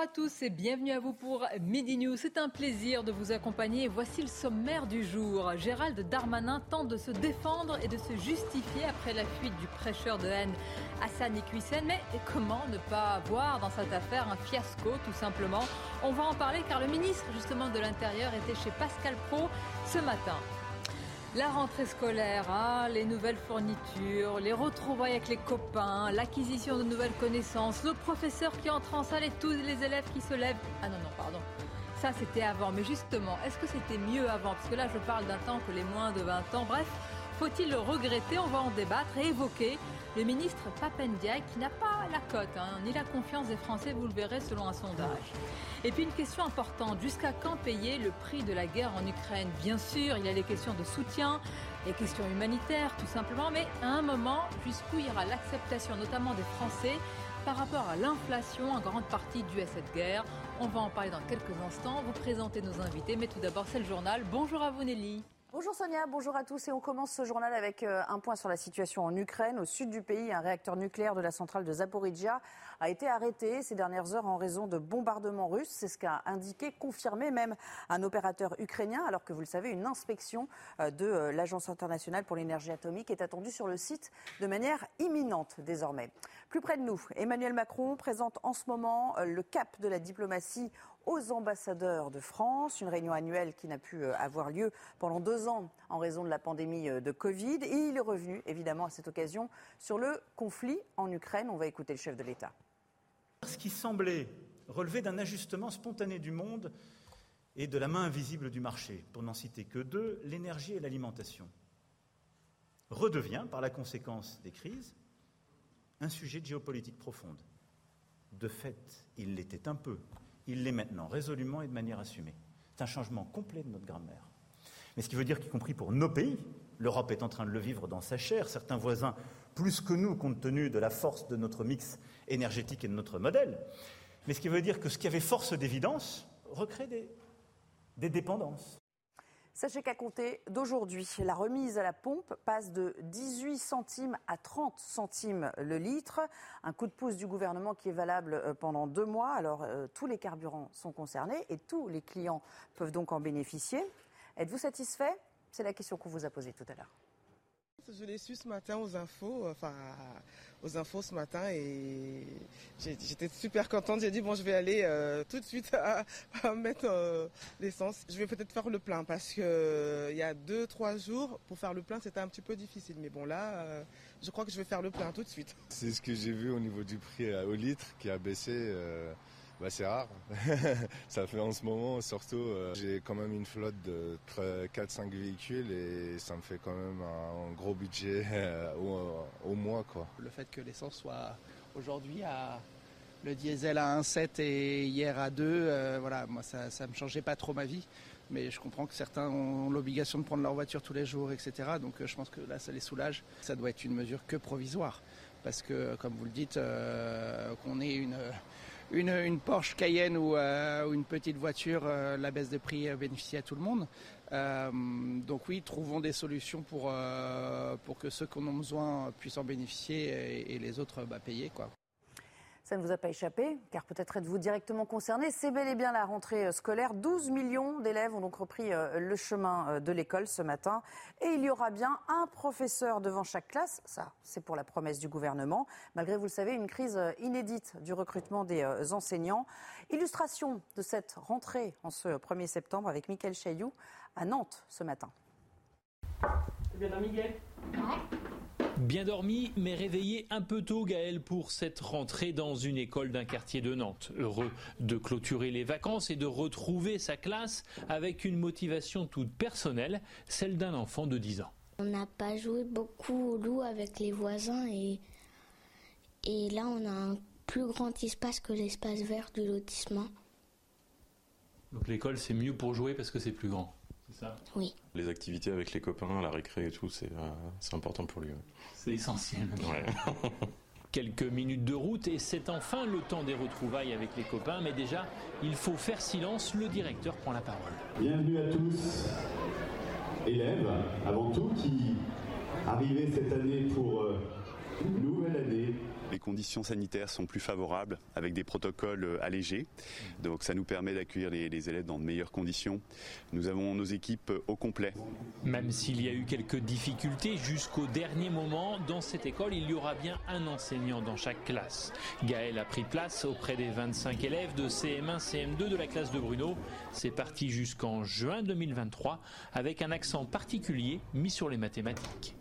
Bonjour à tous et bienvenue à vous pour Midi News. C'est un plaisir de vous accompagner. Voici le sommaire du jour. Gérald Darmanin tente de se défendre et de se justifier après la fuite du prêcheur de haine Hassan Iqwisen. Mais comment ne pas voir dans cette affaire un fiasco tout simplement? On va en parler car le ministre justement de l'Intérieur était chez Pascal Pro ce matin. La rentrée scolaire, hein, les nouvelles fournitures, les retrouvailles avec les copains, l'acquisition de nouvelles connaissances, le professeur qui entre en salle et tous les élèves qui se lèvent. Ah non, non, pardon. Ça, c'était avant. Mais justement, est-ce que c'était mieux avant? Parce que là, je parle d'un temps que les moins de 20 ans. Bref, faut-il le regretter? On va en débattre et évoquer le ministre Papendiaï qui n'a pas la cote, hein, ni la confiance des Français, vous le verrez selon un sondage. Et puis une question importante, jusqu'à quand payer le prix de la guerre en Ukraine? Bien sûr, il y a les questions de soutien, les questions humanitaires tout simplement, mais à un moment, jusqu'où ira l'acceptation notamment des Français par rapport à l'inflation en grande partie due à cette guerre? On va en parler dans quelques instants, vous présenter nos invités, mais tout d'abord c'est le journal. Bonjour à vous Nelly. Bonjour Sonia, bonjour à tous et on commence ce journal avec euh, un point sur la situation en Ukraine. Au sud du pays, un réacteur nucléaire de la centrale de Zaporizhia a été arrêté ces dernières heures en raison de bombardements russes. C'est ce qu'a indiqué, confirmé même un opérateur ukrainien, alors que vous le savez, une inspection euh, de euh, l'Agence internationale pour l'énergie atomique est attendue sur le site de manière imminente désormais. Plus près de nous, Emmanuel Macron présente en ce moment le cap de la diplomatie aux ambassadeurs de France, une réunion annuelle qui n'a pu euh, avoir lieu pendant deux ans en raison de la pandémie euh, de Covid. Et il est revenu, évidemment, à cette occasion sur le conflit en Ukraine. On va écouter le chef de l'État. Ce qui semblait relever d'un ajustement spontané du monde et de la main invisible du marché, pour n'en citer que deux, l'énergie et l'alimentation, redevient, par la conséquence des crises, un sujet de géopolitique profonde. De fait, il l'était un peu il l'est maintenant, résolument et de manière assumée. C'est un changement complet de notre grammaire. Mais ce qui veut dire qu'y compris pour nos pays, l'Europe est en train de le vivre dans sa chair, certains voisins plus que nous, compte tenu de la force de notre mix énergétique et de notre modèle. Mais ce qui veut dire que ce qui avait force d'évidence recrée des, des dépendances. Sachez qu'à compter d'aujourd'hui, la remise à la pompe passe de 18 centimes à 30 centimes le litre. Un coup de pouce du gouvernement qui est valable euh, pendant deux mois. Alors, euh, tous les carburants sont concernés et tous les clients peuvent donc en bénéficier. Êtes-vous satisfait? C'est la question qu'on vous a posée tout à l'heure. Je l'ai su ce matin aux infos, enfin aux infos ce matin et j'étais super contente. J'ai dit bon je vais aller euh, tout de suite à, mettre euh, l'essence. Je vais peut-être faire le plein parce que euh, il y a deux trois jours pour faire le plein c'était un petit peu difficile. Mais bon là je crois que je vais faire le plein tout de suite. C'est ce que j'ai vu au niveau du prix au litre qui a baissé. Bah, c'est rare. ça fait en ce moment, surtout, euh, j'ai quand même une flotte de 4-5 véhicules et ça me fait quand même un, gros budget euh, au, mois. Quoi. Le fait que l'essence soit aujourd'hui à le diesel à 1,7 et hier à 2, euh, voilà, moi ça ne me changeait pas trop ma vie. Mais je comprends que certains ont l'obligation de prendre leur voiture tous les jours, etc. Donc je pense que là, ça les soulage. Ça doit être une mesure que provisoire. Parce que, comme vous le dites, qu'on ait une une, Porsche Cayenne euh, ou, une petite voiture, euh, la baisse de prix euh, bénéficie à tout le monde. donc oui, trouvons des solutions pour, pour que ceux qui en ont besoin puissent en bénéficier et, les autres bah, payer. Quoi. Ça ne vous a pas échappé, car peut-être êtes-vous directement concerné. C'est bel et bien la rentrée euh, scolaire. 12 millions d'élèves ont donc repris euh, le chemin euh, de l'école ce matin. Et il y aura bien un professeur devant chaque classe. Ça, c'est pour la promesse du gouvernement. Malgré, vous le savez, une crise inédite du recrutement des enseignants. Illustration de cette rentrée en ce 1er septembre avec Mickaël Chailloux à Nantes ce matin. bien, Miguel Bien dormi, mais réveillé un peu tôt, Gaël, pour cette rentrée dans une école d'un quartier de Nantes. Heureux de clôturer les vacances et de retrouver sa classe avec une motivation toute personnelle, celle d'un enfant de 10 ans. On n'a pas joué beaucoup au loup avec les voisins et Et là, on a un plus grand espace que l'espace vert du lotissement. Donc l'école, c'est mieux pour jouer parce que c'est plus grand, c'est ça? Oui. Les activités avec les copains, la récré et tout, c'est euh, important pour lui. C'est essentiel. Quelques minutes de route et c'est enfin le temps des retrouvailles avec les copains, mais déjà, il faut faire silence, le directeur prend la parole. Bienvenue à tous, élèves, avant tout, qui arrivez cette année pour euh, une nouvelle année les conditions sanitaires sont plus favorables avec des protocoles euh, allégés. Donc ça nous permet d'accueillir les, élèves dans de meilleures conditions. Nous avons nos équipes euh, au complet. Même s'il y a eu quelques difficultés jusqu'au dernier moment, dans cette école, il y aura bien un enseignant dans chaque classe. Gaël a pris place auprès des 25 élèves de CM1, CM2 de la classe de Bruno. C'est parti jusqu'en juin 2023 avec un accent particulier mis sur les mathématiques.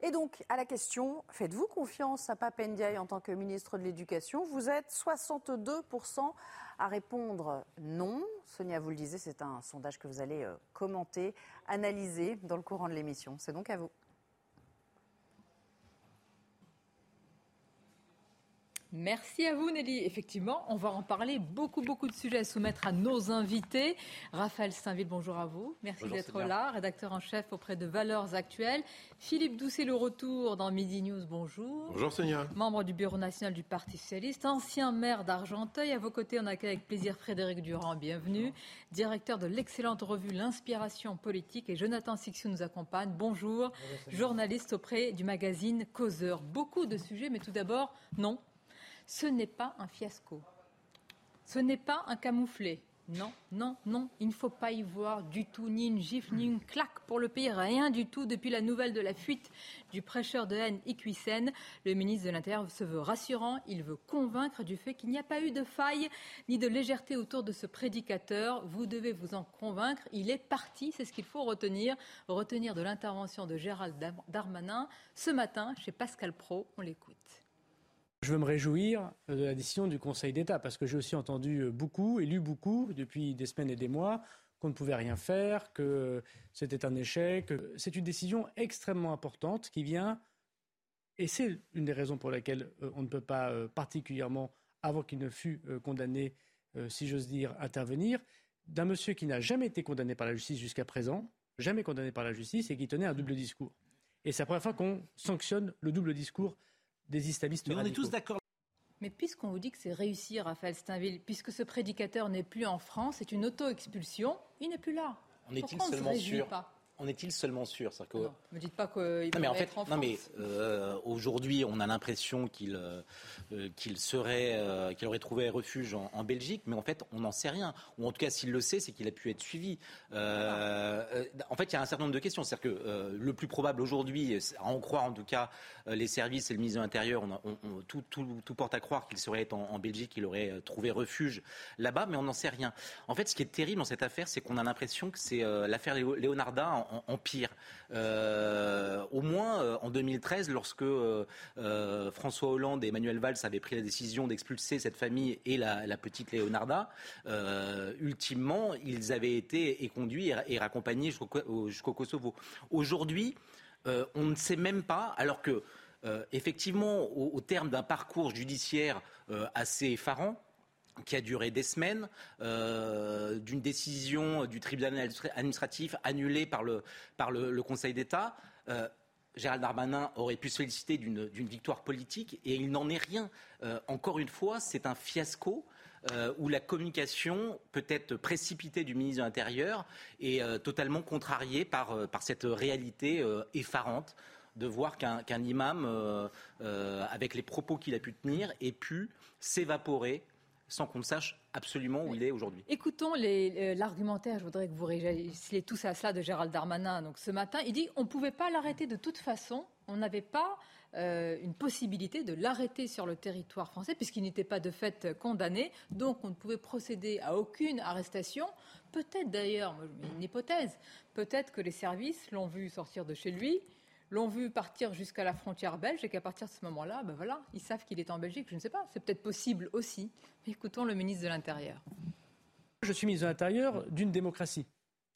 Et donc, à la question, faites-vous confiance à Pape Ndiaye en tant que ministre de l'Éducation? Vous êtes 62% à répondre non. Sonia, vous le disiez, c'est un sondage que vous allez euh, commenter, analyser dans le courant de l'émission. C'est donc à vous. Merci à vous Nelly. Effectivement, on va en parler. Beaucoup, beaucoup de sujets à soumettre à nos invités. Raphaël Saint-Ville, bonjour à vous. Merci d'être là, rédacteur en chef auprès de Valeurs Actuelles. Philippe Doucet, le retour dans Midi News, bonjour. Bonjour Sonia. Membre du Bureau national du Parti socialiste, ancien maire d'Argenteuil. À vos côtés, on accueille avec plaisir Frédéric Durand, bienvenue. Directeur de l'excellente revue L'Inspiration politique. Et Jonathan Sixiou nous accompagne. Bonjour. Journaliste auprès du magazine Causeur. Beaucoup de sujets, mais tout d'abord, non, ce n'est pas un fiasco. Ce n'est pas un camouflet. Non, non, non, il ne faut pas y voir du tout ni une gifle ni une claque pour le pays, rien du tout depuis la nouvelle de la fuite du prêcheur de haine Iquisen. Le ministre de l'Intérieur se veut rassurant, il veut convaincre du fait qu'il n'y a pas eu de faille ni de légèreté autour de ce prédicateur. Vous devez vous en convaincre, il est parti, c'est ce qu'il faut retenir, retenir de l'intervention de Gérald Darmanin ce matin chez Pascal Pro. On l'écoute. Je veux me réjouir de la décision du Conseil d'État parce que j'ai aussi entendu beaucoup et lu beaucoup depuis des semaines et des mois qu'on ne pouvait rien faire, que c'était un échec. C'est une décision extrêmement importante qui vient, et c'est une des raisons pour lesquelles euh, on ne peut pas euh, particulièrement, avant qu'il ne fût euh, condamné, si j'ose dire, intervenir, d'un monsieur qui n'a jamais été condamné par la justice jusqu'à présent, jamais condamné par la justice, et qui tenait un double discours. Et c'est la première fois qu'on sanctionne le double discours des islamistes Mais on est tous d'accord. Mais puisqu'on vous dit que c'est réussir, Raphaël Steinville, puisque ce prédicateur n'est plus en France, c'est une auto-expulsion, il n'est plus là. On est-il seulement sûr en est-il seulement sûr? Que... Non, me dites pas qu'il mais en fait, non, mais euh, aujourd'hui, on a l'impression qu'il euh, qu'il serait, euh, qu'il aurait trouvé refuge en, Belgique, mais en fait, on n'en sait rien. Ou en tout cas, s'il le sait, c'est qu'il a pu être suivi. en fait, il y a un certain nombre de questions. C'est-à-dire que le plus probable aujourd'hui, à en croire en tout cas les services et le ministre de l'Intérieur, on, tout, tout, tout, porte à croire qu'il serait en, en Belgique, qu'il aurait trouvé refuge là-bas, mais on n'en sait rien. En fait, ce qui est terrible dans cette affaire, c'est qu'on a l'impression que c'est l'affaire Leonarda en, pire. Euh, au moins euh, en 2013, lorsque euh, François Hollande et Emmanuel Valls avaient pris la décision d'expulser cette famille et la, petite Leonarda, ultimement, ils avaient été éconduits et, et raccompagnés jusqu'au Kosovo. Aujourd'hui, on ne sait même pas, alors que effectivement, au terme d'un parcours judiciaire assez effarant, qui a duré des semaines, euh, d'une décision du tribunal administratif annulée par le, Conseil d'État. Euh, Gérald Darmanin aurait pu se féliciter d'une victoire politique et il n'en est rien. Euh, encore une fois, c'est un fiasco. où la communication peut être précipitée du ministre de l'Intérieur et totalement contrariée par cette réalité effarante de voir qu'un imam, avec les propos qu'il a pu tenir, ait pu s'évaporer sans qu'on sache absolument où il est aujourd'hui. Écoutons euh, l'argumentaire, je voudrais que vous réagissiez tous à cela de Gérald Darmanin. Donc, ce matin, il dit on ne pouvait pas l'arrêter de toute façon, on n'avait pas euh, une possibilité de l'arrêter sur le territoire français, puisqu'il n'était pas de fait condamné, donc on ne pouvait procéder à aucune arrestation. Peut-être d'ailleurs, une hypothèse, peut-être que les services l'ont vu sortir de chez lui, l'ont vu partir jusqu'à la frontière belge et qu'à partir de ce moment-là, ben voilà, ils savent qu'il est en Belgique. Je ne sais pas, c'est peut-être possible aussi. écoutons le ministre de l'Intérieur. Je suis ministre de l'Intérieur d'une démocratie.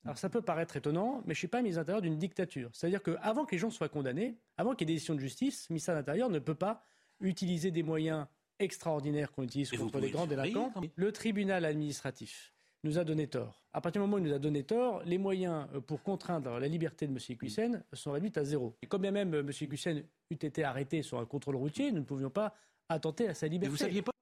Alors ça peut paraître étonnant, mais je ne suis pas ministre de l'Intérieur d'une dictature. C'est-à-dire qu'avant que les gens soient condamnés, avant qu'il y ait des décisions de justice, le ministère de l'Intérieur ne peut pas utiliser des moyens extraordinaires qu'on utilise contre les grands délinquants. Le tribunal administratif nous a donné tort. À partir du moment où il nous a donné tort, les moyens euh, pour contraindre la liberté de M. Cuissen sont réduits à zéro. Et quand bien même euh, M. Cuissen eût été arrêté sur un contrôle routier, nous ne pouvions pas attenter à sa liberté. vous saviez pas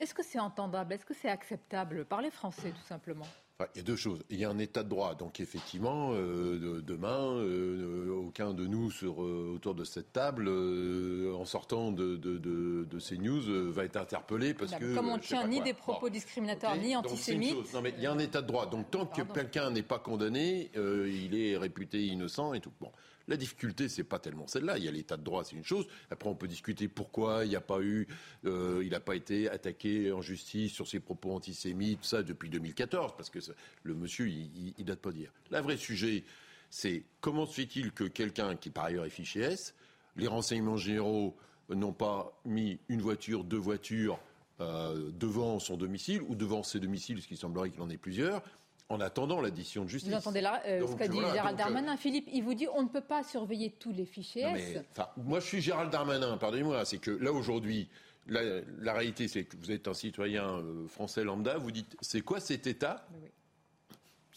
Est-ce que c'est entendable? Est-ce que c'est acceptable? Par les Français, tout simplement il y a deux choses. Il y a un état de droit. Donc effectivement, euh, demain, euh, aucun de nous sur, euh, autour de cette table, en sortant de, de, de, ces news, va être interpellé parce que... Comme on ne tient ni des propos discriminatoires ni antisémites. Non mais il y a un état de droit. Donc tant que quelqu'un n'est pas condamné, il est réputé innocent et tout. Bon. La difficulté, c'est pas tellement celle-là. Il y a l'état de droit, c'est une chose. Après, on peut discuter pourquoi il n'y a pas eu, euh, n'a pas été attaqué en justice sur ses propos antisémites, ça depuis 2014, parce que le monsieur, il, ne date pas dire. Le vrai sujet, c'est comment se fait-il que quelqu'un qui par ailleurs est fiché S, les renseignements généraux n'ont pas mis une voiture, deux voitures euh, devant son domicile ou devant ses domiciles, ce qui semblerait qu'il en ait plusieurs, en attendant la décision de justice. Vous entendez là euh, ce qu'a dit Gérald euh, Darmanin. Philippe, il vous dit on ne peut pas surveiller tous les fichiers S. moi, je suis Gérald Darmanin, pardonnez-moi. C'est que là, aujourd'hui, la, réalité, c'est que vous êtes un citoyen euh, français lambda. Vous dites c'est quoi cet État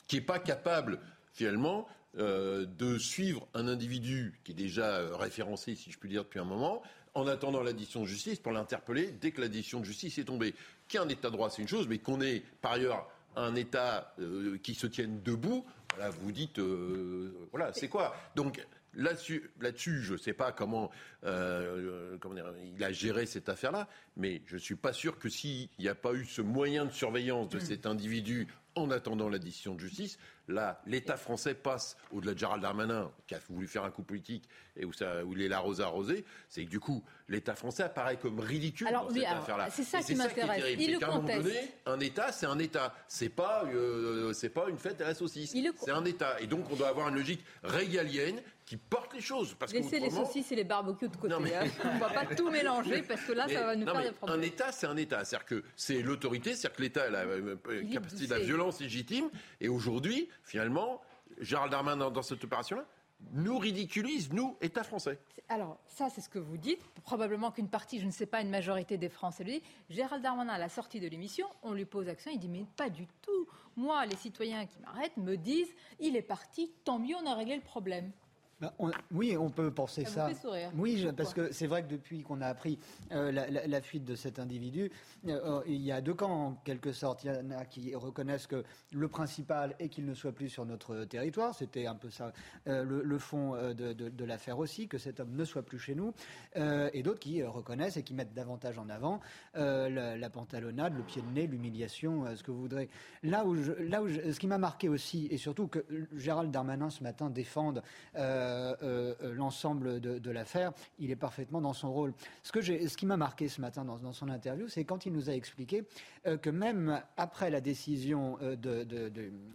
qui n'est pas capable, finalement, de suivre un individu qui est déjà référencé, si je puis dire, depuis un moment, en attendant la décision de justice pour l'interpeller dès que la décision de justice est tombée. Qu'il y ait un état de droit, c'est une chose, mais qu'on ait par ailleurs un État euh, qui se tienne debout, voilà, vous dites, euh, voilà, c'est quoi? Donc là-dessus, là-dessus, je ne sais pas comment, euh, comment dire, il a géré cette affaire-là, mais je ne suis pas sûr que s'il n'y a pas eu ce moyen de surveillance de mm. cet individu en attendant la décision de justice, là, l'État français passe au-delà de Gérald Darmanin, qui a voulu faire un coup politique et où, ça, où il est l'arrosé arrosé, c'est que du coup, l'État français apparaît comme ridicule dans cette affaire-là. C'est ça qui m'intéresse. Il le conteste. Donné, un État, c'est un État. C'est pas, euh, c'est pas une fête à la saucisse. C'est un État. Et donc, on doit avoir une logique régalienne qui porte les choses. Parce Laissez les saucisses et les barbecues de côté. Hein. On ne va pas tout mélanger parce que là, ça va nous faire des problèmes. Un État, c'est un État. C'est-à-dire que c'est l'autorité, c'est-à-dire que l'État a la euh, capacité de la violence légitime. Et aujourd'hui, finalement, Gérald Darmanin, dans cette opération-là, nous ridiculise, nous, État français. Alors, ça, c'est ce que vous dites. Probablement qu'une partie, je ne sais pas, une majorité des Français le dit. Gérald Darmanin, à la sortie de l'émission, on lui pose action, il dit Mais pas du tout. Moi, les citoyens qui m'arrêtent me disent Il est parti, tant mieux, on a réglé le problème. Bah, oui, on peut penser ça. oui, parce que c'est vrai que depuis qu'on a appris euh, la, fuite de cet individu, euh, il y a deux camps en quelque sorte. Il y en a qui reconnaissent que le principal est qu'il ne soit plus sur notre territoire. C'était un peu ça euh, le, fond de, l'affaire aussi, que cet homme ne soit plus chez nous. et d'autres qui reconnaissent et qui mettent davantage en avant la, pantalonnade, le pied de nez, l'humiliation, ce que vous voudrez. Là où, là où ce qui m'a marqué aussi, et surtout que Gérald Darmanin ce matin défende. Euh, euh, l'ensemble de, l'affaire, il est parfaitement dans son rôle. Ce, que ce qui m'a marqué ce matin dans, son interview, c'est quand il nous a expliqué euh, que même après la décision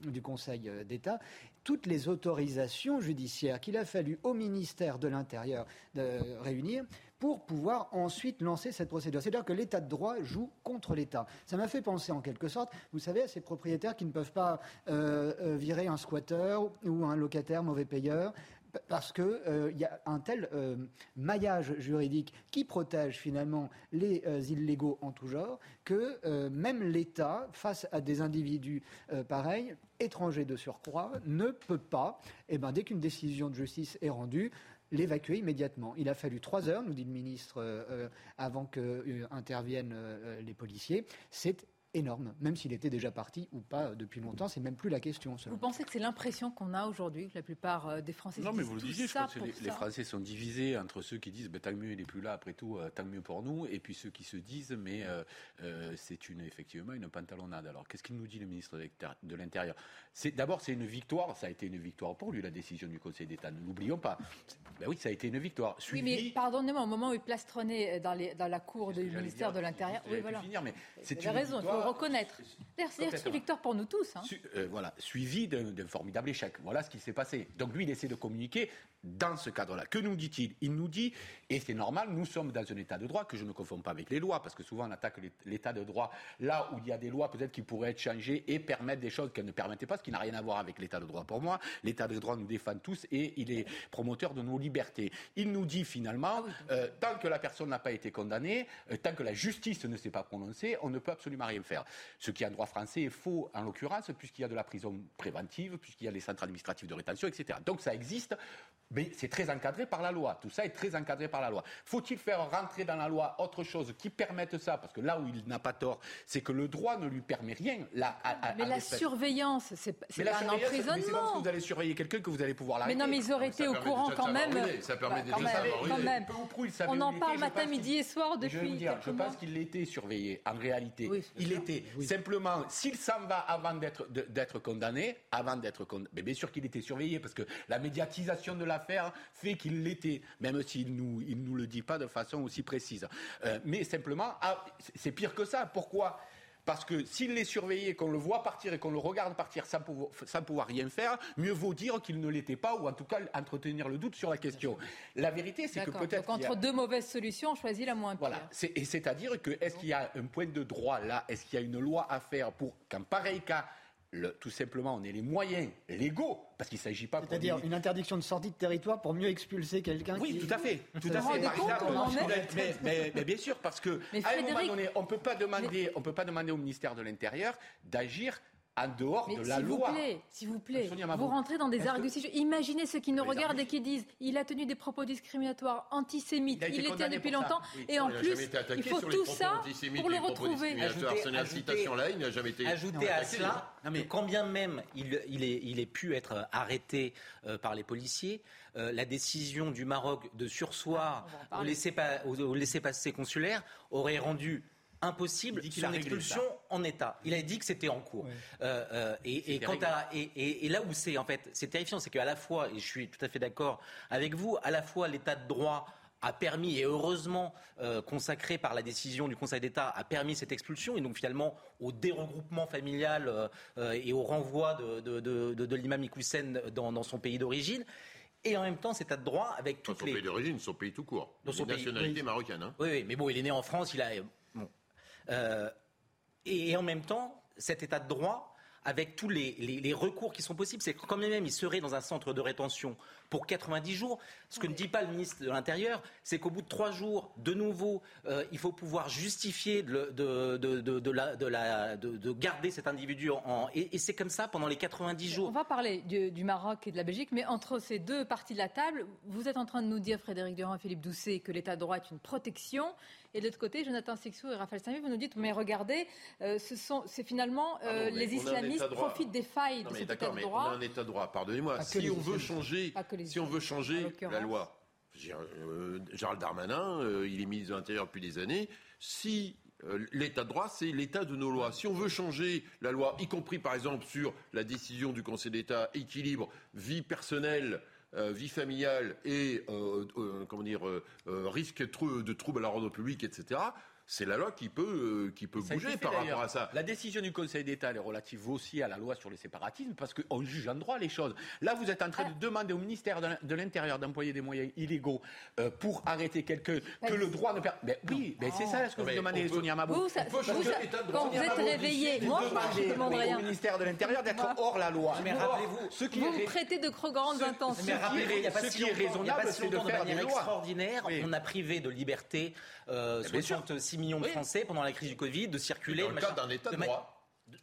du Conseil d'État, toutes les autorisations judiciaires qu'il a fallu au ministère de l'Intérieur de réunir pour pouvoir ensuite lancer cette procédure. C'est-à-dire que l'État de droit joue contre l'État. Ça m'a fait penser en quelque sorte, vous savez, à ces propriétaires qui ne peuvent pas virer un squatteur ou un locataire mauvais payeur, parce qu'il euh, y a un tel euh, maillage juridique qui protège finalement les euh, illégaux en tout genre que même l'État, face à des individus pareils, étrangers de surcroît, ne peut pas, eh ben, dès qu'une décision de justice est rendue, l'évacuer immédiatement. Il a fallu trois heures, nous dit le ministre, avant qu'interviennent les policiers. C'est énorme, même s'il était déjà parti ou pas depuis longtemps, c'est même plus la question. Vous pensez que c'est l'impression qu'on a aujourd'hui, que la plupart euh, des Français Non, mais vous le disiez, je pense que les, Français sont divisés entre ceux qui disent ben, tant mieux, il n'est plus là, après tout, euh, tant mieux pour nous, et puis ceux qui se disent mais euh, c'est une, effectivement une pantalonnade. Alors qu'est-ce qu'il nous dit le ministre de l'Intérieur? D'abord, c'est une victoire, ça a été une victoire pour lui, la décision du Conseil d'État, ne l'oublions pas. Ben oui, ça a été une victoire. Oui, mais pardonnez-moi, au moment où il plastronné dans, dans la cour du ministère de l'Intérieur, oui, voilà. Finir, mais c'est une raison, victoire le reconnaître. C'est une victoire pour nous tous. Hein. Euh, voilà, suivi d'un formidable échec. Voilà ce qui s'est passé. Donc lui, il essaie de communiquer dans ce cadre-là. Que nous dit-il? Il nous dit, et c'est normal, nous sommes dans un état de droit que je ne confonds pas avec les lois, parce que souvent on attaque l'état de droit là où il y a des lois peut-être qui pourraient être changées et permettre des choses qu'elles ne permettaient pas, ce qui n'a rien à voir avec l'état de droit pour moi. L'état de droit nous défend tous et il est promoteur de nos libertés. Il nous dit finalement, ah euh, tant que la personne n'a pas été condamnée, euh, tant que la justice ne s'est pas prononcée, on ne peut absolument rien faire. Ce qui en droit français est faux en l'occurrence, puisqu'il y a de la prison préventive, puisqu'il y a les centres administratifs de rétention, etc. Donc ça existe mais c'est très encadré par la loi. Tout ça est très encadré par la loi. Faut-il faire rentrer dans la loi autre chose qui permette ça? Parce que là où il n'a pas tort, c'est que le droit ne lui permet rien. Là, mais la surveillance, c'est pas un emprisonnement. C'est parce que vous allez surveiller quelqu'un que vous allez pouvoir l'arrêter. Mais non, mais ils auraient été au courant quand même. Ça permet bah, quand même. On en parle matin, midi et soir depuis. Je, dire, je pense qu'il était surveillé. En réalité, il était simplement s'il s'en va avant d'être condamné, avant d'être condamné. Mais bien sûr qu'il était surveillé parce que la médiatisation de la faire fait qu'il l'était, même s'il ne nous, il nous le dit pas de façon aussi précise. Euh, mais simplement, ah, c'est pire que ça. Pourquoi parce que s'il est surveillé, qu'on le voit partir et qu'on le regarde partir sans pouvoir, sans pouvoir rien faire, mieux vaut dire qu'il ne l'était pas, ou en tout cas entretenir le doute sur la question. La vérité, c'est que peut-être. Donc entre deux mauvaises solutions, on choisit la moins pire. Voilà. Et c'est-à-dire que est-ce qu'il y a un point de droit là? Est-ce qu'il y a une loi à faire pour qu'en pareil cas, tout simplement, on ait les moyens légaux, parce qu'il ne s'agit pas. C'est-à-dire une interdiction de sortie de territoire pour mieux expulser quelqu'un. Oui, tout à fait, tout à fait. mais, mais, bien sûr, parce que à un moment donné, on peut pas demander, on peut pas demander au ministère de l'Intérieur d'agir en dehors de la loi. S'il vous plaît, vous rentrez dans des arguments. Imaginez ceux qui nous regardent et qui disent il a tenu des propos discriminatoires, antisémites, il, était depuis longtemps, et en plus, il faut tout ça pour le retrouver. Ajouter à cela, quand bien même il, il, est, pu être arrêté euh, par les policiers, euh, la décision du Maroc de sursoir au laisser, au laisser passer consulaire aurait rendu impossible son expulsion en état. Il a dit que c'était en cours. Euh, euh, et, et, et, et, là où c'est en fait, c'est terrifiant, c'est qu'à la fois, et je suis tout à fait d'accord avec vous, à la fois l'état de droit a permis, et heureusement euh, consacré par la décision du Conseil d'État, a permis cette expulsion, et donc finalement au déregroupement familial et au renvoi de, de, de, de l'imam Iqoussen dans, dans son pays d'origine. Et en même temps, cet état de droit avec toutes son les... pays d'origine, son pays tout court. Dans son nationalité marocaine. Hein. Oui, oui, mais bon, il est né en France, il a euh, et, en même temps, cet état de droit avec tous les, recours qui sont possibles. C'est quand même il serait dans un centre de rétention pour 90 jours. Ce que ne dit pas le ministre de l'Intérieur, c'est qu'au bout de trois jours, de nouveau, euh, il faut pouvoir justifier de, de, garder cet individu en... Et, c'est comme ça pendant les 90 jours. On va parler du, Maroc et de la Belgique, mais entre ces deux parties de la table, vous êtes en train de nous dire, Frédéric Durand et Philippe Doucet, que l'état de droit est une protection et de l'autre côté, Jonathan Sixou et Raphaël Saint-Denis, vous nous dites, mais regardez, euh, ce sont, c'est finalement euh, les islamistes profitent des failles de cet état de droit. on a un état de droit. Pardonnez-moi. Si on veut changer, si on veut changer la loi, euh, Gérald Darmanin, il est ministre de l'Intérieur depuis des années. Si l'état de droit, c'est l'état de nos lois. Si on veut changer la loi, y compris par exemple sur la décision du Conseil d'État, équilibre vie personnelle euh, vie familiale et euh, euh, comment dire, risque de troubles à l'ordre public, etc c'est la loi qui peut, euh, qui peut bouger par rapport à ça. La décision du Conseil d'État est relative aussi à la loi sur le séparatisme parce qu'on juge en droit les choses. Là, vous êtes en train de demander au ministère de l'Intérieur d'employer des moyens illégaux euh, pour arrêter quelqu'un que le droit ne permet. Oui, mais c'est ça ce que vous demandez, Sonia Mabou. Vous, quand vous êtes réveillé, moi, je ne demande rien. Au ministère de l'Intérieur d'être hors la loi. Mais rappelez-vous, ce qui vous prêtez de grandes intentions. Mais rappelez-vous, il n'y a pas si raisonnable, c'est de faire de manière extraordinaire. On a privé de liberté 66 millions de Français pendant la crise du Covid de circuler. Dans le cadre d'un état de droit.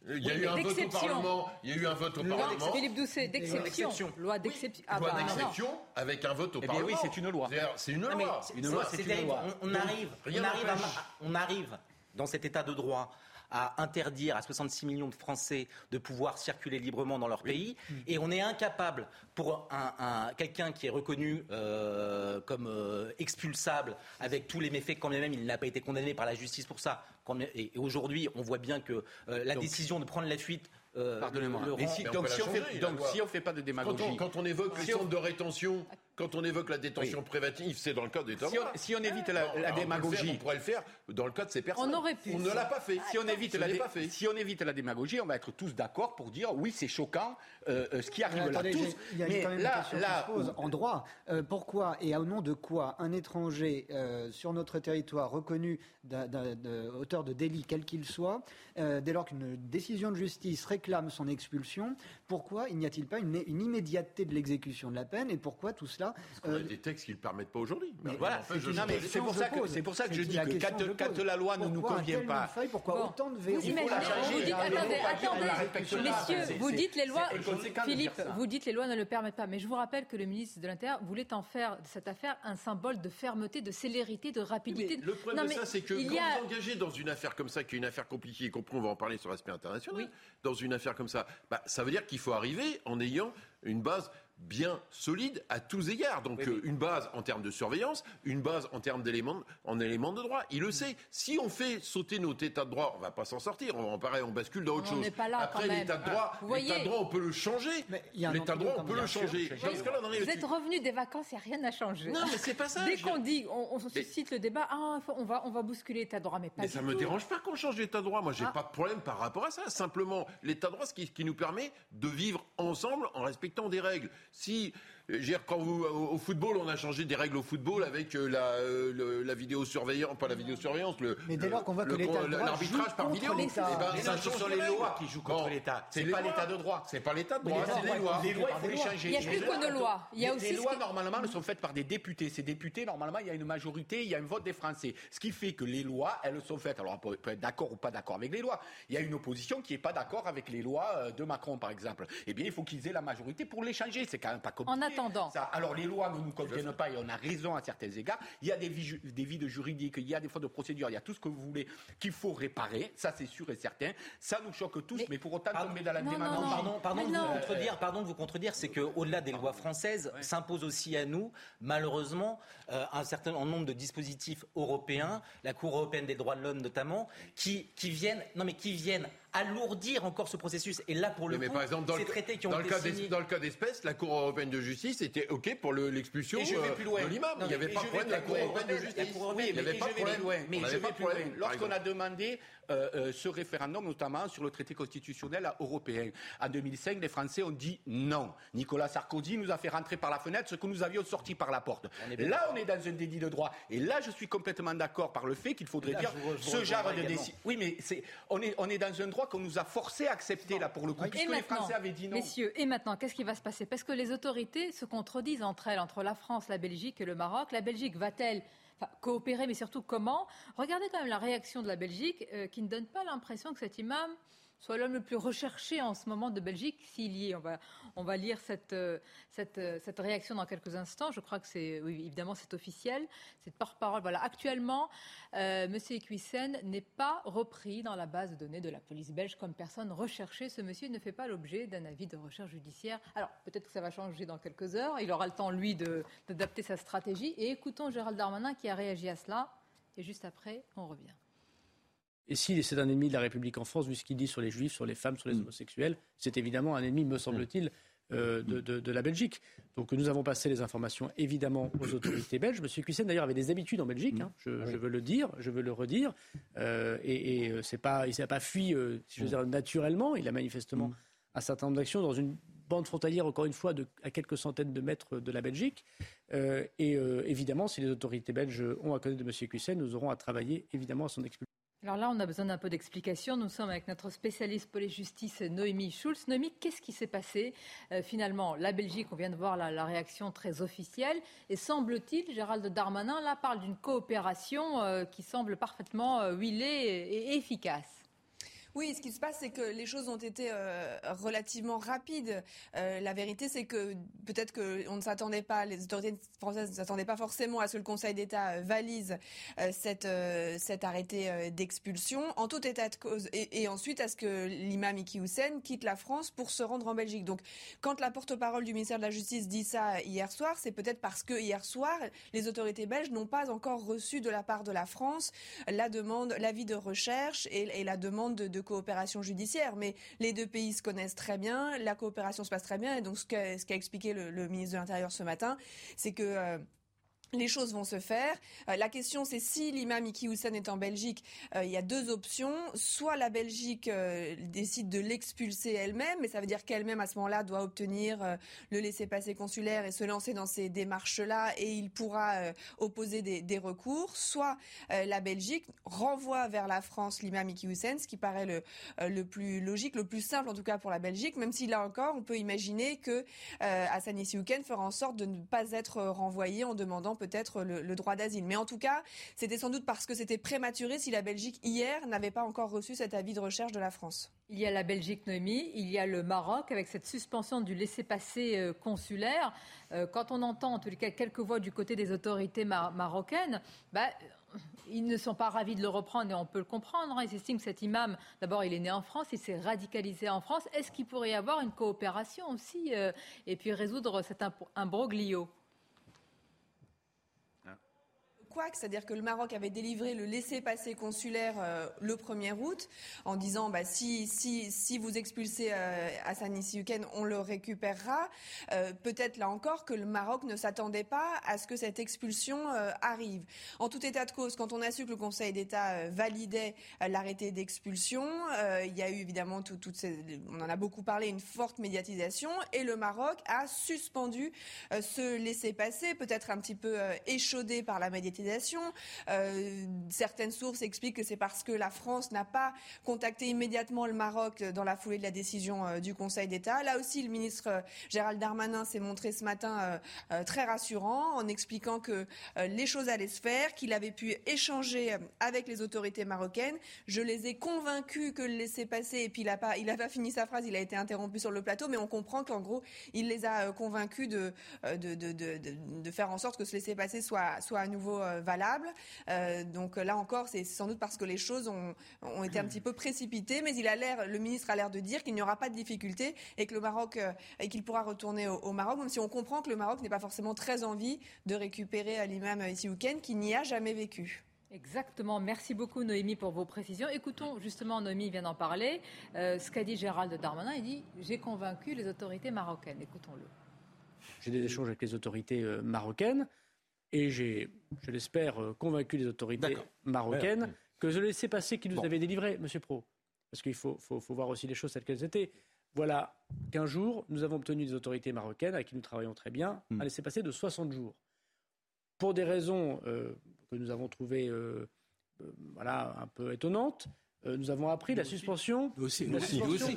Il y a eu un vote au Parlement. Il y a eu un vote au Parlement. Philippe Doucet, d'exception. Loi d'exception. Ah loi bah, d'exception avec un vote au Parlement. Oui, c'est une loi. C'est une loi. Une loi, c'est une loi. On arrive, on arrive, on arrive dans cet état de droit à interdire à 66 millions de Français de pouvoir circuler librement dans leur pays. Et on est incapable, pour un, quelqu'un qui est reconnu euh, comme euh, expulsable, avec tous les méfaits, quand même il n'a pas été condamné par la justice pour ça. Et, aujourd'hui, on voit bien que euh, la décision de prendre la fuite Pardonnez-moi. donc, si on, fait, donc si on fait pas de démagogie. Quand on, évoque les centres de rétention quand on évoque la détention préventive, c'est dans le code des si on, si on évite la, démagogie, on pourrait le faire dans le cas de ces personnes. On aurait pu. On ne l'a pas fait. Si on évite la, si on évite la démagogie, on va être tous d'accord pour dire oui, c'est choquant euh, euh, ce qui arrive là. Tous. Il y a mais quand même là, une question là, qui se pose en droit. Euh, pourquoi et au nom de quoi un étranger sur notre territoire reconnu auteur de délit quel qu'il soit, dès lors qu'une décision de justice réclame son expulsion, pourquoi il n'y a-t-il pas une, une immédiateté de l'exécution de la peine et pourquoi tout cela Parce qu'on a des textes qui ne le permettent pas aujourd'hui. Voilà, c'est pour, ça que, c'est pour ça que je dis que quand, quand la loi ne nous convient pas. pourquoi autant de verrous Vous dites, attendez, attendez, messieurs, vous dites les lois, Philippe, vous dites les lois ne le permettent pas. Mais je vous rappelle que le ministre de l'Intérieur voulait en faire de cette affaire un symbole de fermeté, de célérité, de rapidité. le problème de ça, c'est que quand vous engagez dans une affaire comme ça, qui est une affaire compliquée, y compris on va en parler sur l'aspect international, dans une affaire comme ça, bah, ça veut dire qu'il faut arriver en ayant une base bien solide à tous égards. Donc euh, une base en termes de surveillance, une base en termes d'éléments en éléments de droit. Il le sait. Si on fait sauter nos états de droit, on va pas s'en sortir. On en pareil, on bascule dans autre on chose. Pas là, Après l'état de droit, l'état de droit, on peut le changer. L'état de droit, on peut le changer. Vous êtes revenu des vacances, il n'y a rien à changer. Non, mais c'est pas ça. Dès qu'on dit, on, suscite le débat, ah, on va, on va bousculer l'état de droit, mais pas. Mais ça me dérange pas qu'on change l'état de droit. Moi, j'ai n'ai ah. pas de problème par rapport à ça. Simplement, l'état de droit, ce qui nous permet de vivre ensemble en respectant des règles. Si quand vous, au football, on a changé des règles au football avec euh, la, euh, la vidéosurveillance, pas la vidéosurveillance, le. Mais dès lors qu'on voit que l'État l'arbitrage par vidéo, eh ben, ce sont les lois qui jouent contre l'État. C'est pas l'État de droit. C'est pas l'État de droit, c'est les lois. Les lois, il faut les changer. Il n'y a plus que de lois. Il y a aussi les lois normalement sont faites par des députés. Ces députés, normalement, il y a une majorité, il y a un vote des Français. Ce qui fait que les lois, elles sont faites. Alors on peut être d'accord ou pas d'accord avec les lois. Il y a une opposition qui n'est pas d'accord avec les lois euh, de Macron, par exemple. Eh bien, il faut qu'ils aient la majorité pour les changer. C'est quand même pas compliqué. Alors les lois ne nous conviennent pas et on a raison à certains égards. Il y a des, des vides juridiques, il y a des fautes de procédure, il y a tout ce que vous voulez qu'il faut réparer. Ça, c'est sûr et certain. Ça nous choque tous, mais, pour autant, tomber dans la démagogie. Pardon, pardon, de vous contredire, pardon de vous contredire, c'est qu'au-delà des lois françaises, s'impose aussi à nous, malheureusement, euh, un certain nombre de dispositifs européens, la Cour européenne des droits de l'homme notamment, qui, qui viennent, non mais qui viennent alourdir encore ce processus. Et là, pour le mais coup, par exemple, dans ces le, traités qui ont dans été le cas signés... Dans le cas d'espèce, la Cour européenne de justice était OK pour l'expulsion euh, de l'imam. Il n'y avait pas de problème de la Cour européenne de justice. Il n'y avait pas de problème. Mais. Lorsqu'on a demandé euh, euh, ce référendum, notamment sur le traité constitutionnel européen, en 2005, les Français ont dit non. Nicolas Sarkozy nous a fait rentrer par la fenêtre ce que nous avions sorti par la porte. Là, on est dans un délit de droit. Et là, je suis complètement d'accord par le fait qu'il faudrait dire ce genre de décision. Oui, mais on est, on est dans un droit qu'on nous a forcé à accepter, là, pour le coup, puisque les Français avaient dit non. Messieurs, et maintenant, qu'est-ce qui va se passer? Parce que les autorités se contredisent entre elles, entre la France, la Belgique et le Maroc. La Belgique va-t-elle coopérer, mais surtout comment. Regardez quand même la réaction de la Belgique, euh, qui ne donne pas l'impression que cet imam soit l'homme le plus recherché en ce moment de Belgique, s'il y est. On va, on va lire cette, euh, cette, euh, cette, réaction dans quelques instants. Je crois que c'est, oui, évidemment, c'est officiel. C'est porte-parole. Voilà. Actuellement, euh, M. Equissen n'est pas repris dans la base de données de la police belge comme personne recherchée. Ce monsieur ne fait pas l'objet d'un avis de recherche judiciaire. Alors, peut-être que ça va changer dans quelques heures. Il aura le temps, lui, d'adapter sa stratégie. Et écoutons Gérald Darmanin qui a réagi à cela. Et juste après, on revient. Et si c'est un ennemi de la République en France, vu ce qu'il dit sur les juifs, sur les femmes, sur les mm. homosexuels, c'est évidemment un ennemi, me semble-t-il, euh, de, la Belgique. Donc nous avons passé les informations évidemment aux autorités belges. Monsieur Cuissen d'ailleurs avait des habitudes en Belgique, hein. je, veux le dire, je veux le redire. Euh, et, et euh, c'est pas, il s'est pas fui, si je veux dire, naturellement. Il a manifestement un certain nombre d'actions dans une bande frontalière, encore une fois, de, à quelques centaines de mètres de la Belgique. et évidemment, si les autorités belges ont à connaître de M. Cuissen, nous aurons à travailler évidemment à son expulsion. Alors là, on a besoin d'un peu d'explication. Nous sommes avec notre spécialiste pour les justices, Noémie Schulz. Noémie, qu'est-ce qui s'est passé euh, Finalement, la Belgique, on vient de voir la, réaction très officielle. Et semble-t-il, Gérald Darmanin, là, parle d'une coopération euh, qui semble parfaitement euh, huilée et efficace. Oui, ce qui se passe, c'est que les choses ont été euh, relativement rapides. Euh, la vérité, c'est que peut-être qu'on ne s'attendait pas, les autorités françaises ne s'attendaient pas forcément à ce que le Conseil d'État euh, valise cet arrêté d'expulsion, en tout état de cause, et, ensuite à ce que l'imam Iki Hussein quitte la France pour se rendre en Belgique. Donc, quand la porte-parole du ministère de la Justice dit ça hier soir, c'est peut-être parce que hier soir, les autorités belges n'ont pas encore reçu de la part de la France la demande, l'avis de recherche et, la demande de coopération judiciaire. Mais les deux pays se connaissent très bien, la coopération se passe très bien. Et donc, ce qu'a expliqué le, ministre de l'Intérieur ce matin, c'est que euh, les choses vont se faire. Euh, la question, c'est si l'imam Iki Hussein est en Belgique, euh, il y a deux options. Soit la Belgique euh, décide de l'expulser elle-même, mais ça veut dire qu'elle-même, à ce moment-là, doit obtenir le laissez-passer consulaire et se lancer dans ces démarches-là, et il pourra opposer des, recours. Soit la Belgique renvoie vers la France l'imam Iki Hussein, ce qui paraît le, le plus logique, le plus simple, en tout cas pour la Belgique, même si là encore, on peut imaginer que Hassan Issiouken fera en sorte de ne pas être renvoyé en demandant peut-être le, droit d'asile. Mais en tout cas, c'était sans doute parce que c'était prématuré si la Belgique, hier, n'avait pas encore reçu cet avis de recherche de la France. Il y a la Belgique, Noémie, il y a le Maroc avec cette suspension du laissez-passer euh, consulaire. Euh, quand on entend en les cas quelques voix du côté des autorités marocaines, bah, ils ne sont pas ravis de le reprendre et on peut le comprendre. Hein. Ils estiment que cet imam, d'abord, il est né en France, il s'est radicalisé en France. Est-ce qu'il pourrait y avoir une coopération aussi euh, et puis résoudre cet imbroglio c'est-à-dire que le Maroc avait délivré le laissez-passer consulaire euh, le 1er août en disant bah, si, vous expulsez euh, Hassan Issiouken, on le récupérera. Euh, peut-être là encore que le Maroc ne s'attendait pas à ce que cette expulsion arrive. En tout état de cause, quand on a su que le Conseil d'État validait l'arrêté d'expulsion, il y a eu évidemment on en a beaucoup parlé, une forte médiatisation et le Maroc a suspendu ce laissez-passer, peut-être un petit peu échaudé par la médiatisation euh, certaines sources expliquent que c'est parce que la France n'a pas contacté immédiatement le Maroc dans la foulée de la décision euh, du Conseil d'État. Là aussi, le ministre euh, Gérald Darmanin s'est montré ce matin très rassurant en expliquant que les choses allaient se faire, qu'il avait pu échanger avec les autorités marocaines. Je les ai convaincus que le laisser passer, et puis il a pas, fini sa phrase, il a été interrompu sur le plateau, mais on comprend qu'en gros, il les a convaincus de faire en sorte que ce laisser passer soit, soit à nouveau euh, valable. Euh, donc là encore, c'est sans doute parce que les choses ont, ont, été un petit peu précipitées, mais il a l'air, le ministre a l'air de dire qu'il n'y aura pas de difficulté et que le Maroc euh, et qu'il pourra retourner au, Maroc, même si on comprend que le Maroc n'est pas forcément très envie de récupérer l'imam Issiouken qui n'y a jamais vécu. Exactement. Merci beaucoup, Noémie, pour vos précisions. Écoutons, justement, Noémie vient d'en parler. ce qu'a dit Gérald Darmanin, il dit J'ai convaincu les autorités marocaines. Écoutons-le. J'ai des échanges avec les autorités marocaines. Et j'ai, je l'espère, euh, convaincu les autorités marocaines que je laissais passer qui nous avait délivré, Monsieur Pro. Parce qu'il faut, faut, faut, voir aussi les choses telles qu'elles étaient. Voilà qu'un jour, nous avons obtenu des autorités marocaines avec qui nous travaillons très bien, hmm. un laissez-passer de 60 jours. Pour des raisons euh, que nous avons trouvées euh, voilà, un peu étonnantes, euh, nous avons appris la suspension. Aussi, la suspension,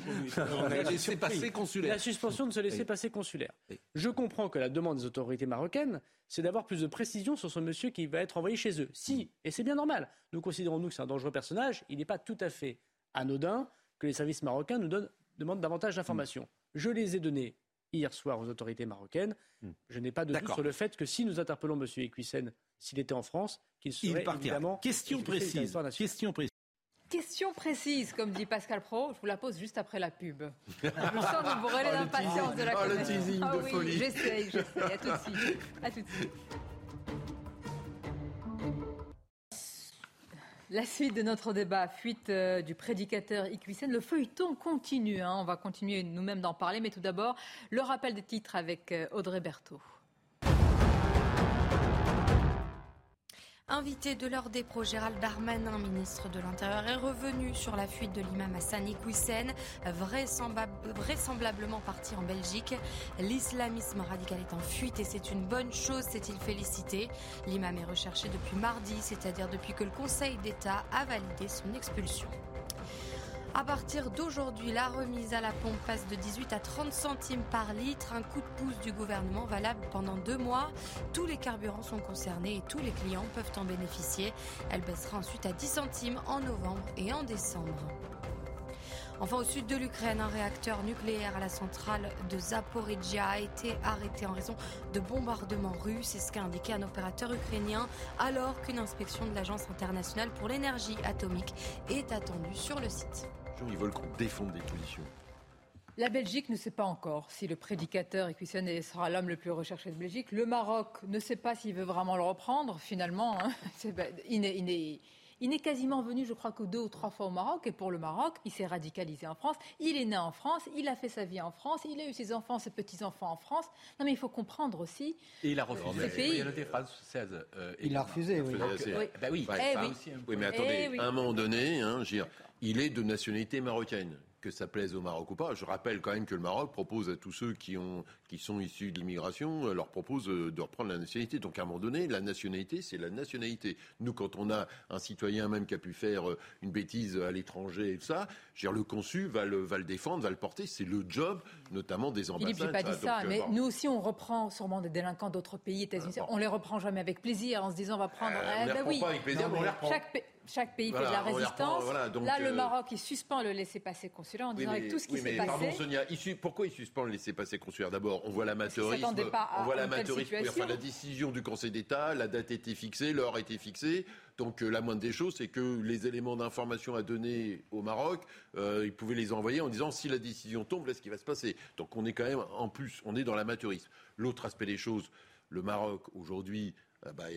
passer consulaire. La suspension de ce laisser-passer consulaire. Je comprends que la demande des autorités marocaines, c'est d'avoir plus de précision sur ce monsieur qui va être envoyé chez eux. Si, et c'est bien normal, nous considérons nous que c'est un dangereux personnage, il n'est pas tout à fait anodin que les services marocains nous donnent, demandent davantage d'informations. Je les ai données hier soir aux autorités marocaines. Hmm. Je n'ai pas de doute sur le fait que si nous interpellons M. Equissen, s'il était en France, qu'il serait évidemment... Question précise. Question précise. Question précise, comme dit Pascal Pro, je vous la pose juste après la pub. Je sens que vous brûlez l'impatience de la oh, le teasing ah, oui, folie. J'essaye, j'essaye. À tout de suite. À tout de suite. La suite de notre débat, fuite euh, du prédicateur Iquisen. Le feuilleton continue. Hein. On va continuer nous-mêmes d'en parler. Mais tout d'abord, le rappel des titres avec euh, Audrey Berthaud. Invité de l'heure des pros, Gérald Darmanin, ministre de l'Intérieur, est revenu sur la fuite de l'imam Hassan Iqwisen, vraisemblablement parti en Belgique. L'islamisme radical est en fuite et c'est une bonne chose, s'est-il félicité. L'imam est recherché depuis mardi, c'est-à-dire depuis que le Conseil d'État a validé son expulsion. À partir d'aujourd'hui, la remise à la pompe passe de 18 à 30 centimes par litre, un coup de pouce du gouvernement valable pendant deux mois. Tous les carburants sont concernés et tous les clients peuvent en bénéficier. Elle baissera ensuite à 10 centimes en novembre et en décembre. Enfin, au sud de l'Ukraine, un réacteur nucléaire à la centrale de Zaporizhia a été arrêté en raison de bombardements russes. C'est ce qu'a indiqué un opérateur ukrainien, alors qu'une inspection de l'Agence internationale pour l'énergie atomique est attendue sur le site. Ils veulent qu'on défende des positions. La Belgique ne sait pas encore si le prédicateur Equisen sera l'homme le plus recherché de Belgique. Le Maroc ne sait pas s'il veut vraiment le reprendre. Finalement, hein. il Il n'est quasiment venu, je crois, que deux ou trois fois au Maroc. Et pour le Maroc, il s'est radicalisé en France. Il est né en France. Il a fait sa vie en France. Il a eu ses enfants, ses petits-enfants en France. Non, mais il faut comprendre aussi. Et il a refusé. Pays... française. Euh, il a refusé, oui. oui. Bah oui. Eh oui. mais attendez, eh à un moment donné, hein, il est de nationalité marocaine que ça plaise au Maroc ou pas. Je rappelle quand même que le Maroc propose à tous ceux qui, ont, qui sont issus de l'immigration, euh, leur propose euh, de reprendre la nationalité. Donc à un moment donné, la nationalité, c'est la nationalité. Nous, quand on a un citoyen même qui a pu faire euh, une bêtise à l'étranger et tout ça, le consul va le, va le défendre, va le porter. C'est le job, notamment des ambassades. Philippe, pas dit ça, mais nous aussi, on reprend sûrement des délinquants d'autres pays, États-Unis. On les reprend jamais avec plaisir en se disant on va prendre. on les ben oui. pas avec plaisir, mais on les reprend. Chaque, chaque pays fait de la résistance. Là, le Maroc, il suspend le laissez-passer consulaire en disant avec tout ce qui s'est passé. Pardon, Sonia, pourquoi il suspend le laissez-passer consulaire? D'abord, on voit l'amateurisme. On voit l'amateurisme. Enfin, la décision du Conseil d'État, la date était fixée, l'heure était fixée. Donc euh, la moindre des choses, c'est que les éléments d'information à donner au Maroc, euh, ils pouvaient les envoyer en disant si la décision tombe, là, ce qui va se passer. Donc on est quand même, en plus, on est dans l'amateurisme. L'autre aspect des choses, le Maroc, aujourd'hui, euh, bah,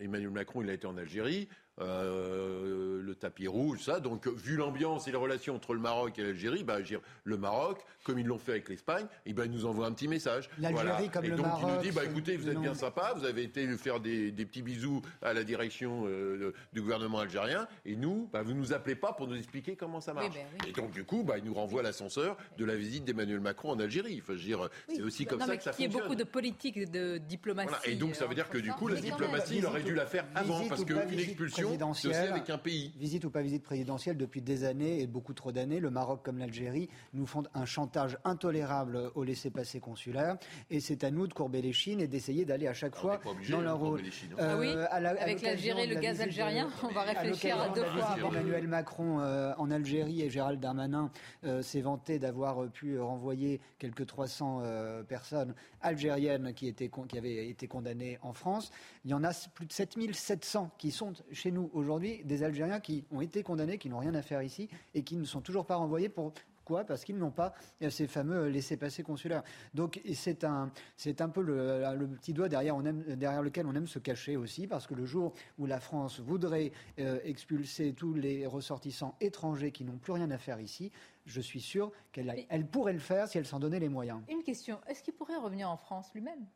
Emmanuel Macron, il a été en Algérie. Euh, le tapis rouge, ça. Donc, vu l'ambiance et les relations entre le Maroc et l'Algérie, bah, le Maroc, comme ils l'ont fait avec l'Espagne, eh ben, il nous envoie un petit message. L'Algérie comme et donc, il nous dit, bah, écoutez, vous êtes bien sympa, vous avez été faire des, petits bisous à la direction euh, du gouvernement algérien, et nous, bah, vous nous appelez pas pour nous expliquer comment ça marche. Ben et donc, du coup, bah, il nous renvoie l'ascenseur de la visite d'Emmanuel Macron en Algérie. Enfin, dire, c'est aussi comme ça que ça fonctionne. Il y a beaucoup de politique, de diplomatie. Et donc, ça veut dire que du coup, la diplomatie, il aurait dû la faire avant, parce qu'une expulsion, c'est avec un pays. Visite ou pas visite présidentielle, depuis des années et beaucoup trop d'années, le Maroc comme l'Algérie nous font un chantage intolérable au laissez-passer consulaire. Et c'est à nous de courber les chines et d'essayer d'aller à chaque fois dans leur rôle. Hein. Euh, ah oui, avec l'Algérie, le gaz algérien, on va réfléchir à, deux fois. Emmanuel Macron euh, en Algérie et Gérald Darmanin euh, s'est vanté d'avoir pu renvoyer quelques 300 personnes algériennes qui, étaient, qui avaient été condamnées en France. Il y en a plus de 7700 qui sont chez nous aujourd'hui, des Algériens qui ont été condamnés, qui n'ont rien à faire ici et qui ne sont toujours pas renvoyés. Pour pourquoi Parce qu'ils n'ont pas ces fameux laissés-passer consulaires. Donc c'est un, c'est un peu le, petit doigt derrière, on aime, derrière lequel on aime se cacher aussi, parce que le jour où la France voudrait euh, expulser tous les ressortissants étrangers qui n'ont plus rien à faire ici, je suis sûr qu'elle elle pourrait le faire si elle s'en donnait les moyens. Une question, est-ce qu'il pourrait revenir en France lui-même?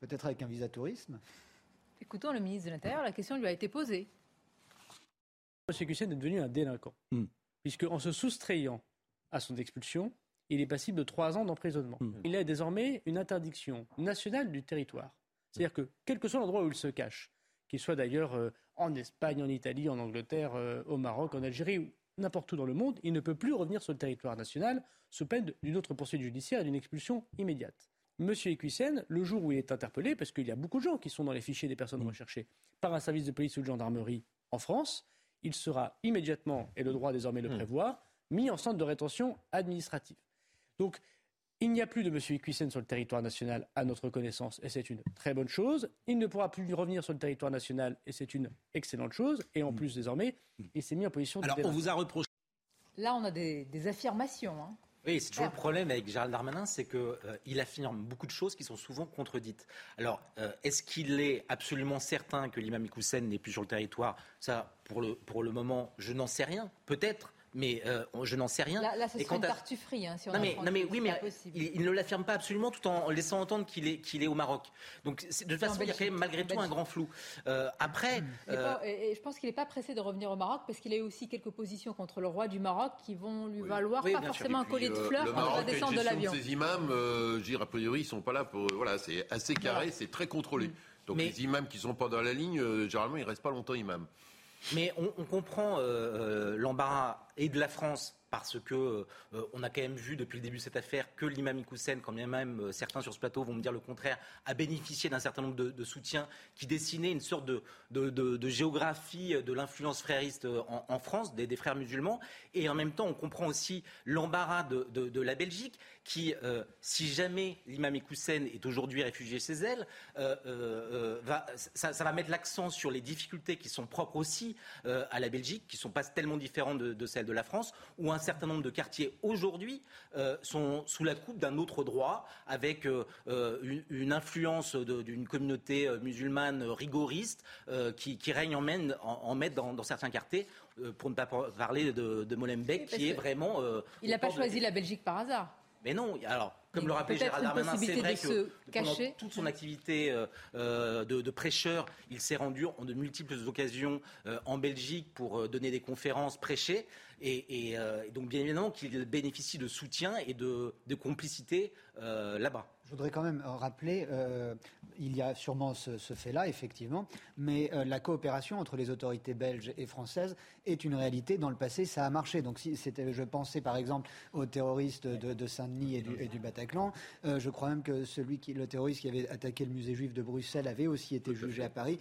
Peut-être avec un visa tourisme? Écoutons le ministre de l'Intérieur, la question lui a été posée. M. Hussein est devenu un délinquant, hmm. puisque en se soustrayant à son expulsion, il est passible de trois ans d'emprisonnement. Hmm. Il a désormais une interdiction nationale du territoire. C'est-à-dire que, quel que soit l'endroit où il se cache, qu'il soit d'ailleurs euh, en Espagne, en Italie, en Angleterre, euh, au Maroc, en Algérie ou n'importe où dans le monde, il ne peut plus revenir sur le territoire national sous peine d'une autre poursuite judiciaire et d'une expulsion immédiate. Monsieur Equissen, le jour où il est interpellé, parce qu'il y a beaucoup de gens qui sont dans les fichiers des personnes mm. recherchées par un service de police ou de gendarmerie en France, il sera immédiatement, et le droit désormais le mm. prévoit, mis en centre de rétention administrative. Donc, il n'y a plus de M. Equissen sur le territoire national à notre connaissance, et c'est une très bonne chose. Il ne pourra plus revenir sur le territoire national, et c'est une excellente chose. Et en mm. plus, désormais, il s'est mis en position de. Alors, on vous a reproché. Là, on a des, affirmations. Hein. Oui, c'est toujours le problème avec Gérald Darmanin, c'est qu'il euh, affirme beaucoup de choses qui sont souvent contredites. Alors, euh, est-ce qu'il est absolument certain que l'imam Ikoussen n'est plus sur le territoire? Ça, pour le, pour le moment, je n'en sais rien. Peut-être mais euh, je n'en sais rien. Là, là ce serait une tartufferie, hein, si on non, mais, non, mais oui, mais il, ne l'affirme pas absolument tout en laissant entendre qu'il est, qu'il est au Maroc. Donc, de toute façon, il y a quand même malgré tout un grand flou. Euh, après. Euh, et, je pense qu'il n'est pas pressé de revenir au Maroc parce qu'il a eu aussi quelques positions contre le roi du Maroc qui vont lui valoir pas forcément un collier de fleurs quand il va descendre de l'avion. Ces imams, euh, je a priori, ils sont pas là pour. Voilà, c'est assez carré, c'est très contrôlé. Mm. Donc, les imams qui sont pas dans la ligne, généralement, ils restent pas longtemps imams. Mais on, on comprend l'embarras et de la France parce que euh, on a quand même vu depuis le début de cette affaire que l'imam Ikoussen, quand même euh, certains sur ce plateau vont me dire le contraire, a bénéficié d'un certain nombre de, soutiens qui dessinaient une sorte de, de, géographie de l'influence frériste euh, en, France, des, frères musulmans. Et en même temps, on comprend aussi l'embarras de, la Belgique qui, si jamais l'imam Ikoussen est aujourd'hui réfugié chez elle, va, ça, va mettre l'accent sur les difficultés qui sont propres aussi à la Belgique, qui ne sont pas tellement différentes de, celles celle de la France, où un certain nombre de quartiers aujourd'hui sont sous la coupe d'un autre droit, avec une, influence d'une communauté musulmane rigoriste qui, règne en, maître dans, certains quartiers. pour ne pas parler de, Molenbeek, qui est vraiment. il n'a pas choisi la Belgique par hasard. Mais non, alors comme le rappelait Gérald Darmanin, c'est vrai que pendant toute son activité euh, euh, de, prêcheur, il s'est rendu en de multiples occasions euh, en Belgique pour donner des conférences, prêcher. Et, donc, bien évidemment, qu'il bénéficie de soutien et de, de complicité là-bas. Je voudrais quand même rappeler, il y a sûrement ce, fait-là, effectivement, mais la coopération entre les autorités belges et françaises est une réalité. Dans le passé, ça a marché. Donc, si c'était, je pensais par exemple aux terroristes de, Saint-Denis et du, et du Bataclan euh, je crois même que celui qui, le terroriste qui avait attaqué le musée juif de Bruxelles avait aussi été jugé à Paris.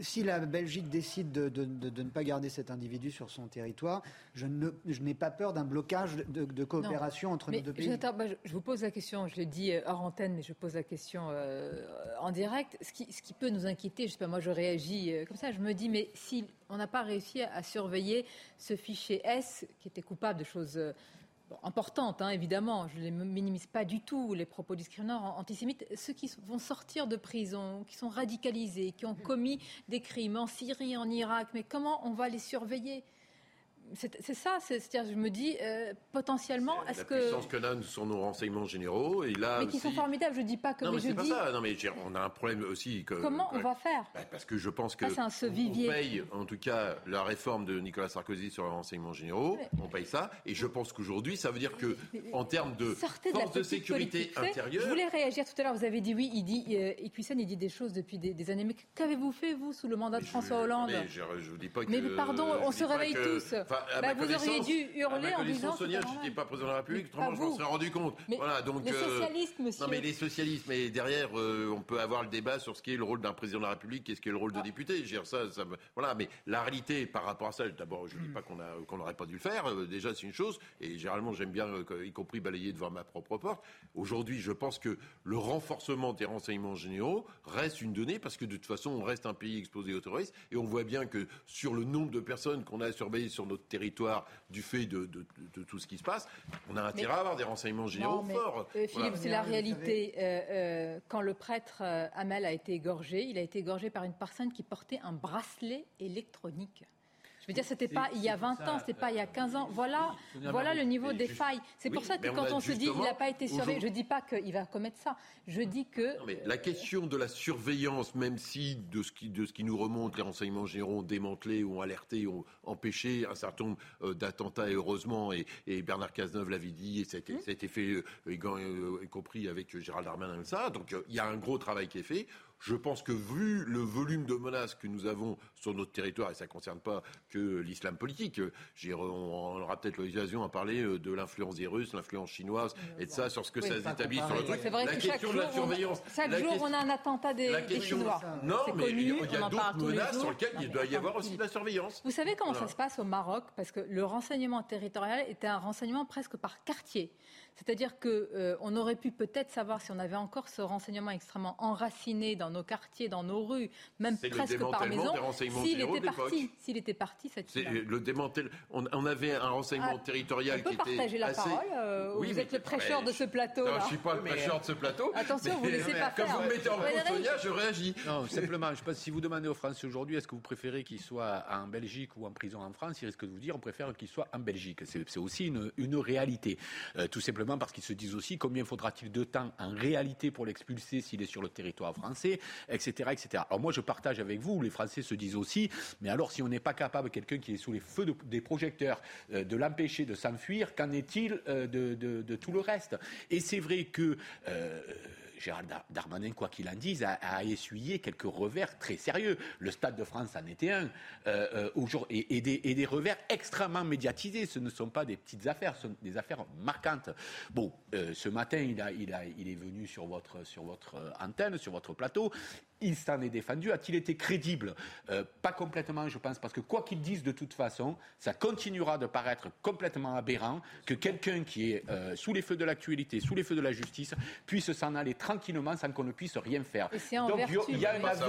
Euh, si la Belgique décide de, ne pas garder cet individu sur son territoire, je, n'ai pas peur d'un blocage de, coopération entre nos deux pays. Bah, je, vous pose la question, je l'ai dit euh, hors antenne, mais je pose la question en direct. Ce qui, peut nous inquiéter, je sais pas, moi je réagis comme ça, je me dis, mais si on n'a pas réussi à surveiller ce fichier S qui était coupable de choses importante, hein, évidemment, je ne les minimise pas du tout, les propos discriminants antisémites, ceux qui vont sortir de prison, qui sont radicalisés, qui ont commis des crimes en Syrie, en Irak, mais comment on va les surveiller? C'est ça, c'est-à-dire, je me dis, euh, potentiellement, est-ce que. La puissance que donnent sont nos renseignements généraux. Et là mais qui sont formidables, je ne dis pas que. Non, mais, c'est pas ça. Non, mais on a un problème aussi. Que, Comment on va faire bah, Parce que je pense que. Un on paye, en tout cas, la réforme de Nicolas Sarkozy sur les renseignements généraux. On paye ça. Et je pense qu'aujourd'hui, ça veut dire que, en termes de force de, sécurité intérieure. Je voulais réagir tout à l'heure. Vous avez dit oui, il dit, euh, il dit des choses depuis des, années. Mais qu'avez-vous fait, vous, sous le mandat de François Hollande Mais je, vous dis pas que. Mais pardon, on se réveille tous. Bah, vous auriez dû hurler en disant. Sonia, je n'étais pas président de la République, autrement je m'en serais rendu compte. voilà, donc, les euh, socialistes, monsieur. Non, mais les socialistes, mais derrière, euh, on peut avoir le débat sur ce qui est le rôle d'un président de la République et ce qui est le rôle de ah. député. Je ça, ça voilà, mais la réalité par rapport à ça, d'abord, je ne dis pas qu'on n'aurait pas dû le faire. Euh, déjà, c'est une chose, et généralement, j'aime bien, y compris balayer devant ma propre porte. Aujourd'hui, je pense que le renforcement des renseignements généraux reste une donnée parce que de toute façon, on reste un pays exposé aux terroristes et on voit bien que sur le nombre de personnes qu'on a à surveiller sur notre territoire du fait de, tout ce qui se passe, on a intérêt à avoir des renseignements généraux forts. Euh, Philippe, c'est la réalité. Euh, euh, quand le prêtre Hamel a été égorgé, il a été égorgé par une personne qui portait un bracelet électronique. Je veux dire, c'était pas il y a 20 ans, c'était pas il y a 15 ans. Voilà, voilà le niveau des failles. C'est pour ça que quand on, se dit il n'a pas été surveillé, je dis pas qu'il va commettre ça. Je dis que. la question de la surveillance, même si de ce qui, de ce qui nous remonte, les renseignements généraux ont démantelé, ont alerté, ont empêché un certain nombre euh, d'attentats, heureusement, et, Bernard Cazeneuve l'avait dit, et ça a été, mmh. fait, euh, y compris avec Gérald Darmanin, ça. Donc euh, il y a un gros travail qui est fait. Je pense que vu le volume de menaces que nous avons sur notre territoire, et ça ne concerne pas que l'islam politique, on aura peut-être l'occasion à parler euh, de l'influence des Russes, l'influence chinoise, et de ça sur ce que ça s'établit sur le truc. Vrai la que question de la surveillance. chaque jour, on a un attentat des, Chinois. Non, mais il y a, d'autres menaces sur lesquelles il doit y avoir aussi de la surveillance. Vous savez comment ça se passe au Maroc? Parce que le renseignement territorial était un renseignement presque par quartier. C'est-à-dire qu'on euh, aurait pu peut-être savoir si on avait encore ce renseignement extrêmement enraciné dans nos quartiers, dans nos rues, même presque par maison, s'il était parti, s'il était parti cette le démantel. On, avait un renseignement ah, territorial qui était partager la assez... parole. Euh, vous êtes le prêcheur de ce plateau. Non, je suis pas le prêcheur de ce plateau. Attention, vous ne laissez pas faire. Quand vous me mettez en cause, Sonia, je réagis. Non, simplement, je pas si vous demandez aux Français aujourd'hui, est-ce que vous préférez qu'il soit en Belgique ou en prison en France, ils risquent de vous dire, on préfère qu'il soit en Belgique. C'est aussi une, une réalité, euh, tout simplement parce qu'ils se disent aussi combien faudra-t-il de temps en réalité pour l'expulser s'il est sur le territoire français, etc., etc. Alors moi, je partage avec vous, les Français se disent aussi, mais alors si on n'est pas capable, quelqu'un qui est sous les feux des projecteurs, euh, de l'empêcher de s'enfuir, qu'en est-il euh, de, tout le reste? Et c'est vrai que... Euh, Gérald Darmanin, quoi qu'il en dise, a, essuyé quelques revers très sérieux. Le Stade de France en était un, euh, euh et, des, revers extrêmement médiatisés. Ce ne sont pas des petites affaires, ce sont des affaires marquantes. Bon, euh, ce matin, il, est venu sur votre antenne, sur votre plateau il s'en est défendu. A-t-il été crédible? Euh, Pas complètement, je pense, parce que quoi qu'il dise de toute façon, ça continuera de paraître complètement aberrant que quelqu'un qui est euh, sous les feux de l'actualité, sous les feux de la justice, puisse s'en aller tranquillement sans qu'on ne puisse rien faire. Donc il y a un aveu,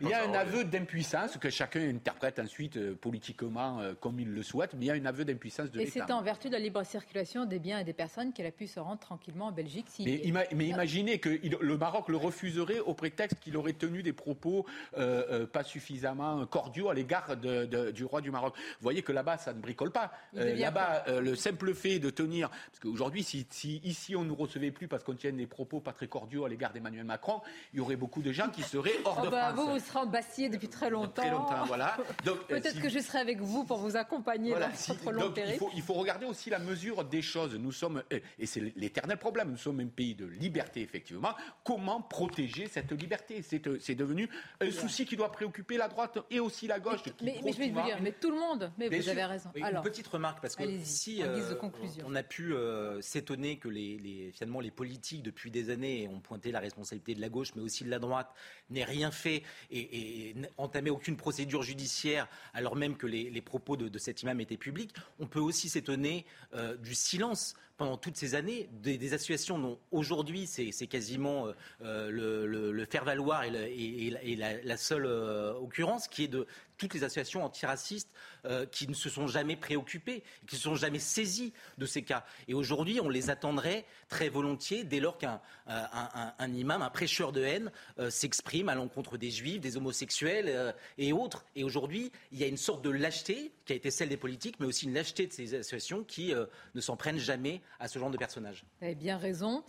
il y a un aveu d'impuissance que chacun interprète ensuite euh, politiquement comme il le souhaite, mais il y a un aveu d'impuissance de l'État. Et c'est en vertu de la libre circulation des biens et des personnes qu'elle a pu se rendre tranquillement en Belgique. Mais, mais, imaginez que le Maroc le refuserait au prétexte qu'il aurait tenu des propos euh, euh, pas suffisamment cordiaux à l'égard du roi du Maroc. Vous voyez que là-bas, ça ne bricole pas. Euh, là-bas, le simple fait de tenir, parce qu'aujourd'hui, si, ici on ne nous recevait plus parce qu'on tient des propos pas très cordiaux à l'égard d'Emmanuel Macron, il y aurait beaucoup de gens qui seraient hors oh de bah, France. Vous, vous serez en depuis très longtemps. Très longtemps, voilà. Peut-être que je serai avec vous pour vous accompagner dans votre long il faut, il faut regarder aussi la mesure des choses. Nous sommes, et c'est l'éternel problème, nous sommes un pays de liberté, effectivement. Comment protéger cette liberté? C'est devenu un souci qui doit préoccuper la droite et aussi la gauche. Mais, je vais vous dire, mais tout le monde. Mais vous avez raison. Alors, une petite remarque, parce que si euh, on a pu euh, s'étonner que les, finalement les politiques depuis des années ont pointé la responsabilité de la gauche, mais aussi de la droite, n'aient rien fait et, et entamé aucune procédure judiciaire, alors même que les, propos de, cet imam étaient publics, on peut aussi s'étonner euh, du silence pendant toutes ces années des, associations dont aujourd'hui c'est quasiment euh, le, faire-valoir et, la, seule euh, occurrence, qui est de toutes les associations antiracistes euh, qui ne se sont jamais préoccupées, qui ne se sont jamais saisies de ces cas. Et aujourd'hui, on les attendrait très volontiers dès lors qu'un un, imam, un prêcheur de haine s'exprime à l'encontre des juifs, des homosexuels et autres. Et aujourd'hui, il y a une sorte de lâcheté qui a été celle des politiques, mais aussi une lâcheté de ces associations qui ne s'en prennent jamais à ce genre de personnages. Vous avez bien raison.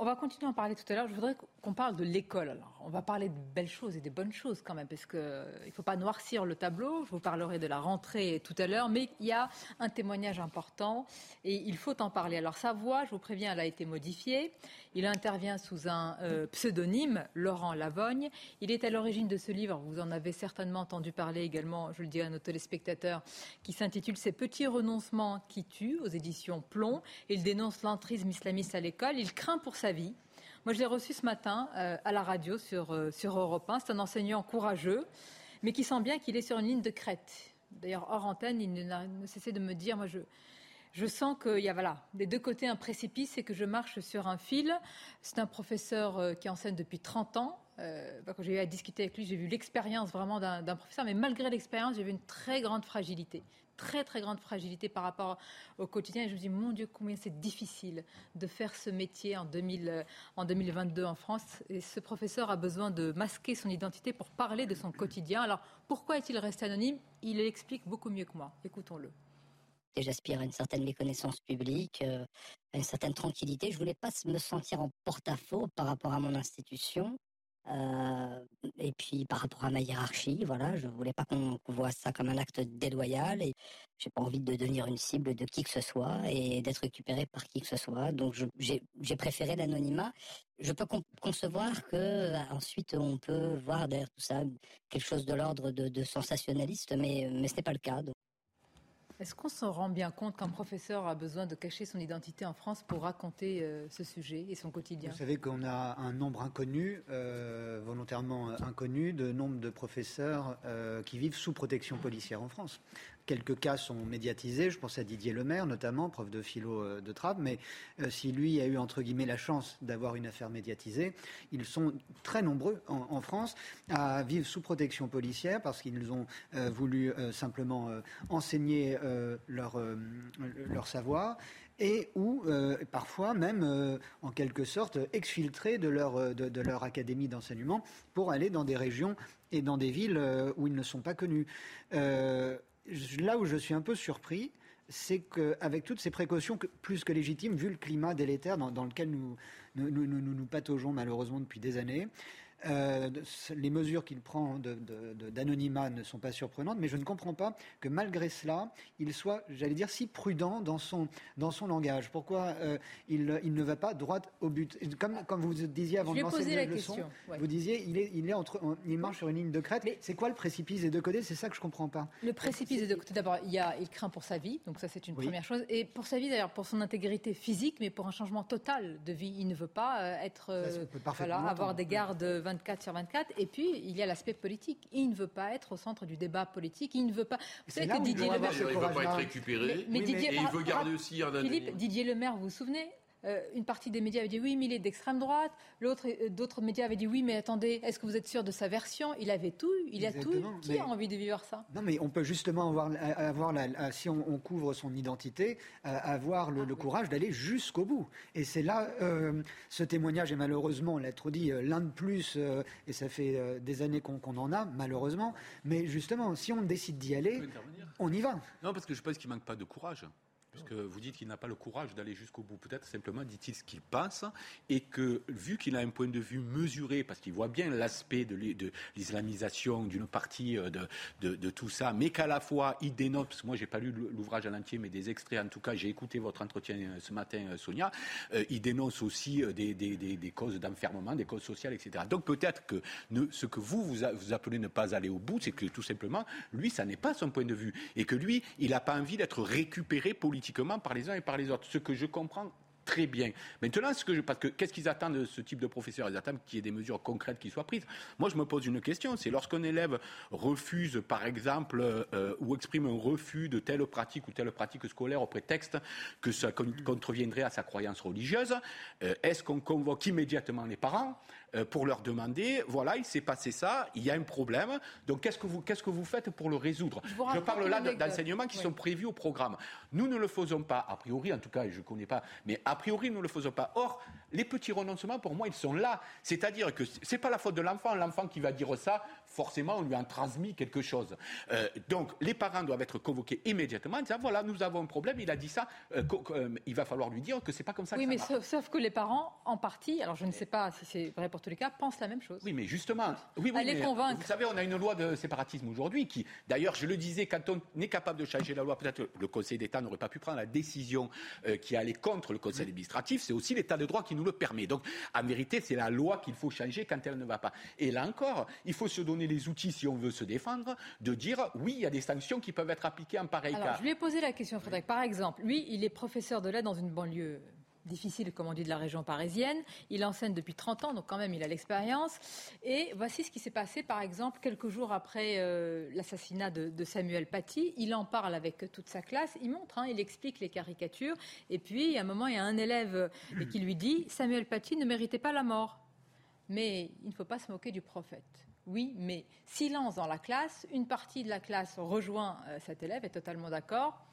On va continuer à en parler tout à l'heure. Je voudrais qu'on parle de l'école. On va parler de belles choses et des bonnes choses quand même, parce qu'il ne faut pas noircir le tableau. Je vous parlerai de la rentrée tout à l'heure, mais il y a un témoignage important et il faut en parler. Alors, sa voix, je vous préviens, elle a été modifiée. Il intervient sous un euh, pseudonyme, Laurent Lavogne. Il est à l'origine de ce livre, vous en avez certainement entendu parler également, je le dis à nos téléspectateurs, qui s'intitule Ces petits renoncements qui tuent aux éditions Plomb. Il dénonce l'entrisme islamiste à l'école. Il craint pour sa Moi, je l'ai reçu ce matin euh, à la radio sur, euh, Europe 1. C'est un enseignant courageux, mais qui sent bien qu'il est sur une ligne de crête. D'ailleurs, hors antenne, il ne, cessait de me dire, moi, je, je sens qu'il y a voilà, des deux côtés un précipice et que je marche sur un fil. C'est un professeur euh, qui enseigne depuis 30 ans. Bah, quand j'ai eu à discuter avec lui, j'ai vu l'expérience vraiment d'un professeur, mais malgré l'expérience, j'ai vu une très grande fragilité, très très grande fragilité par rapport au quotidien. Je me dis, mon Dieu, combien c'est difficile de faire ce métier en, 2000, en 2022 en France. Ce professeur a besoin de masquer son identité pour parler de son quotidien. Alors, pourquoi est-il resté anonyme? Il l'explique beaucoup mieux que moi. Écoutons-le. J'aspire à une certaine méconnaissance publique, euh, à une certaine tranquillité. Je voulais pas me sentir en porte-à-faux par rapport à mon institution. Et puis par rapport à ma hiérarchie, voilà, je voulais pas qu'on voit ça comme un acte déloyal et j'ai pas envie de devenir une cible de qui que ce soit et d'être récupéré par qui que ce soit. Donc j'ai préféré l'anonymat. Je peux concevoir que euh, ensuite on peut voir derrière tout ça quelque chose de l'ordre de, sensationnaliste, mais mais n'est pas le cas. Est-ce qu'on se rend bien compte qu'un professeur a besoin de cacher son identité en France pour raconter euh, ce sujet et son quotidien? Vous savez qu'on a un nombre inconnu, euh, volontairement inconnu, de nombre de professeurs euh, qui vivent sous protection policière en France. Quelques cas sont médiatisés, je pense à Didier Lemaire notamment, prof de philo euh, de Trappes, mais euh, si lui a eu entre guillemets la chance d'avoir une affaire médiatisée, ils sont très nombreux en, France à vivre sous protection policière parce qu'ils ont euh, voulu simplement enseigner leur, leur savoir et ou parfois même en quelque sorte exfiltrer de leur, de leur académie d'enseignement pour aller dans des régions et dans des villes où ils ne sont pas connus là où je suis un peu surpris, c'est qu'avec toutes ces précautions plus que légitimes, vu le climat délétère dans, lequel nous nous, pataugeons malheureusement depuis des années, euh, les mesures qu'il prend d'anonymat ne sont pas surprenantes, mais je ne comprends pas que malgré cela, il soit, j'allais dire, si prudent dans son, dans son langage. Pourquoi euh, il, il, ne va pas droit au but? Comme, comme vous disiez avant de lancer la leçon, vous disiez, il, est, il, est entre, il marche sur une ligne de crête. C'est quoi le précipice des deux côtés? C'est ça que je ne comprends pas. Le précipice des deux côtés, d'abord, il, il craint pour sa vie, donc ça c'est une première chose. Et pour sa vie, d'ailleurs, pour son intégrité physique, mais pour un changement total de vie. Il ne veut pas euh, être, voilà, avoir des gardes 24 sur 24. Et puis, il y a l'aspect politique. Il ne veut pas être au centre du débat politique. Il ne veut pas. Vous savez que Didier Lemaire. Il ne veut pas être récupéré. Mais, Didier, et il veut garder aussi un Philippe, Didier Lemaire, vous vous souvenez? Euh, une partie des médias avait dit oui, mais il est d'extrême droite. L'autre, euh, d'autres médias avaient dit oui, mais attendez, est-ce que vous êtes sûr de sa version? Il avait tout, il a tout. Qui a envie de vivre ça? Non, mais on peut justement avoir, avoir la, si on, couvre son identité, euh, avoir le, courage d'aller jusqu'au bout. Et c'est là, ce témoignage est malheureusement, on l'a trop dit, l'un de plus, et ça fait des années qu'on en a, malheureusement. Mais justement, si on décide d'y aller, on y va. Non, parce que je pense qu'il manque pas de courage. Parce que vous dites qu'il n'a pas le courage d'aller jusqu'au bout. Peut-être simplement dit-il ce qu'il pense et que, vu qu'il a un point de vue mesuré, parce qu'il voit bien l'aspect de l'islamisation d'une partie euh, de, tout ça, mais qu'à la fois il que moi j'ai pas lu l'ouvrage à l'entier, mais des extraits, en tout cas j'ai écouté votre entretien euh, ce matin, euh, Sonia, il dénonce aussi des, causes d'enfermement, des causes sociales, etc. Donc peut-être que ce que vous, vous, vous appelez ne pas aller au bout, c'est que tout simplement, lui, ça n'est pas son point de vue. Et que lui, il n'a pas envie d'être récupéré politiquement par les uns et par les autres. Ce que je comprends très bien. Maintenant, qu'est-ce qu'ils attendent de ce type de professeur? Ils attendent qu'il y ait des mesures concrètes qui soient prises. Moi, je me pose une question. C'est lorsqu'un élève refuse, par exemple, euh, ou exprime un refus de telle pratique ou telle pratique scolaire au prétexte que ça contreviendrait à sa croyance religieuse, euh, est-ce qu'on convoque immédiatement les parents? Pour leur demander, voilà, il s'est passé ça, il y a un problème, donc qu'est-ce que vous, qu'est-ce que vous faites pour le résoudre Je, parle là d'enseignements qui sont prévus au programme. Nous ne le faisons pas, a priori, en tout cas, je ne connais pas, mais a priori, nous ne le faisons pas. Or, les petits renoncements, pour moi, ils sont là. C'est-à-dire que ce n'est pas la faute de l'enfant, l'enfant qui va dire ça, forcément, on lui a transmis quelque chose. Euh, donc, les parents doivent être convoqués immédiatement en disant, voilà, nous avons un problème, il a dit ça, euh, il va falloir lui dire que c'est pas comme ça oui, que ça mais sauf, que les parents, en partie, alors je ne sais pas si c'est vrai pour tous les cas, pensent la même chose. Oui, mais justement, oui, oui, convaincre. Vous savez, on a une loi de séparatisme aujourd'hui qui, d'ailleurs, je le disais, quand on est capable de changer la loi, peut-être le Conseil d'État n'aurait pas pu prendre la décision euh, qui allait contre le Conseil administratif. C'est aussi l'État de droit qui nous le permet. Donc, en vérité, c'est la loi qu'il faut changer quand elle ne va pas. Et là encore, il faut se donner les outils, si on veut se défendre, de dire oui, il y a des sanctions qui peuvent être appliquées en pareil Alors, cas. Je lui ai posé la question, Frédéric. Par exemple, lui, il est professeur de l'aide dans une banlieue difficile, comme on dit, de la région parisienne. Il enseigne depuis 30 ans, donc quand même, il a l'expérience. Et voici ce qui s'est passé, par exemple, quelques jours après euh, l'assassinat de, Samuel Paty. Il en parle avec toute sa classe. Il montre, hein, il explique les caricatures. Et puis, à un moment, il y a un élève qui lui dit Samuel Paty ne méritait pas la mort. Mais il ne faut pas se moquer du prophète. Oui, mais silence dans la classe. Une partie de la classe rejoint euh, cet élève, est totalement d'accord.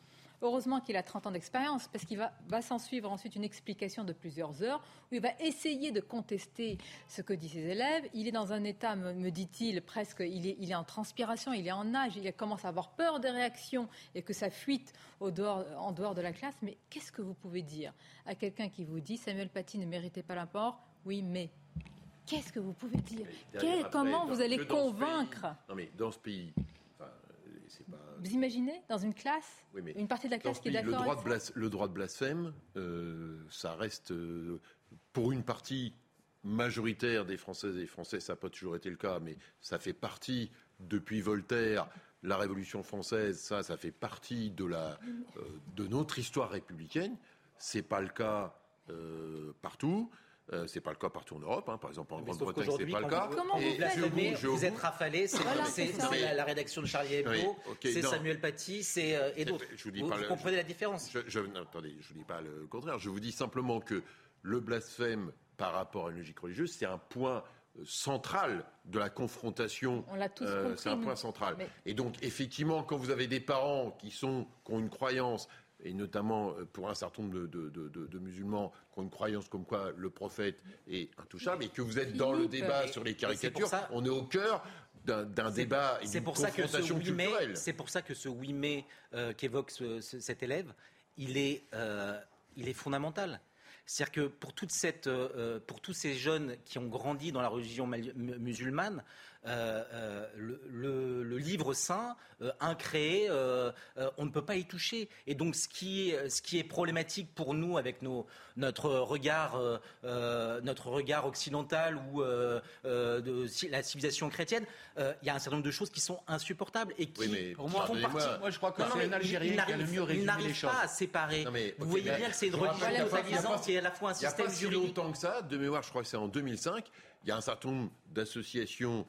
Heureusement qu'il a 30 ans d'expérience, parce qu'il va, s'en suivre ensuite une explication de plusieurs heures, où il va essayer de contester ce que disent ses élèves. Il est dans un état, me, dit-il, presque, il est, en transpiration, il est en nage, il commence à avoir peur des réactions et que ça fuite en dehors de la classe. Mais qu'est-ce que vous pouvez dire à quelqu'un qui vous dit Samuel Paty ne méritait pas la mort? Oui, mais Qu'est-ce que vous pouvez dire Comment vous allez convaincre Non, mais dans ce pays, vous imaginez, dans une classe, une partie de la classe qui est d'accord avec Le droit de blasphème, euh, ça reste, euh, pour une partie majoritaire des Françaises et des Français, ça n'a pas toujours été le cas, mais ça fait partie, depuis Voltaire, la Révolution française, ça, ça fait partie de, la, euh, de notre histoire républicaine. Ce n'est pas le cas partout. Euh, c'est pas le cas partout en Europe, hein. par exemple en Grande-Bretagne, c'est pas le cas. Comment vous, faites vous, êtes rafalé, c'est la, rédaction de Charlie Hebdo, c'est Samuel Paty, c'est euh, et d'autres. Vous, comprenez la différence je, je, Attendez, je ne dis pas le contraire. Je vous dis simplement que le blasphème par rapport à une logique religieuse, c'est un point euh, central de la confrontation. On l'a tous euh, C'est un point central. Et donc, effectivement, quand vous avez des parents qui, sont, qui ont une croyance et notamment euh, pour un certain nombre de, musulmans qui ont une croyance comme quoi le prophète est intouchable, et que vous êtes dans le débat sur les caricatures, on est au cœur d'un débat et d'une confrontation culturelle. C'est pour ça que ce 8 mai euh, qu'évoque cet élève, il est, euh, il est fondamental. C'est-à-dire que pour, toute cette, pour tous ces jeunes qui ont grandi dans la religion musulmane, euh, euh, le, livre saint, euh, incréé, on ne peut pas y toucher. Et donc, ce qui est, ce qui est problématique pour nous avec nos, notre, regard, notre regard occidental ou de la civilisation chrétienne, il y a un certain nombre de choses qui sont insupportables et qui, pour moi, font partie. Moi, je crois que c'est un Algérien qui a le mieux résumé les choses. pas à séparer. Vous voyez bien que c'est une religion totalisante qui est à la fois un système juridique. Il n'y a pas si longtemps que ça, de mémoire, je crois que c'est en 2005, Il y a un certain nombre d'associations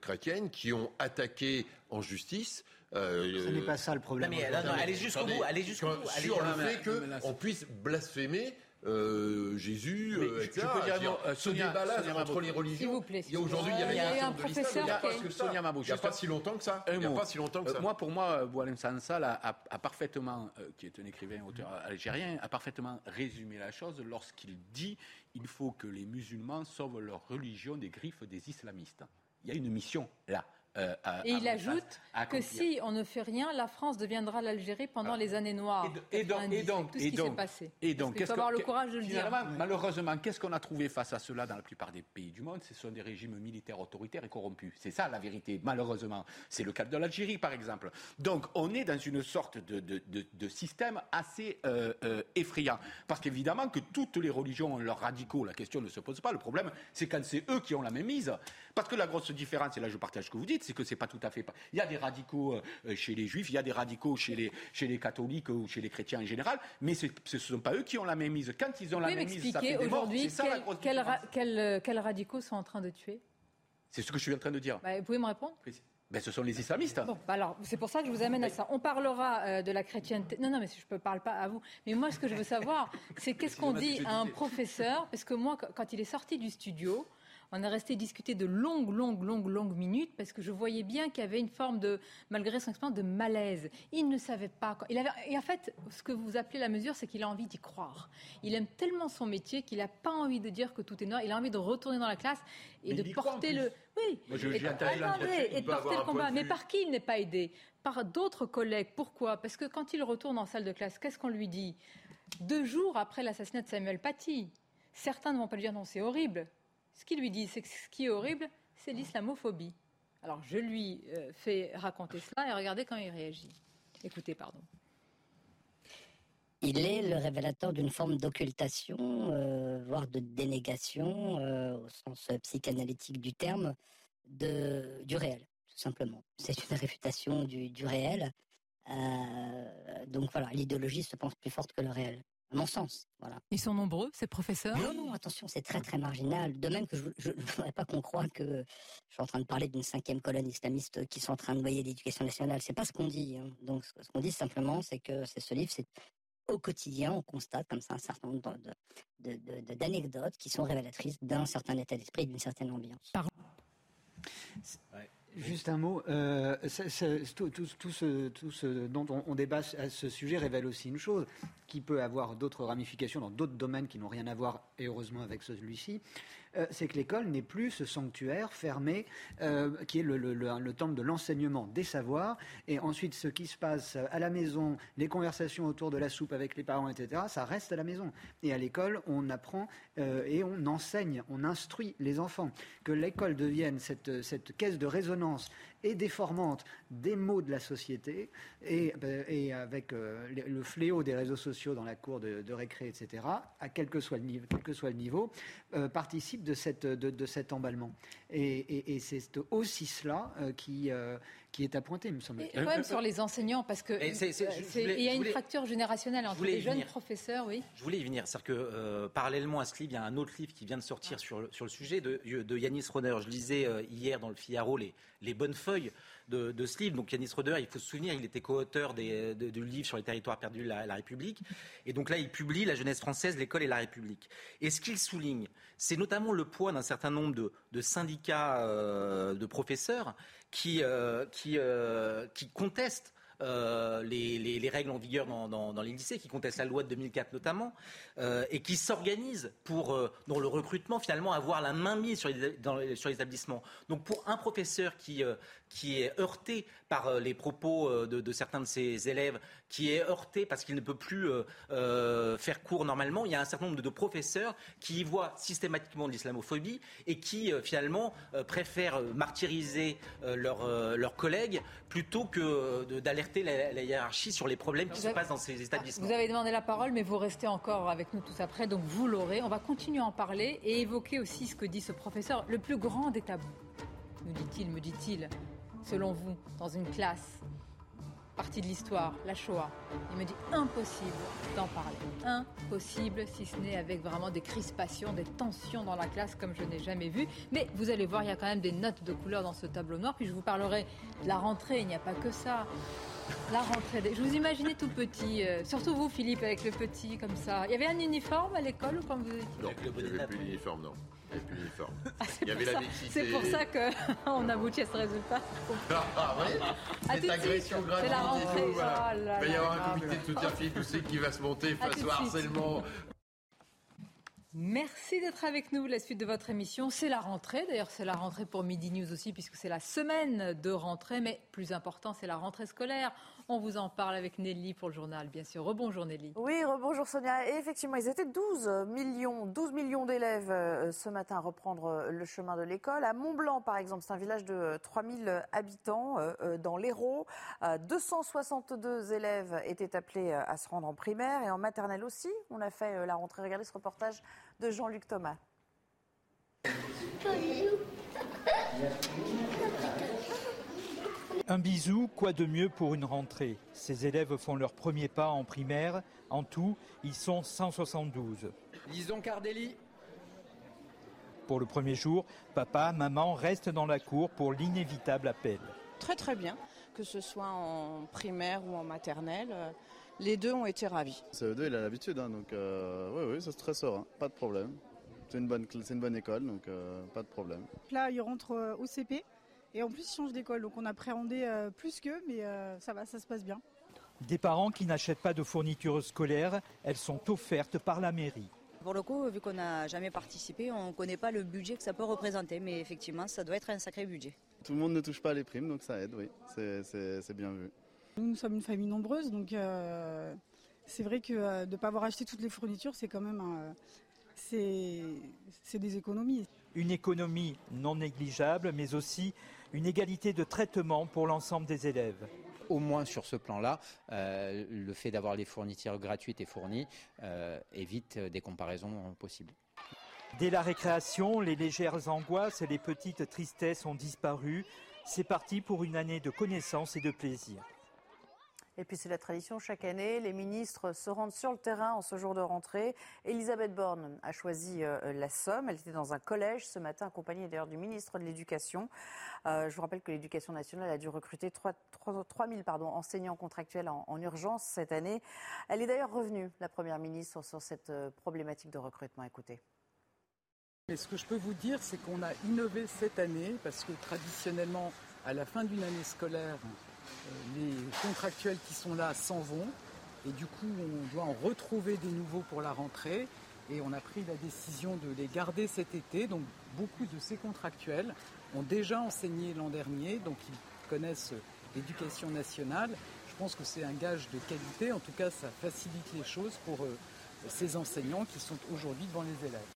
chrétiennes qui ont attaqué en justice ce n'est pas ça le problème. Non, mais, allez jusqu'au bout, allez jusqu'au bout. Sur le fait qu'on puisse blasphémer euh, Jésus, euh, etc. Je peux dire, dire, euh, ce débat-là entre les religions. Vous plaît. Il y a aujourd'hui, il y a, un professeur. Parce que Sonia Mabou, il n'y a pas si longtemps que ça. Il n'y a pas si longtemps que ça. Moi, pour moi, Boualem Sansal a, a, a, parfaitement, qui est un écrivain, auteur algérien, a parfaitement résumé la chose lorsqu'il dit il faut que les musulmans sauvent leur religion des griffes des islamistes. Il y a une mission là. Euh, et il ajoute que si on ne fait rien, la France deviendra l'Algérie pendant ah. les années noires. Et, donc, et donc, s'est passé. Et donc, il faut avoir le courage de le dire. Malheureusement, qu'est-ce qu'on a trouvé face à cela dans la plupart des pays du monde? Ce sont des régimes militaires autoritaires et corrompus. C'est ça la vérité, malheureusement. C'est le cas de l'Algérie, par exemple. Donc, on est dans une sorte de, de, de, système assez euh, euh, effrayant. Parce qu'évidemment que toutes les religions ont leurs radicaux. La question ne se pose pas. Le problème, c'est quand c'est eux qui ont la même mise. Parce que la grosse différence, et là je partage ce que vous dites, c'est que c'est pas tout à fait. Il y a des radicaux euh, chez les juifs, il y a des radicaux chez les, chez les catholiques ou chez les chrétiens en général, mais ce ne sont pas eux qui ont la même mise. Quand ils ont la même mise, ça fait grosse quels, quels, radicaux sont en train de tuer? C'est ce que je suis en train de dire. Bah, vous pouvez me répondre? Ben, ce sont les islamistes. Bon, bah alors, c'est pour ça que je vous amène à ça. On parlera euh, de la chrétienté. Non, non, mais je ne parle pas à vous. Mais moi, ce que je veux savoir, c'est qu'est-ce qu'on dit à un professeur? Parce que moi, quand il est sorti du studio, on est resté discuter de longues, longues, longues, longues minutes parce que je voyais bien qu'il y avait une forme de, malgré son expérience, de malaise. Il ne savait pas. Il avait, et en fait, ce que vous appelez la mesure, c'est qu'il a envie d'y croire. Il aime tellement son métier qu'il n'a pas envie de dire que tout est noir. Il a envie de retourner dans la classe et de porter le. Oui. Moi, je, et, de, et de porter le combat. Mais par qui il n'est pas aidé? Par d'autres collègues. Pourquoi? Parce que quand il retourne en salle de classe, qu'est-ce qu'on lui dit? Deux jours après l'assassinat de Samuel Paty, certains ne vont pas lui dire non, c'est horrible. Ce qu'il lui dit, c'est que ce qui est horrible, c'est l'islamophobie. Alors je lui euh, fais raconter cela et regardez quand il réagit. Écoutez, pardon. Il est le révélateur d'une forme d'occultation, euh, voire de dénégation, euh, au sens psychanalytique du terme, du réel, tout simplement. C'est une réfutation du réel. donc voilà, l'idéologie se pense plus forte que le réel à mon sens. Voilà. Ils sont nombreux, ces professeurs? Non, non, attention, c'est très très marginal. De même que je ne voudrais pas qu'on croie que je suis en train de parler d'une cinquième colonne islamiste qui sont en train de noyer l'éducation nationale. C'est pas ce qu'on dit. Hein. Donc ce qu'on dit simplement, c'est que c'est ce livre, c'est au quotidien, on constate comme ça un certain nombre d'anecdotes qui sont révélatrices d'un certain état d'esprit, d'une certaine ambiance. Juste un mot. Euh, tout, ce, dont on, débat à ce sujet révèle aussi une chose qui peut avoir d'autres ramifications dans d'autres domaines qui n'ont rien à voir, et heureusement, avec celui-ci. Euh, c'est que l'école n'est plus ce sanctuaire fermé euh, qui est le, temple de l'enseignement des savoirs. Et ensuite, ce qui se passe à la maison, les conversations autour de la soupe avec les parents, etc., ça reste à la maison. Et à l'école, on apprend euh, et on enseigne, on instruit les enfants. Que l'école devienne cette, cette caisse de résonance et déformante des mots de la société, et, et avec le fléau des réseaux sociaux dans la cour de, récré, etc., à quel que soit le niveau, quel niveau participe de, cette, de, cet emballement. Et, c'est aussi cela euh, qui, euh, qui est à pointer, me semble-t-il. Quand même sur les enseignants, parce que il y a une fracture générationnelle entre les jeunes professeurs, oui. Je voulais y venir. C'est-à-dire que euh, parallèlement à ce livre, il y a un autre livre qui vient de sortir sur, sur le sujet de, de Yanis Roder. Je lisais hier dans le Figaro les, les bonnes feuilles de, ce livre. Donc Yanis Roder, il faut se souvenir, il était co-auteur du livre sur les territoires perdus de la, République. Et donc là, il publie La jeunesse française, l'école et la République. Et ce qu'il souligne, c'est notamment le poids d'un certain nombre de, syndicats euh, de professeurs qui, euh, qui, euh, contestent euh, les, règles en vigueur dans, les lycées, qui contestent la loi de 2004 notamment, et qui s'organisent pour, dans le recrutement, finalement, avoir la main mise sur les, sur les établissements. Donc pour un professeur qui, qui est heurté par les propos de, certains de ses élèves, qui est heurté parce qu'il ne peut plus faire cours normalement, il y a un certain nombre de, professeurs qui y voient systématiquement de l'islamophobie et qui, finalement, préfèrent martyriser leurs collègues plutôt que d'aller la, hiérarchie sur les problèmes qui se passent dans ces établissements. Vous avez demandé la parole, mais vous restez encore avec nous tous après, donc vous l'aurez. On va continuer à en parler et évoquer aussi ce que dit ce professeur. Le plus grand des tabous, nous dit-il, me dit-il, selon vous, dans une classe partie de l'histoire, la Shoah. Il me dit impossible d'en parler. Impossible, si ce n'est avec vraiment des crispations, des tensions dans la classe comme je n'ai jamais vu. Mais vous allez voir, il y a quand même des notes de couleur dans ce tableau noir. Puis je vous parlerai de la rentrée, il n'y a pas que ça. La rentrée. Je vous imaginais tout petit, euh, surtout vous, Philippe, avec le petit comme ça. Il y avait un uniforme à l'école ou quand vous étiez Non, il n'y avait plus d'uniforme, non. Ah, il y avait la C'est pour ça qu'on aboutit à ce résultat. Ah, ouais Cette agression gratuite. C'est la rentrée. Voilà. Oh il va y avoir un comité de soutien Philippe qui va se monter face au harcèlement. Merci d'être avec nous. La suite de votre émission, c'est la rentrée. D'ailleurs, c'est la rentrée pour Midi News aussi, puisque c'est la semaine de rentrée. Mais plus important, c'est la rentrée scolaire. On vous en parle avec Nelly pour le journal, bien sûr. Rebonjour Nelly. Oui, rebonjour Sonia. Et effectivement, ils étaient 12 millions, 12 millions d'élèves euh, ce matin à reprendre euh, le chemin de l'école. À Mont-Blanc, par exemple, c'est un village de 3000 habitants euh, dans l'Hérault. 262 élèves étaient appelés à se rendre en primaire et en maternelle aussi. On a fait la rentrée. Regardez ce reportage de Jean-Luc Thomas. Un bisou, quoi de mieux pour une rentrée? Ces élèves font leur premier pas en primaire. En tout, ils sont 172. Lison Cardelli. Pour le premier jour, papa, maman restent dans la cour pour l'inévitable appel. Très très bien, que ce soit en primaire ou en maternelle. Les deux ont été ravis. CE2, il a l'habitude, hein, donc euh, oui, oui, c'est très serein, pas de problème. C'est une bonne, une bonne école, donc euh, pas de problème. Là, il rentre euh, au CP. Et en plus, ils changent d'école. Donc on appréhendait euh, plus qu'eux, mais euh, ça va, ça se passe bien. Des parents qui n'achètent pas de fournitures scolaires, elles sont offertes par la mairie. Pour le coup, vu qu'on n'a jamais participé, on ne connaît pas le budget que ça peut représenter, mais effectivement, ça doit être un sacré budget. Tout le monde ne touche pas les primes, donc ça aide, oui, c'est bien vu. Nous, nous sommes une famille nombreuse, donc euh, c'est vrai que de ne pas avoir acheté toutes les fournitures, c'est quand même c'est des économies. Une économie non négligeable, mais aussi une égalité de traitement pour l'ensemble des élèves. Au moins sur ce plan-là, euh, le fait d'avoir les fournitures gratuites et fournies euh, évite des comparaisons possibles. Dès la récréation, les légères angoisses et les petites tristesses ont disparu. C'est parti pour une année de connaissances et de plaisir. Et puis c'est la tradition chaque année, les ministres se rendent sur le terrain en ce jour de rentrée. Elisabeth Borne a choisi euh, la Somme. Elle était dans un collège ce matin, accompagnée d'ailleurs du ministre de l'Éducation. Euh, je vous rappelle que l'Éducation nationale a dû recruter 3, 000 pardon, enseignants contractuels en, en, urgence cette année. Elle est d'ailleurs revenue, la Première ministre, sur cette euh, problématique de recrutement. Écoutez. Mais ce que je peux vous dire, c'est qu'on a innové cette année parce que traditionnellement, à la fin d'une année scolaire, les contractuels qui sont là s'en vont et du coup on doit en retrouver des nouveaux pour la rentrée et on a pris la décision de les garder cet été. Donc beaucoup de ces contractuels ont déjà enseigné l'an dernier, donc ils connaissent l'éducation nationale. Je pense que c'est un gage de qualité, en tout cas ça facilite les choses pour euh, ces enseignants qui sont aujourd'hui devant les élèves.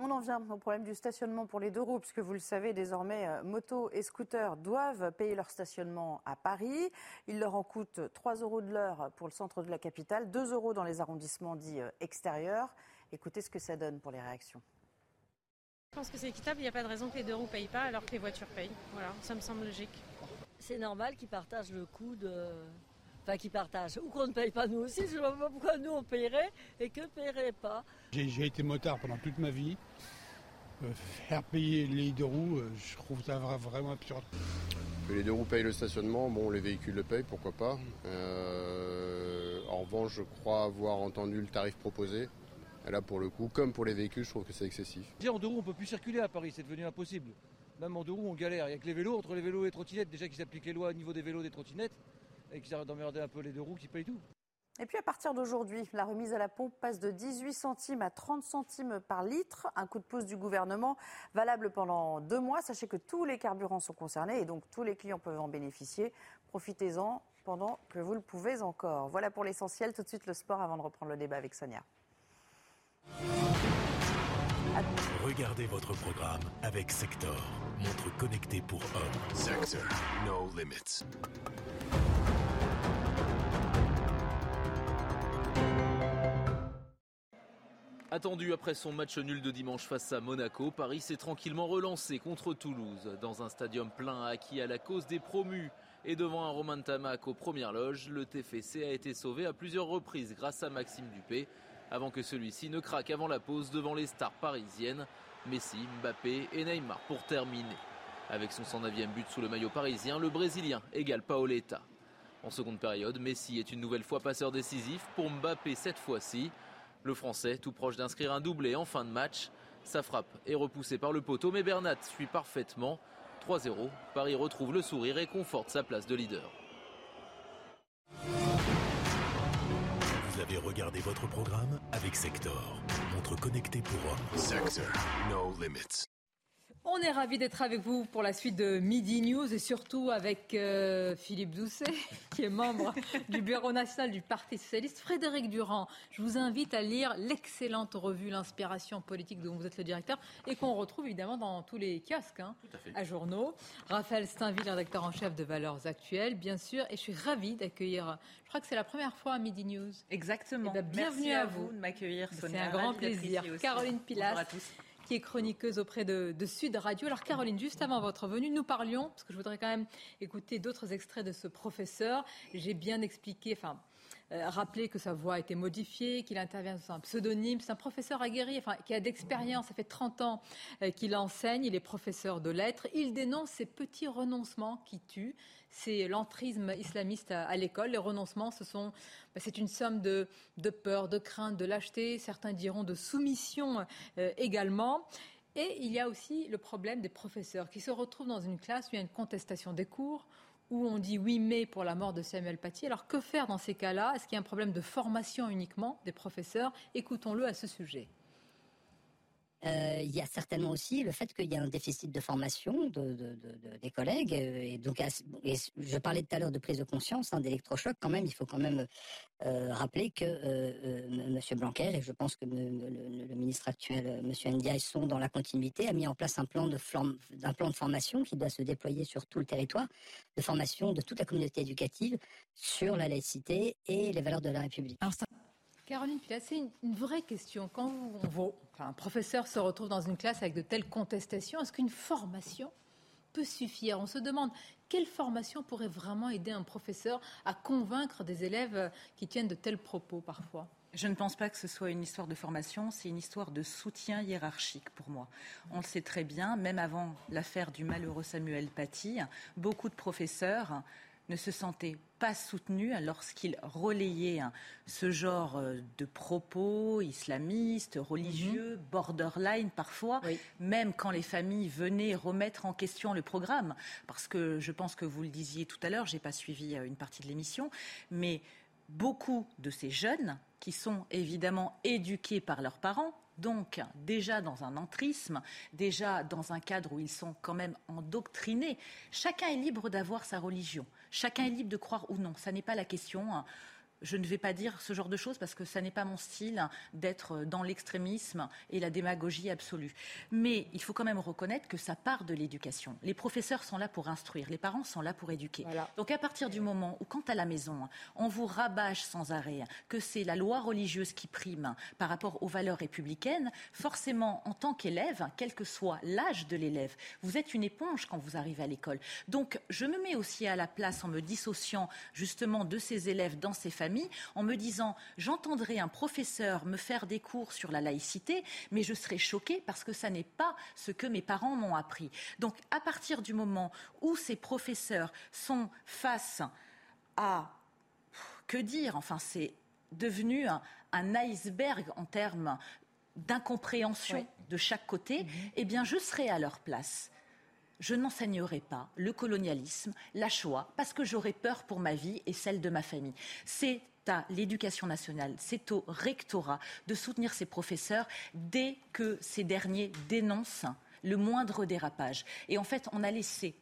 On en vient au problème du stationnement pour les deux roues, puisque vous le savez, désormais, euh, motos et scooters doivent payer leur stationnement à Paris. Il leur en coûte 3 euros de l'heure pour le centre de la capitale, 2 euros dans les arrondissements dits euh, extérieurs. Écoutez ce que ça donne pour les réactions. Je pense que c'est équitable, il n'y a pas de raison que les deux roues ne payent pas alors que les voitures payent. Voilà, ça me semble logique. C'est normal qu'ils partagent le coût de, enfin qui partagent, ou qu'on ne paye pas nous aussi, je ne vois pas pourquoi nous on payerait et qu'eux ne paieraient pas. J'ai été motard pendant toute ma vie. Euh, faire payer les deux roues, euh, je trouve ça vraiment absurde. Que les deux roues payent le stationnement, bon les véhicules le payent, pourquoi pas. Euh, en revanche, je crois avoir entendu le tarif proposé. Et là pour le coup, comme pour les véhicules, je trouve que c'est excessif. Déjà en deux roues on peut plus circuler à Paris, c'est devenu impossible. Même en deux roues on galère. Il n'y a que les vélos, entre les vélos et les trottinettes, déjà qu'ils appliquent les lois au niveau des vélos et des trottinettes et qu'ils arrêtent d'emmerder un peu les deux roues qui payent tout. Et puis à partir d'aujourd'hui, la remise à la pompe passe de 18 centimes à 30 centimes par litre. Un coup de pouce du gouvernement valable pendant deux mois. Sachez que tous les carburants sont concernés et donc tous les clients peuvent en bénéficier. Profitez-en pendant que vous le pouvez encore. Voilà pour l'essentiel. Tout de suite le sport avant de reprendre le débat avec Sonia. Regardez votre programme avec Sector, montre connectée pour hommes. Sector, no limits. Attendu après son match nul de dimanche face à Monaco, Paris s'est tranquillement relancé contre Toulouse. Dans un stadium plein acquis à la cause des promus, Et devant un Romain Tamac aux premières loges, le TFC a été sauvé à plusieurs reprises grâce à Maxime Dupé, avant que celui-ci ne craque avant la pause devant les stars parisiennes, Messi, Mbappé et Neymar pour terminer. Avec son 109e but sous le maillot parisien, le Brésilien égale Paoletta. En seconde période, Messi est une nouvelle fois passeur décisif pour Mbappé cette fois-ci. Le Français, tout proche d'inscrire un doublé en fin de match. Sa frappe est repoussée par le poteau, mais Bernat suit parfaitement. 3-0, Paris retrouve le sourire et conforte sa place de leader. Vous avez regardé votre programme avec Sector, montre connectée pour hommes. Sector, no limits. On est ravis d'être avec vous pour la suite de Midi News et surtout avec euh, Philippe Doucet, qui est membre du Bureau national du Parti socialiste. Frédéric Durand, je vous invite à lire l'excellente revue L'Inspiration politique dont vous êtes le directeur et qu'on retrouve évidemment dans tous les kiosques, hein, à, journaux. Raphaël Steinville, rédacteur en chef de Valeurs Actuelles, bien sûr. Et je suis ravie d'accueillir, je crois que c'est la première fois à Midi News. Exactement. Eh ben, bienvenue à, vous. de m'accueillir, C'est un grand plaisir. Caroline Pilas. Bonjour à tous qui est chroniqueuse auprès de, Sud Radio. Alors Caroline, juste avant votre venue, nous parlions, parce que je voudrais quand même écouter d'autres extraits de ce professeur. J'ai bien expliqué, enfin, euh, rappelé que sa voix a été modifiée, qu'il intervient sous un pseudonyme. C'est un professeur aguerri, enfin, qui a d'expérience. Ça fait 30 ans euh, qu'il enseigne. Il est professeur de lettres. Il dénonce ces petits renoncements qui tuent c'est l'entrisme islamiste à, l'école. Les renoncements, ce sont, bah, c'est une somme de, peur, de crainte, de lâcheté, certains diront de soumission euh, également. Et il y a aussi le problème des professeurs qui se retrouvent dans une classe où il y a une contestation des cours, où on dit oui mais pour la mort de Samuel Paty. Alors que faire dans ces cas-là? Est-ce qu'il y a un problème de formation uniquement des professeurs? Écoutons-le à ce sujet. Euh, il y a certainement aussi le fait qu'il y a un déficit de formation des collègues. Euh, et donc, je parlais tout à l'heure de prise de conscience, hein, d'électrochoc. Quand même, il faut quand même euh, rappeler que M. Blanquer et je pense que le, ministre actuel, M. Ndiaye, sont dans la continuité, a mis en place un plan de formation qui doit se déployer sur tout le territoire, de formation de toute la communauté éducative sur la laïcité et les valeurs de la République. Caroline c'est une, vraie question. Quand un professeur se retrouve dans une classe avec de telles contestations, est-ce qu'une formation peut suffire? On se demande quelle formation pourrait vraiment aider un professeur à convaincre des élèves qui tiennent de tels propos parfois? Je ne pense pas que ce soit une histoire de formation, c'est une histoire de soutien hiérarchique pour moi. On le sait très bien, même avant l'affaire du malheureux Samuel Paty, beaucoup de professeurs ne se sentait pas soutenu lorsqu'il relayait hein, ce genre euh, de propos islamistes, religieux, mhm. borderline parfois, même quand les familles venaient remettre en question le programme. Parce que je pense que vous le disiez tout à l'heure, je n'ai pas suivi euh, une partie de l'émission, mais beaucoup de ces jeunes qui sont évidemment éduqués par leurs parents, donc déjà dans un entrisme, déjà dans un cadre où ils sont quand même endoctrinés. Chacun est libre d'avoir sa religion. Chacun est libre de croire ou non. Ça n'est pas la question. Je ne vais pas dire ce genre de choses parce que ça n'est pas mon style d'être dans l'extrémisme et la démagogie absolue. Mais il faut quand même reconnaître que ça part de l'éducation. Les professeurs sont là pour instruire, les parents sont là pour éduquer. Donc à partir du moment où, quand à la maison, on vous rabâche sans arrêt que c'est la loi religieuse qui prime par rapport aux valeurs républicaines, forcément, en tant qu'élève, quel que soit l'âge de l'élève, vous êtes une éponge quand vous arrivez à l'école. Donc je me mets aussi à la place en me dissociant justement de ces élèves dans ces familles en me disant j'entendrai un professeur me faire des cours sur la laïcité, mais je serai choquée parce que ça n'est pas ce que mes parents m'ont appris. Donc à partir du moment où ces professeurs sont face à que dire Enfin, c'est devenu un, iceberg en termes d'incompréhension de chaque côté. Mhm. Eh bien, je serai à leur place je n'enseignerai pas le colonialisme, la Shoah, parce que j'aurais peur pour ma vie et celle de ma famille. C'est à l'éducation nationale, c'est au rectorat de soutenir ses professeurs dès que ces derniers dénoncent le moindre dérapage. Et en fait, on a laissé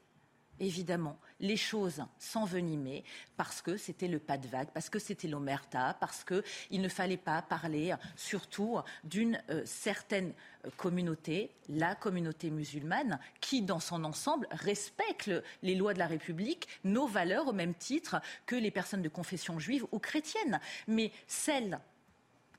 évidemment, les choses s'envenimaient parce que c'était le pas de vague, parce que c'était l'omerta, parce qu'il ne fallait pas parler surtout d'une euh, certaine euh, communauté, la communauté musulmane, qui dans son ensemble respecte les lois de la République, nos valeurs au même titre que les personnes de confession juive ou chrétienne. Mais celles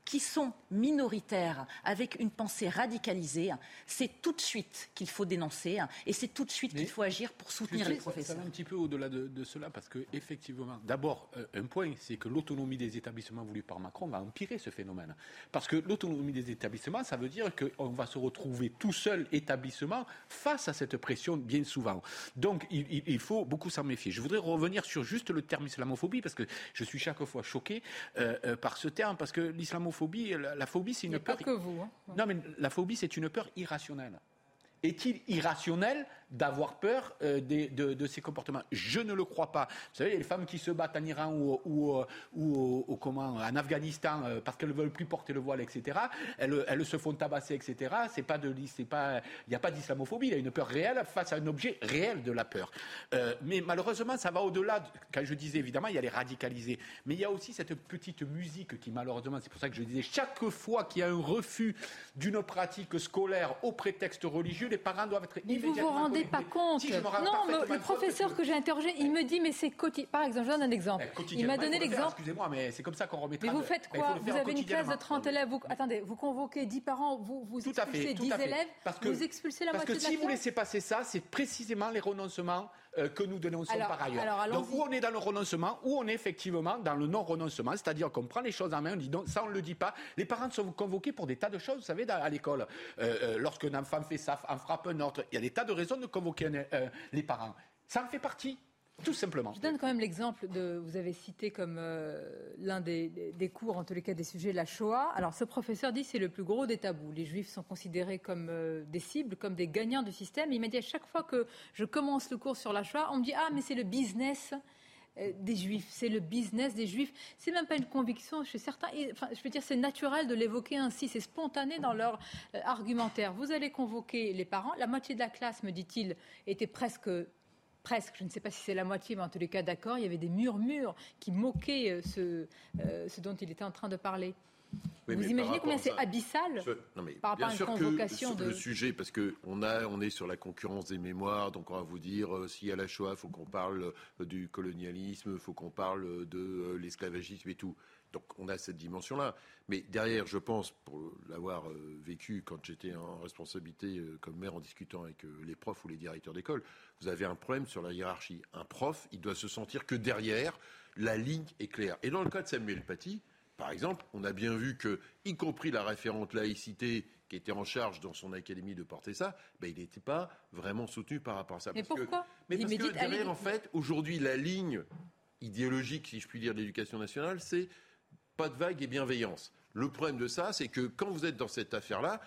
qui sont minoritaires, avec une pensée radicalisée, c'est tout de suite qu'il faut dénoncer et c'est tout de suite qu'il faut agir pour soutenir les professeurs. Ça va un petit peu au-delà de, cela parce que effectivement, d'abord, euh, un point, c'est que l'autonomie des établissements voulue par Macron va empirer ce phénomène. Parce que l'autonomie des établissements, ça veut dire qu'on va se retrouver tout seul établissement face à cette pression bien souvent. Donc il, faut beaucoup s'en méfier. Je voudrais revenir sur juste le terme islamophobie parce que je suis chaque fois choqué euh, euh, par ce terme parce que l'islamophobie, la, phobie, c'est une peur. Pas que vous. Hein. Non, mais la phobie, c'est une peur irrationnelle. Est-il irrationnel d'avoir peur euh, de, ces comportements Je ne le crois pas. Vous savez, les femmes qui se battent en Iran ou, ou, ou, comment, en Afghanistan euh, parce qu'elles ne veulent plus porter le voile, etc., elles, elles se font tabasser, etc. C'est pas de, pas, il n'y a pas d'islamophobie, il y a une peur réelle face à un objet réel de la peur. Euh, mais malheureusement, ça va au-delà. Quand je disais, évidemment, il y a les radicalisés, mais il y a aussi cette petite musique qui, malheureusement, c'est pour ça que je disais, chaque fois qu'il y a un refus d'une pratique scolaire au prétexte religieux, les parents doivent être vous rendez pas compte Non, le professeur que j'ai interrogé, il me dit, mais c'est quotidien. Par exemple, je donne un exemple. il m'a donné l'exemple. Excusez-moi, mais c'est comme ça qu'on remettra. Mais vous faites quoi Vous avez une classe de 30 élèves. Vous... Attendez, vous convoquez 10 parents, vous, vous tout expulsez 10 élèves, parce que, vous expulsez la moitié de la Parce que si vous laissez passer ça, c'est précisément les renoncements euh, que nous dénonçons par ailleurs. Donc, où on est dans le renoncement, ou on est effectivement dans le non-renoncement, c'est-à-dire qu'on prend les choses en main, on dit non, ça on ne le dit pas. Les parents sont convoqués pour des tas de choses, vous savez, à l'école. Euh, euh, lorsqu'un enfant fait ça, en frappe un autre, il y a des tas de raisons de convoquer les parents. Ça en fait partie. Tout simplement. Je donne quand même l'exemple de, vous avez cité comme euh, l'un des, cours, en tous les cas des sujets, la Shoah. Alors ce professeur dit c'est le plus gros des tabous. Les juifs sont considérés comme euh, des cibles, comme des gagnants du système. il m'a dit à chaque fois que je commence le cours sur la Shoah, on me dit ah mais c'est le business euh, des juifs, c'est le business des juifs. C'est même pas une conviction chez certains. Enfin, je veux dire, c'est naturel de l'évoquer ainsi, c'est spontané dans leur argumentaire. Vous allez convoquer les parents. La moitié de la classe, me dit-il, était presque presque, je ne sais pas si c'est la moitié, mais en tous les cas d'accord, il y avait des murmures qui moquaient euh, ce, euh, ce dont il était en train de parler. Vous imaginez combien c'est abyssal non mais par rapport à une convocation que de... le sujet, parce qu'on on est sur la concurrence des mémoires, donc on va vous dire euh, s'il y a la Shoah, il faut qu'on parle du colonialisme, il faut qu'on parle de l'esclavagisme et tout. Donc on a cette dimension-là. Mais derrière, je pense, pour l'avoir euh, vécu quand j'étais en responsabilité euh, comme maire en discutant avec euh, les profs ou les directeurs d'école, vous avez un problème sur la hiérarchie. Un prof, il doit se sentir que derrière, la ligne est claire. Et dans le cas de Samuel Paty, par exemple, on a bien vu que, y compris la référente laïcité qui était en charge dans son académie de porter ça, ben, il n'était pas vraiment soutenu par rapport à ça. Mais pourquoi? Mais parce que derrière, en fait, aujourd'hui, la ligne idéologique, si je puis dire, de l'éducation nationale, c'est pas de vague et bienveillance. Le problème de ça, c'est que quand vous êtes dans cette affaire-là,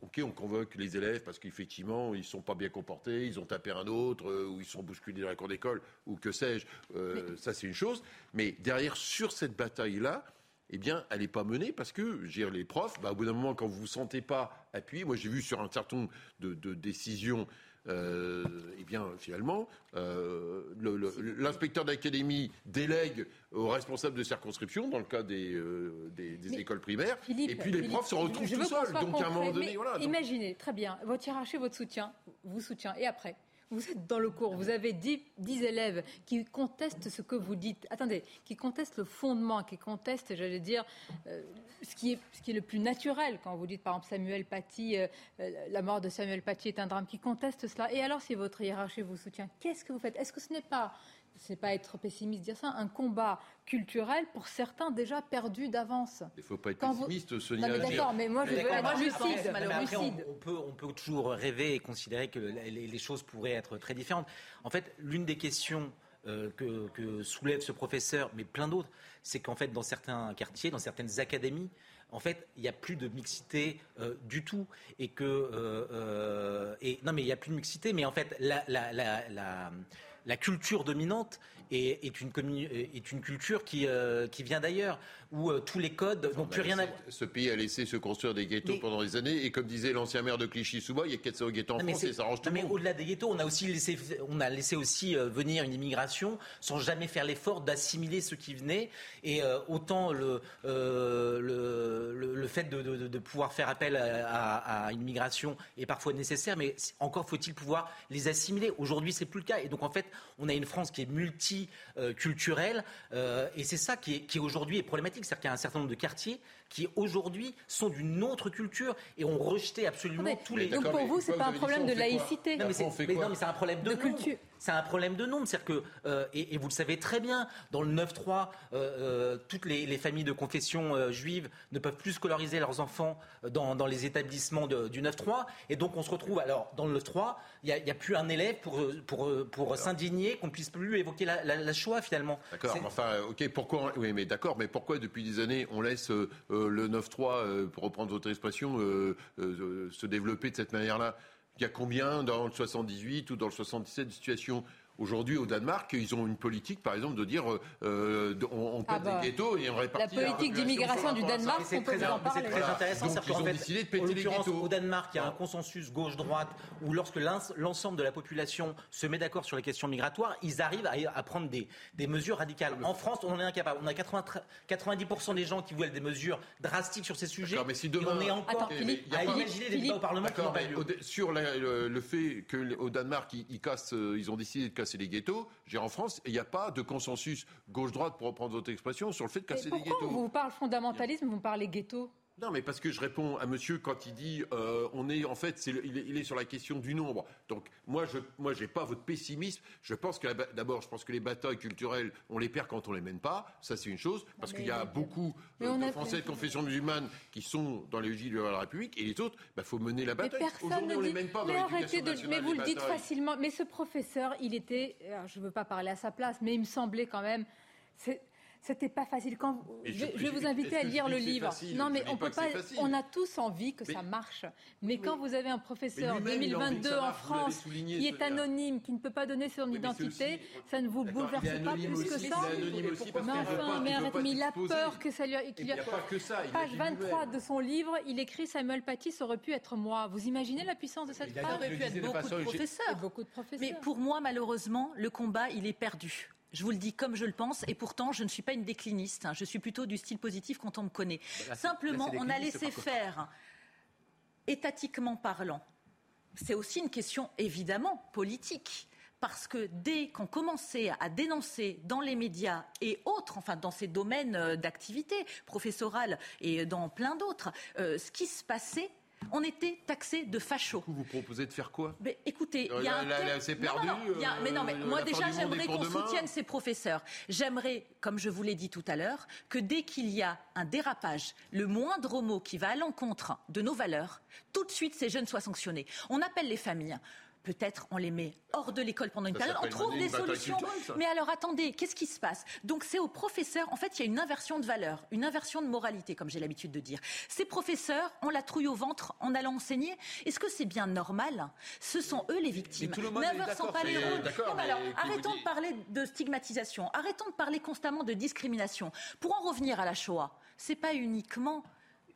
Ok, on convoque les élèves parce qu'effectivement, ils ne sont pas bien comportés, ils ont tapé un autre, euh, ou ils sont bousculés dans la cour d'école, ou que sais-je. Euh, ça, c'est une chose. Mais derrière, sur cette bataille-là, eh bien, elle n'est pas menée parce que, je les profs, bah, au bout d'un moment, quand vous ne vous sentez pas appuyé, moi j'ai vu sur un certain nombre de décisions euh, eh bien, finalement, euh, l'inspecteur d'académie délègue aux responsables de circonscription, dans le cas des, euh, écoles primaires, et puis les profs se retrouvent tout seuls. Donc, à un moment donné, voilà. Imaginez, très bien, votre hiérarchie, votre soutien, vous soutient, et après vous êtes dans le cours, vous avez 10, élèves qui contestent ce que vous dites. Attendez, qui contestent le fondement, qui contestent, j'allais dire, euh, ce, qui est, le plus naturel. Quand vous dites, par exemple, Samuel Paty, euh, euh, la mort de Samuel Paty est un drame, qui conteste cela. Et alors, si votre hiérarchie vous soutient, qu'est-ce que vous faites? Est-ce que ce n'est pas c'est pas être pessimiste dire ça, un combat culturel pour certains déjà perdu d'avance. Il ne faut pas être pessimiste, Sonia. Non, mais d'accord, mais moi je veux être lucide. on, peut, on peut toujours rêver et considérer que les, choses pourraient être très différentes. En fait, l'une des questions euh, que, soulève ce professeur, mais plein d'autres, c'est qu'en fait, dans certains quartiers, dans certaines académies, en fait, il n'y a plus de mixité euh, du tout. Et que. Euh, et, non, mais il n'y a plus de mixité, mais en fait, la, la, la la culture dominante est, une, est une, culture qui, euh, qui vient d'ailleurs, où euh, tous les codes n'ont plus rien à voir. Ce pays a laissé se construire des ghettos pendant des années, et comme disait l'ancien maire de Clichy-sous-Bois, il y a 400 ghettos en France et ça arrange tout le monde. Mais au-delà des ghettos, on a aussi laissé, on a laissé aussi euh, venir une immigration sans jamais faire l'effort d'assimiler ceux qui venaient. Et autant le, le, le, fait de, de, pouvoir faire appel à, à, une immigration est parfois nécessaire, mais encore faut-il pouvoir les assimiler. Aujourd'hui, c'est plus le cas. Et donc, en fait, On a une France qui est multiculturelle. Euh, et c'est ça qui, est, qui aujourd'hui est problématique. C'est-à-dire qu'il y a un certain nombre de quartiers qui aujourd'hui sont d'une autre culture et ont rejeté absolument tous les. Donc pour vous, c'est pas un problème de laïcité. Non, mais c'est un problème de, culture. C'est un problème de nombre. C'est-à-dire que, euh, et, vous le savez très bien, dans le 9-3, euh, euh, toutes les, familles de confession juive ne peuvent plus scolariser leurs enfants dans, les établissements du 9-3. Et donc on se retrouve, alors dans le 9-3, il n'y a, plus un élève pour, pour, pour s'indigner, qu'on puisse plus évoquer la, la, choix finalement. D'accord, enfin, ok, pourquoi, oui, mais d'accord, mais pourquoi depuis des années on laisse le 9-3, pour reprendre votre expression, se développer de cette manière-là? Il y a combien dans le 78 ou dans le 77 de situations Aujourd'hui, au Danemark, ils ont une politique, par exemple, de dire euh, on, on ah pète bah, des ghettos et on répartit la politique d'immigration du Danemark. C'est très, intéressant. Donc, ils ont décidé de péter les ghettos. Au Danemark, il y a un consensus gauche-droite où, lorsque l'ensemble de la population se met d'accord sur les questions migratoires, ils arrivent à, prendre des, des, mesures radicales. En France, on en est incapable. On a 80, 90% des gens qui veulent des mesures drastiques sur ces sujets. Mais si demain, on est encore à imaginer des débats au Parlement Sur le fait qu'au Danemark, ils, cassent, euh, ils ont décidé de casser les ghettos. J'ai en France, il n'y a pas de consensus gauche-droite, pour reprendre votre expression, sur le fait de casser les ghettos. Pourquoi vous parlez fondamentalisme, vous parlez ghetto? Non, mais parce que je réponds à monsieur quand il dit euh, on est en fait, il, est, sur la question du nombre. Donc moi, je moi, j'ai pas votre pessimisme. Je pense que d'abord, je pense que les batailles culturelles, on les perd quand on les mène pas. Ça, c'est une chose, parce qu'il y a beaucoup de, Français de confession musulmane qui sont dans les vigiles de la République, et les autres, il bah, faut mener la bataille. Aujourd'hui, on les mène pas dans l'éducation nationale. Mais vous le dites facilement. Mais ce professeur, il était, je ne veux pas parler à sa place, mais il me semblait quand même. C'était pas facile. Quand je, vais vous inviter à lire le livre. non, mais on peut pas. On a tous envie que ça marche. Mais quand vous avez un professeur 2022 en France qui est anonyme, qui ne peut pas donner son identité, ça ne vous bouleverse pas plus que ça. Mais enfin, mais arrête, mais il a peur que ça lui. Il n'y a pas que ça. Page 23 de son livre, il écrit Samuel Paty, ça aurait pu être moi. Vous imaginez la puissance de cette phrase Ça aurait pu être beaucoup de professeurs. Mais pour moi, malheureusement, le combat, il est perdu. Je vous le dis comme je le pense, et pourtant je ne suis pas une décliniste. Hein. Je suis plutôt du style positif quand on me connaît. Bah Simplement, on a laissé faire, étatiquement parlant. C'est aussi une question évidemment politique parce que dès qu'on commençait à dénoncer dans les médias et autres, enfin dans ces domaines euh, d'activité professorale et dans plein d'autres, euh, ce qui se passait on était taxé de fachos. Vous proposez de faire quoi mais Écoutez, il y a un c'est perdu. mais non, mais moi déjà j'aimerais qu'on soutienne ces professeurs. J'aimerais, comme je vous l'ai dit tout à l'heure, que dès qu'il y a un dérapage, le moindre mot qui va à l'encontre de nos valeurs, tout de suite ces jeunes soient sanctionnés. On appelle les familles peut-être on les met hors de l'école pendant une période, on trouve des solutions. Mais alors attendez, qu'est-ce qui se passe? Donc c'est aux professeurs, en fait, il y a une inversion de valeur, une inversion de moralité, comme j'ai l'habitude de dire. Ces professeurs ont la trouille au ventre en allant enseigner. Est-ce que c'est bien normal? Ce sont eux les victimes. N'inversons pas les rôles. arrêtons de parler de stigmatisation, arrêtons de parler constamment de discrimination. Pour en revenir à la Shoah, c'est pas uniquement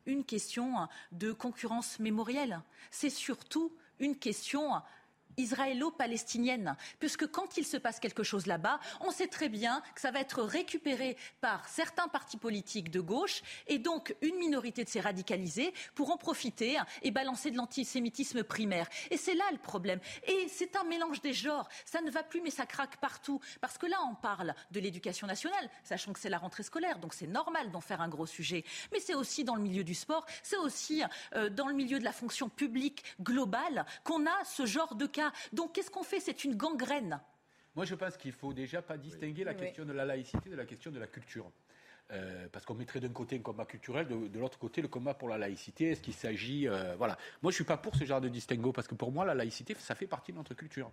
une question de concurrence mémorielle, c'est surtout une question israélo-palestinienne. Puisque quand il se passe quelque chose là-bas, on sait très bien que ça va être récupéré par certains partis politiques de gauche et donc une minorité de ces radicalisés pour en profiter et balancer de l'antisémitisme primaire. Et c'est là le problème. Et c'est un mélange des genres. Ça ne va plus, mais ça craque partout. Parce que là, on parle de l'éducation nationale, sachant que c'est la rentrée scolaire, donc c'est normal d'en faire un gros sujet. Mais c'est aussi dans le milieu du sport, c'est aussi euh, dans le milieu de la fonction publique globale qu'on a ce genre de cas donc qu'est-ce qu'on fait? C'est une gangrène. Moi, je pense qu'il faut déjà pas distinguer la question de la laïcité de la question de la culture. Euh, parce qu'on mettrait d'un côté un combat culturel, de, l'autre côté le combat pour la laïcité. Est-ce qu'il s'agit, euh, voilà. Moi, je suis pas pour ce genre de distinguo parce que pour moi, la laïcité, ça fait partie de notre culture.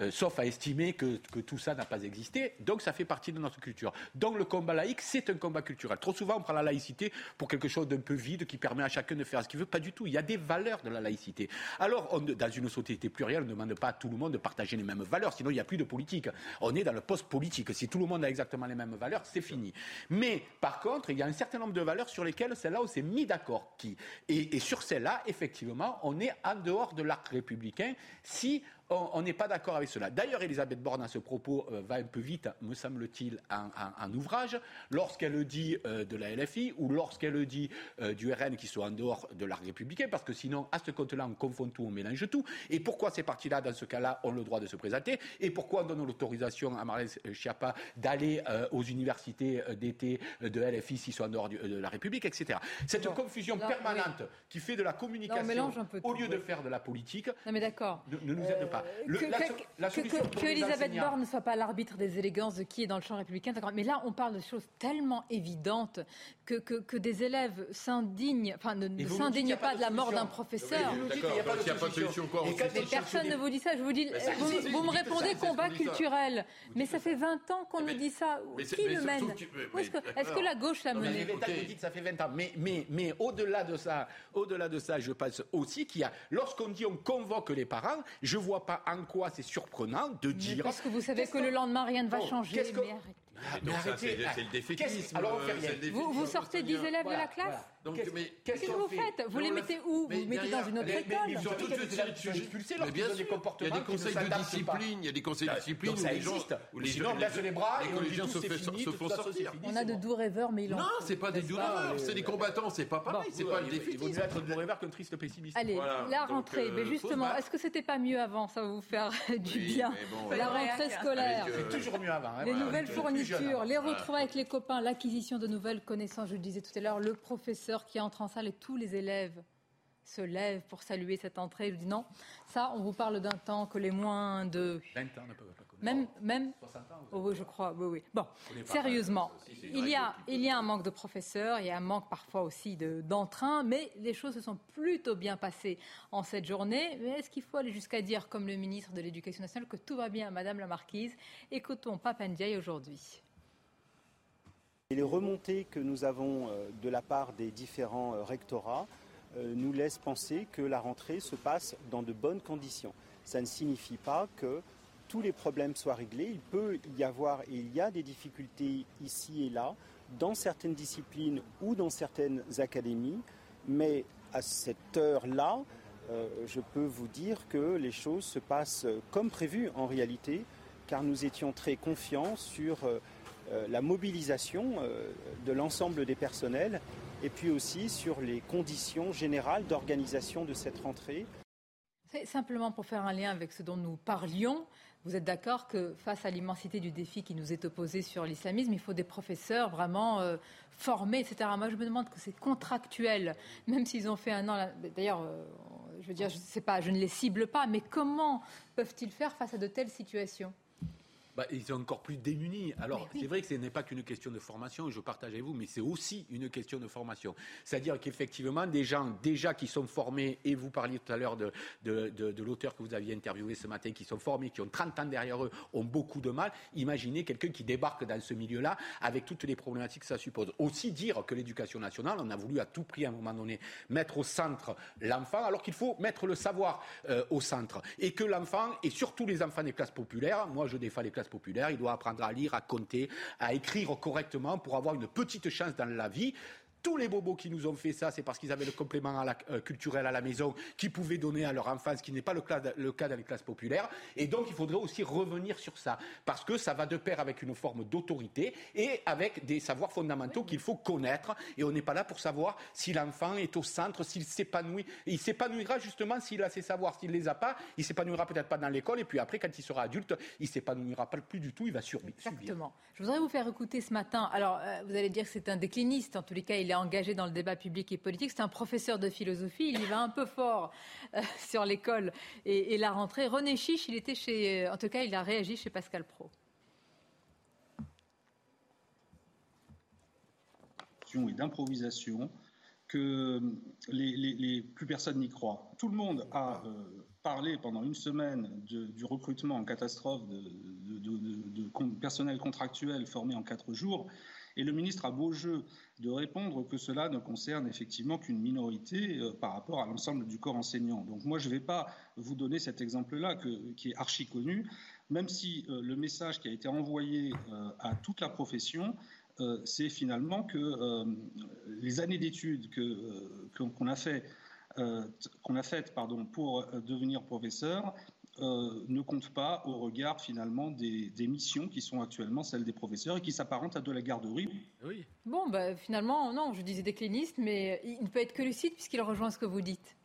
Euh, sauf à estimer que, tout ça n'a pas existé. Donc ça fait partie de notre culture. Donc le combat laïque, c'est un combat culturel. Trop souvent, on prend la laïcité pour quelque chose d'un peu vide qui permet à chacun de faire ce qu'il veut. Pas du tout. Il y a des valeurs de la laïcité. Alors, dans une société plurielle, on ne demande pas à tout le monde de partager les mêmes valeurs, sinon il n'y a plus de politique. On est dans le post-politique. Si tout le monde a exactement les mêmes valeurs, c'est fini. Mais par contre, il y a un certain nombre de valeurs sur lesquelles celles-là, on s'est mis d'accord. Et, et sur celles-là, effectivement, on est en dehors de l'arc républicain si on n'est pas d'accord avec cela. D'ailleurs, Elisabeth Borne, à ce propos, euh, va un peu vite, me semble-t-il, en, ouvrage, lorsqu'elle dit euh, de la LFI ou lorsqu'elle dit euh, du RN qui sont en dehors de l'arc républicain, parce que sinon, à ce compte-là, on confond tout, on mélange tout. Et pourquoi ces partis-là, dans ce cas-là, ont le droit de se présenter? Et pourquoi on donne l'autorisation à Marlène Schiappa d'aller aux universités d'été de LFI s'ils sont en dehors de la République, etc. Cette confusion permanente qui fait de la communication au lieu de faire de la politique non, mais d'accord. ne, nous aide pas que, Elisabeth Borne ne soit pas l'arbitre des élégances de qui est dans le champ républicain, mais là, on parle de choses tellement évidentes que, que, des élèves s'indignent, enfin, ne, s'indignent pas, de la mort d'un professeur. Mais personne ne vous dit ça. Je vous dis, vous, me répondez combat culturel. Mais ça fait 20 ans qu'on nous dit ça. Qui le mène Est-ce que, la gauche l'a mené ça fait 20 ans. Mais, mais, mais au-delà de ça, au-delà de ça, je pense aussi qu'il y a, lorsqu'on dit on convoque les parents, je vois pas en quoi c'est surprenant de dire. parce que vous savez que le lendemain rien ne va changer. Mais, c'est le défaitisme. vous, vous sortez 10 élèves de la classe Qu'est-ce que vous faites Vous les mettez où Vous les mettez dans une autre école Mais surtout, mais bien sûr, il y a des conseils de discipline, il y a des conseils de discipline où les gens, où les les bras et collégiens se font sortir. On a de doux rêveurs, mais il en Non, c'est pas des doux rêveurs, c'est des combattants, c'est pas pareil, c'est pas le défaitisme. Il vaut mieux être doux rêveur qu'un triste pessimiste. Allez, la rentrée, mais justement, est-ce que c'était pas mieux avant Ça va vous faire du bien. La rentrée scolaire. C'est toujours mieux avant. Les nouvelles fournitures, les retrouvailles avec les copains, l'acquisition de nouvelles connaissances, je le disais tout à l'heure, le professeur qui entre en salle et tous les élèves se lèvent pour saluer cette entrée. Je dis non, ça, on vous parle d'un temps que les moins de... 20 ans ne peuvent pas Même, même... 60 ans oh, oui, je crois, oui, oui. Bon, sérieusement, il y, a, il y a un manque de professeurs, il y a un manque parfois aussi d'entrain, mais les choses se sont plutôt bien passées en cette journée. Mais est-ce qu'il faut aller jusqu'à dire, comme le ministre de l'Éducation nationale, que tout va bien, Madame la Marquise? Écoutons Papandiaï aujourd'hui. Les remontées que nous avons euh, de la part des différents euh, rectorats euh, nous laissent penser que la rentrée se passe dans de bonnes conditions. Ça ne signifie pas que tous les problèmes soient réglés. Il peut y avoir et il y a des difficultés ici et là dans certaines disciplines ou dans certaines académies, mais à cette heure-là, je peux vous dire que les choses se passent comme prévu en réalité, car nous étions très confiants sur la mobilisation euh, de l'ensemble des personnels et puis aussi sur les conditions générales d'organisation de cette rentrée. Simplement pour faire un lien avec ce dont nous parlions, vous êtes d'accord que face à l'immensité du défi qui nous est opposé sur l'islamisme, il faut des professeurs vraiment euh, formés, etc. Moi, je me demande que c'est contractuel, même s'ils ont fait un an. D'ailleurs, je veux dire, sais pas, je ne les cible pas, mais comment peuvent-ils faire face à de telles situations? Bah, ils sont encore plus démunis. Alors, c'est vrai que ce n'est pas qu'une question de formation, je partage avec vous, mais c'est aussi une question de formation. C'est-à-dire qu'effectivement, des gens déjà qui sont formés, et vous parliez tout à l'heure de, de, de, l'auteur que vous aviez interviewé ce matin, qui sont formés, qui ont 30 ans derrière eux, ont beaucoup de mal. Imaginez quelqu'un qui débarque dans ce milieu-là avec toutes les problématiques que ça suppose. Aussi dire que l'éducation nationale, on a voulu à tout prix à un moment donné mettre au centre l'enfant, alors qu'il faut mettre le savoir euh, au centre. Et que l'enfant, et surtout les enfants des classes populaires, moi je défends les classes populaire, il doit apprendre à lire, à compter, à écrire correctement pour avoir une petite chance dans la vie tous les bobos qui nous ont fait ça, c'est parce qu'ils avaient le complément euh, culturel à la maison qu'ils pouvaient donner à leur enfant, ce qui n'est pas le cas, le cas dans les classes populaires. Et donc, il faudrait aussi revenir sur ça, parce que ça va de pair avec une forme d'autorité et avec des savoirs fondamentaux qu'il faut connaître. Et on n'est pas là pour savoir si l'enfant est au centre, s'il s'épanouit. Il s'épanouira justement s'il a ses savoirs. S'il les a pas, il s'épanouira peut-être pas dans l'école. Et puis après, quand il sera adulte, il s'épanouira pas plus du tout. Il va survivre. Exactement. Je voudrais vous faire écouter ce matin. Alors, euh, vous allez dire que c'est un décliniste. En tous les cas, il engagé dans le débat public et politique. C'est un professeur de philosophie. Il y va un peu fort euh, sur l'école et, la rentrée. René Chiche, il était chez. En tout cas, il a réagi chez Pascal Pro. et d'improvisation que les, plus personne n'y croit. Tout le monde a euh, parlé pendant une semaine du recrutement en catastrophe de, personnel contractuel formé en quatre jours. Et le ministre a beau jeu de répondre que cela ne concerne effectivement qu'une minorité euh, par rapport à l'ensemble du corps enseignant. Donc moi, je ne vais pas vous donner cet exemple-là qui est archi connu, même si euh, le message qui a été envoyé euh, à toute la profession, c'est finalement que les années d'études qu'on a faites pour devenir professeur euh, ne compte pas au regard finalement des, missions qui sont actuellement celles des professeurs et qui s'apparentent à de la garderie. Oui. Bon, bah, finalement, non, je disais décliniste, mais il ne peut être que lucide puisqu'il rejoint ce que vous dites.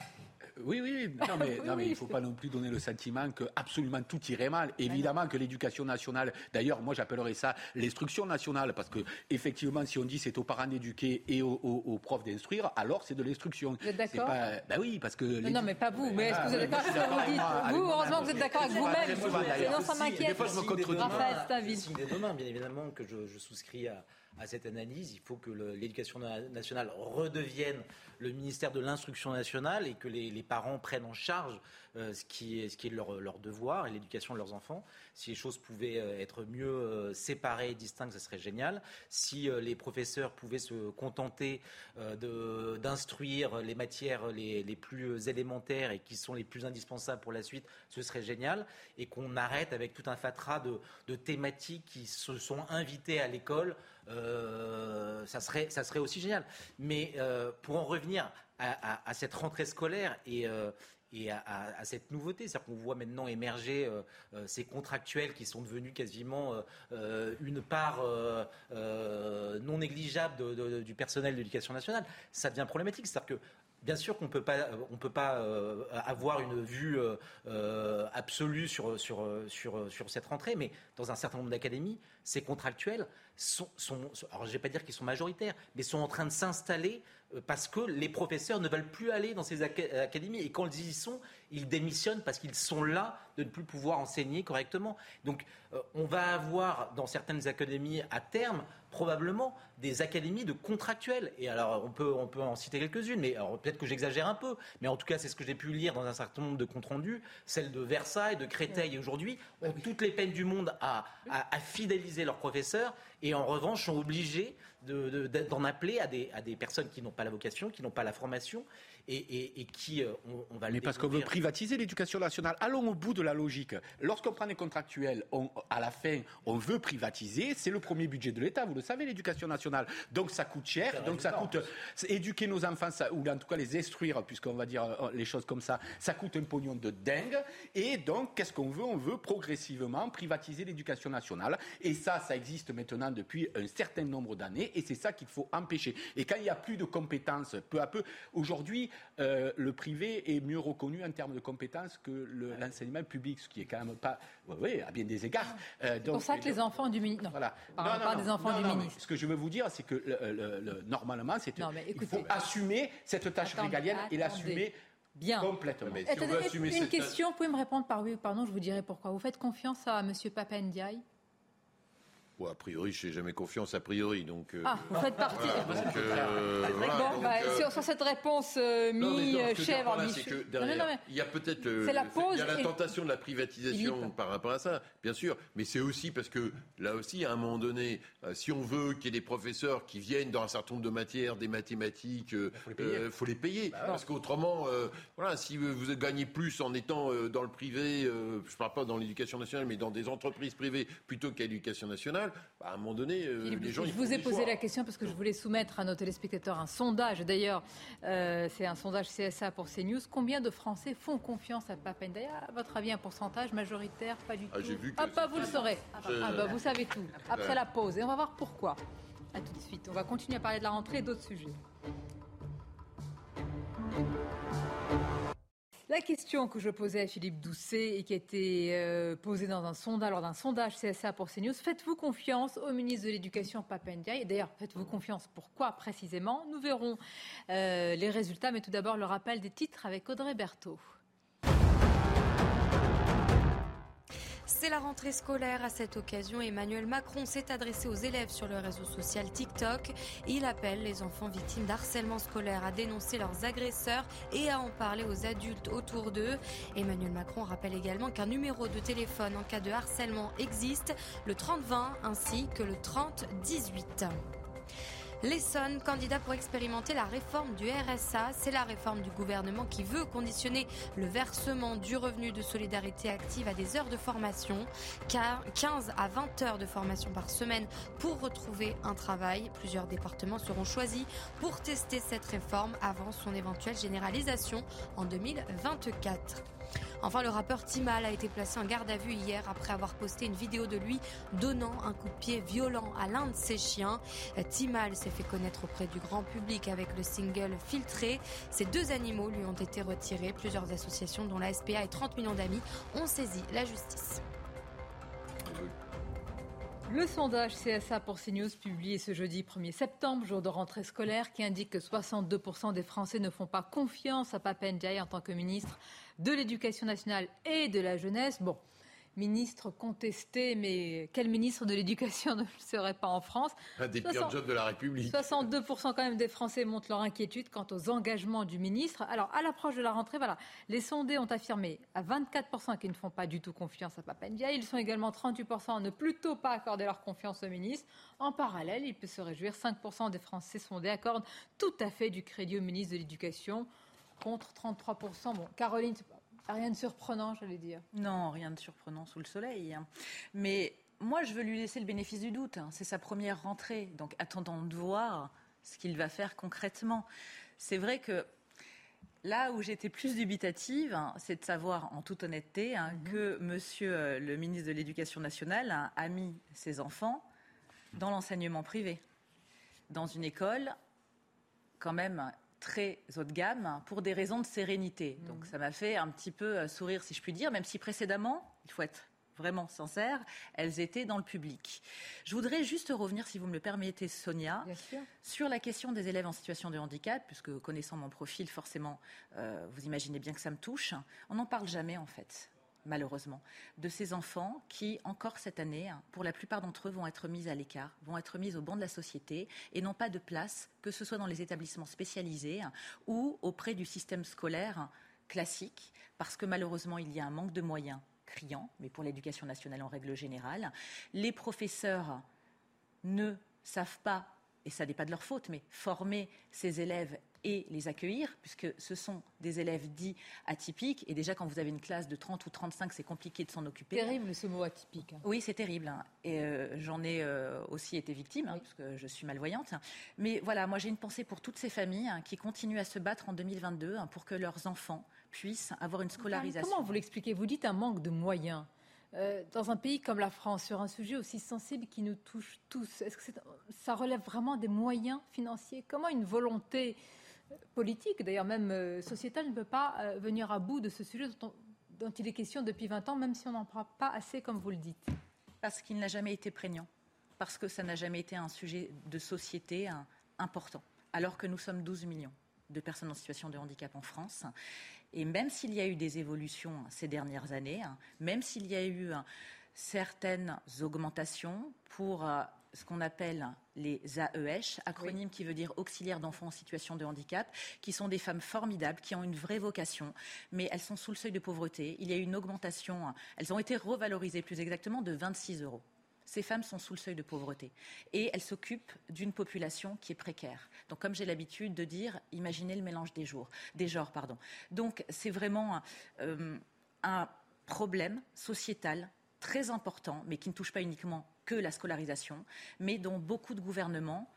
Oui, oui, non, mais, non, mais il ne faut pas non plus donner le sentiment que absolument tout irait mal. Évidemment que l'éducation nationale, d'ailleurs, moi j'appellerais ça l'instruction nationale, parce que effectivement, si on dit c'est aux parents d'éduquer et aux, profs d'instruire, alors c'est de l'instruction. Vous êtes d'accord Ben oui, parce que. Non, mais pas vous. Mais est-ce que vous êtes d'accord avec ce que vous dites Vous, heureusement, vous êtes d'accord avec vous-même. Sinon, ça m'inquiète. Des fois, je me contredis. Raphaël Signe bien évidemment, que je souscris à à cette analyse. Il faut que l'éducation nationale redevienne le ministère de l'instruction nationale et que les, parents prennent en charge ce qui est, ce qui est leur, devoir et l'éducation de leurs enfants. Si les choses pouvaient euh, être mieux euh, séparées et distinctes, ce serait génial. Si les professeurs pouvaient se contenter d'instruire les matières les, les, plus élémentaires et qui sont les plus indispensables pour la suite, ce serait génial. Et qu'on arrête avec tout un fatras de, de thématiques qui se sont invitées à l'école euh, ça, serait, ça serait aussi génial. Mais euh, pour en revenir à, cette rentrée scolaire et, euh, et à, cette nouveauté, c'est-à-dire qu'on voit maintenant émerger ces contractuels qui sont devenus quasiment une part non négligeable du personnel de l'éducation nationale, ça devient problématique. C'est-à-dire que Bien sûr qu'on peut pas, on peut pas avoir une vue absolue sur, sur, sur, sur cette rentrée, mais dans un certain nombre d'académies, ces contractuels sont, alors je ne vais pas dire qu'ils sont majoritaires, mais sont en train de s'installer euh, parce que les professeurs ne veulent plus aller dans ces académies. Et quand ils y sont, ils démissionnent parce qu'ils sont là de ne plus pouvoir enseigner correctement. Donc euh, on va avoir dans certaines académies à terme probablement des académies de contractuels. Et alors on peut, on peut en citer quelques-unes, mais peut-être que j'exagère un peu. Mais en tout cas, c'est ce que j'ai pu lire dans un certain nombre de comptes rendus. Celles de Versailles, de Créteil aujourd'hui ont toutes les peines du monde à, à fidéliser leurs professeurs et en revanche sont obligés d'en appeler à des, à des personnes qui n'ont pas la vocation, qui n'ont pas la formation et, qui, euh, on, va Mais parce qu'on veut privatiser l'éducation nationale. Allons au bout de la logique. Lorsqu'on prend des contractuels, à la fin, on veut privatiser. C'est le premier budget de l'État, vous le savez, l'éducation nationale. Donc ça coûte cher. Donc ça coûte éduquer nos enfants, ou en tout cas les instruire, puisqu'on va dire euh, les choses comme ça. Ça coûte un pognon de dingue. Et donc, qu'est-ce qu'on veut? On veut progressivement privatiser l'éducation nationale. Et ça, ça existe maintenant depuis un certain nombre d'années. Et c'est ça qu'il faut empêcher. Et quand il n'y a plus de compétences, peu à peu, aujourd'hui, euh, le privé est mieux reconnu en termes de compétences que l'enseignement public, ce qui est quand même pas, oui, à bien des égards. Euh, c'est pour ça que les enfants du ministre, non, voilà. pas des enfants du ministre. Ce que je veux vous dire, c'est que normalement, c'est il faut assumer cette tâche régalienne et l'assumer. Bien. Complètement. Mais si une question, vous pouvez me répondre par oui ou pardon, je vous dirai pourquoi. Vous faites confiance à M. Papendiaï? A priori, je n'ai jamais confiance a priori. Donc, euh, ah, vous faites partie. Euh, bon, bah, euh, sur, cette réponse mi-chèvre, Il y a peut-être la, il y a la tentation de la privatisation par rapport à ça, bien sûr. Mais c'est aussi parce que là aussi, à un moment donné, si on veut qu'il y ait des professeurs qui viennent dans un certain nombre de matières, des mathématiques, il faut les payer. Bah parce qu'autrement, voilà, si vous gagnez plus en étant dans le privé, je ne parle pas dans l'éducation nationale, mais dans des entreprises privées plutôt qu'à l'éducation nationale, bah, à un moment donné, euh, les gens. Je vous ai posé la question parce que je voulais soumettre à nos téléspectateurs un sondage. D'ailleurs, euh, c'est un sondage CSA pour CNews. Combien de Français font confiance à Papendaya À votre avis, un pourcentage majoritaire? Pas du ah, tout. ah, pas vous le saurez. Ah, bah, vous savez tout. Après la pause. Et on va voir pourquoi. A tout de suite. On va continuer à parler de la rentrée et d'autres sujets. La question que je posais à Philippe Doucet et qui a été euh, posée dans un sondage, lors d'un sondage CSA pour CNews, faites-vous confiance au ministre de l'Éducation Papendiaï D'ailleurs, faites-vous confiance Pourquoi précisément? Nous verrons euh, les résultats, mais tout d'abord le rappel des titres avec Audrey Berthaud. C'est la rentrée scolaire. À cette occasion, Emmanuel Macron s'est adressé aux élèves sur le réseau social TikTok. Il appelle les enfants victimes d'harcèlement scolaire à dénoncer leurs agresseurs et à en parler aux adultes autour d'eux. Emmanuel Macron rappelle également qu'un numéro de téléphone en cas de harcèlement existe, le 3020 ainsi que le 3018. L'Essonne, candidat pour expérimenter la réforme du RSA, c'est la réforme du gouvernement qui veut conditionner le versement du revenu de solidarité active à des heures de formation, 15 à 20 heures de formation par semaine pour retrouver un travail. Plusieurs départements seront choisis pour tester cette réforme avant son éventuelle généralisation en 2024. Enfin, le rappeur Timal a été placé en garde à vue hier après avoir posté une vidéo de lui donnant un coup de pied violent à l'un de ses chiens. Timal s'est fait connaître auprès du grand public avec le single Filtré. Ces deux animaux lui ont été retirés. Plusieurs associations, dont la SPA et 30 millions d'amis, ont saisi la justice. Le sondage CSA pour CNews publié ce jeudi 1er septembre, jour de rentrée scolaire, qui indique que 62% des Français ne font pas confiance à Papendiaï en tant que ministre de l'Éducation nationale et de la jeunesse. Bon, ministre contesté, mais quel ministre de l'Éducation ne le serait pas en France Un des pires jobs de la République. 62% quand même des Français montrent leur inquiétude quant aux engagements du ministre. Alors, à l'approche de la rentrée, voilà, les sondés ont affirmé à 24% qu'ils ne font pas du tout confiance à Papendia. Ils sont également 38% à ne plutôt pas accorder leur confiance au ministre. En parallèle, il peut se réjouir, 5% des Français sondés accordent tout à fait du crédit au ministre de l'Éducation contre 33%. Bon, Caroline, Rien de surprenant, j'allais dire. Non, rien de surprenant sous le soleil. Mais moi, je veux lui laisser le bénéfice du doute. C'est sa première rentrée. Donc attendons de voir ce qu'il va faire concrètement. C'est vrai que là où j'étais plus dubitative, c'est de savoir en toute honnêteté hein, mhm. que monsieur euh, le ministre de l'Éducation nationale a mis ses enfants dans l'enseignement privé, dans une école quand même très haut de gamme pour des raisons de sérénité. Mm. Donc ça m'a fait un petit peu euh, sourire, si je puis dire, même si précédemment, il faut être vraiment sincère, elles étaient dans le public. Je voudrais juste revenir, si vous me le permettez, Sonia, sur la question des élèves en situation de handicap, puisque connaissant mon profil, forcément, euh, vous imaginez bien que ça me touche. On n'en parle jamais, en fait malheureusement, de ces enfants qui, encore cette année, pour la plupart d'entre eux, vont être mis à l'écart, vont être mis au banc de la société et n'ont pas de place, que ce soit dans les établissements spécialisés ou auprès du système scolaire classique, parce que malheureusement, il y a un manque de moyens criant, mais pour l'éducation nationale en règle générale. Les professeurs ne savent pas et ça n'est pas de leur faute, mais former ces élèves et les accueillir, puisque ce sont des élèves dits atypiques. Et déjà, quand vous avez une classe de 30 ou 35, c'est compliqué de s'en occuper. Terrible ce mot atypique. Hein. Oui, c'est terrible. Hein. Et euh, j'en ai euh, aussi été victime, hein, parce que je suis malvoyante. Mais voilà, moi j'ai une pensée pour toutes ces familles qui continuent à se battre en 2022 pour que leurs enfants puissent avoir une scolarisation. Comment vous l'expliquez? Vous dites un manque de moyens. Euh, dans un pays comme la France, sur un sujet aussi sensible qui nous touche tous, est-ce que ça relève vraiment des moyens financiers? Comment une volonté politique, d'ailleurs même euh, sociétale, ne peut pas euh, venir à bout de ce sujet dont, il est question depuis 20 ans, même si on n'en parle pas assez, comme vous le dites? Parce qu'il n'a jamais été prégnant, parce que ça n'a jamais été un sujet de société important, alors que nous sommes 12 millions de personnes en situation de handicap en France. Et même s'il y a eu des évolutions ces dernières années, même s'il y a eu certaines augmentations pour euh, ce qu'on appelle les AEH, acronyme qui veut dire auxiliaires d'enfants en situation de handicap, qui sont des femmes formidables, qui ont une vraie vocation, mais elles sont sous le seuil de pauvreté. Il y a eu une augmentation, elles ont été revalorisées plus exactement de 26 euros. Ces femmes sont sous le seuil de pauvreté et elles s'occupent d'une population qui est précaire. Donc, comme j'ai l'habitude de dire, imaginez le mélange des jours, des genres, pardon. Donc, c'est vraiment euh, un problème sociétal très important, mais qui ne touche pas uniquement que la scolarisation, mais dont beaucoup de gouvernements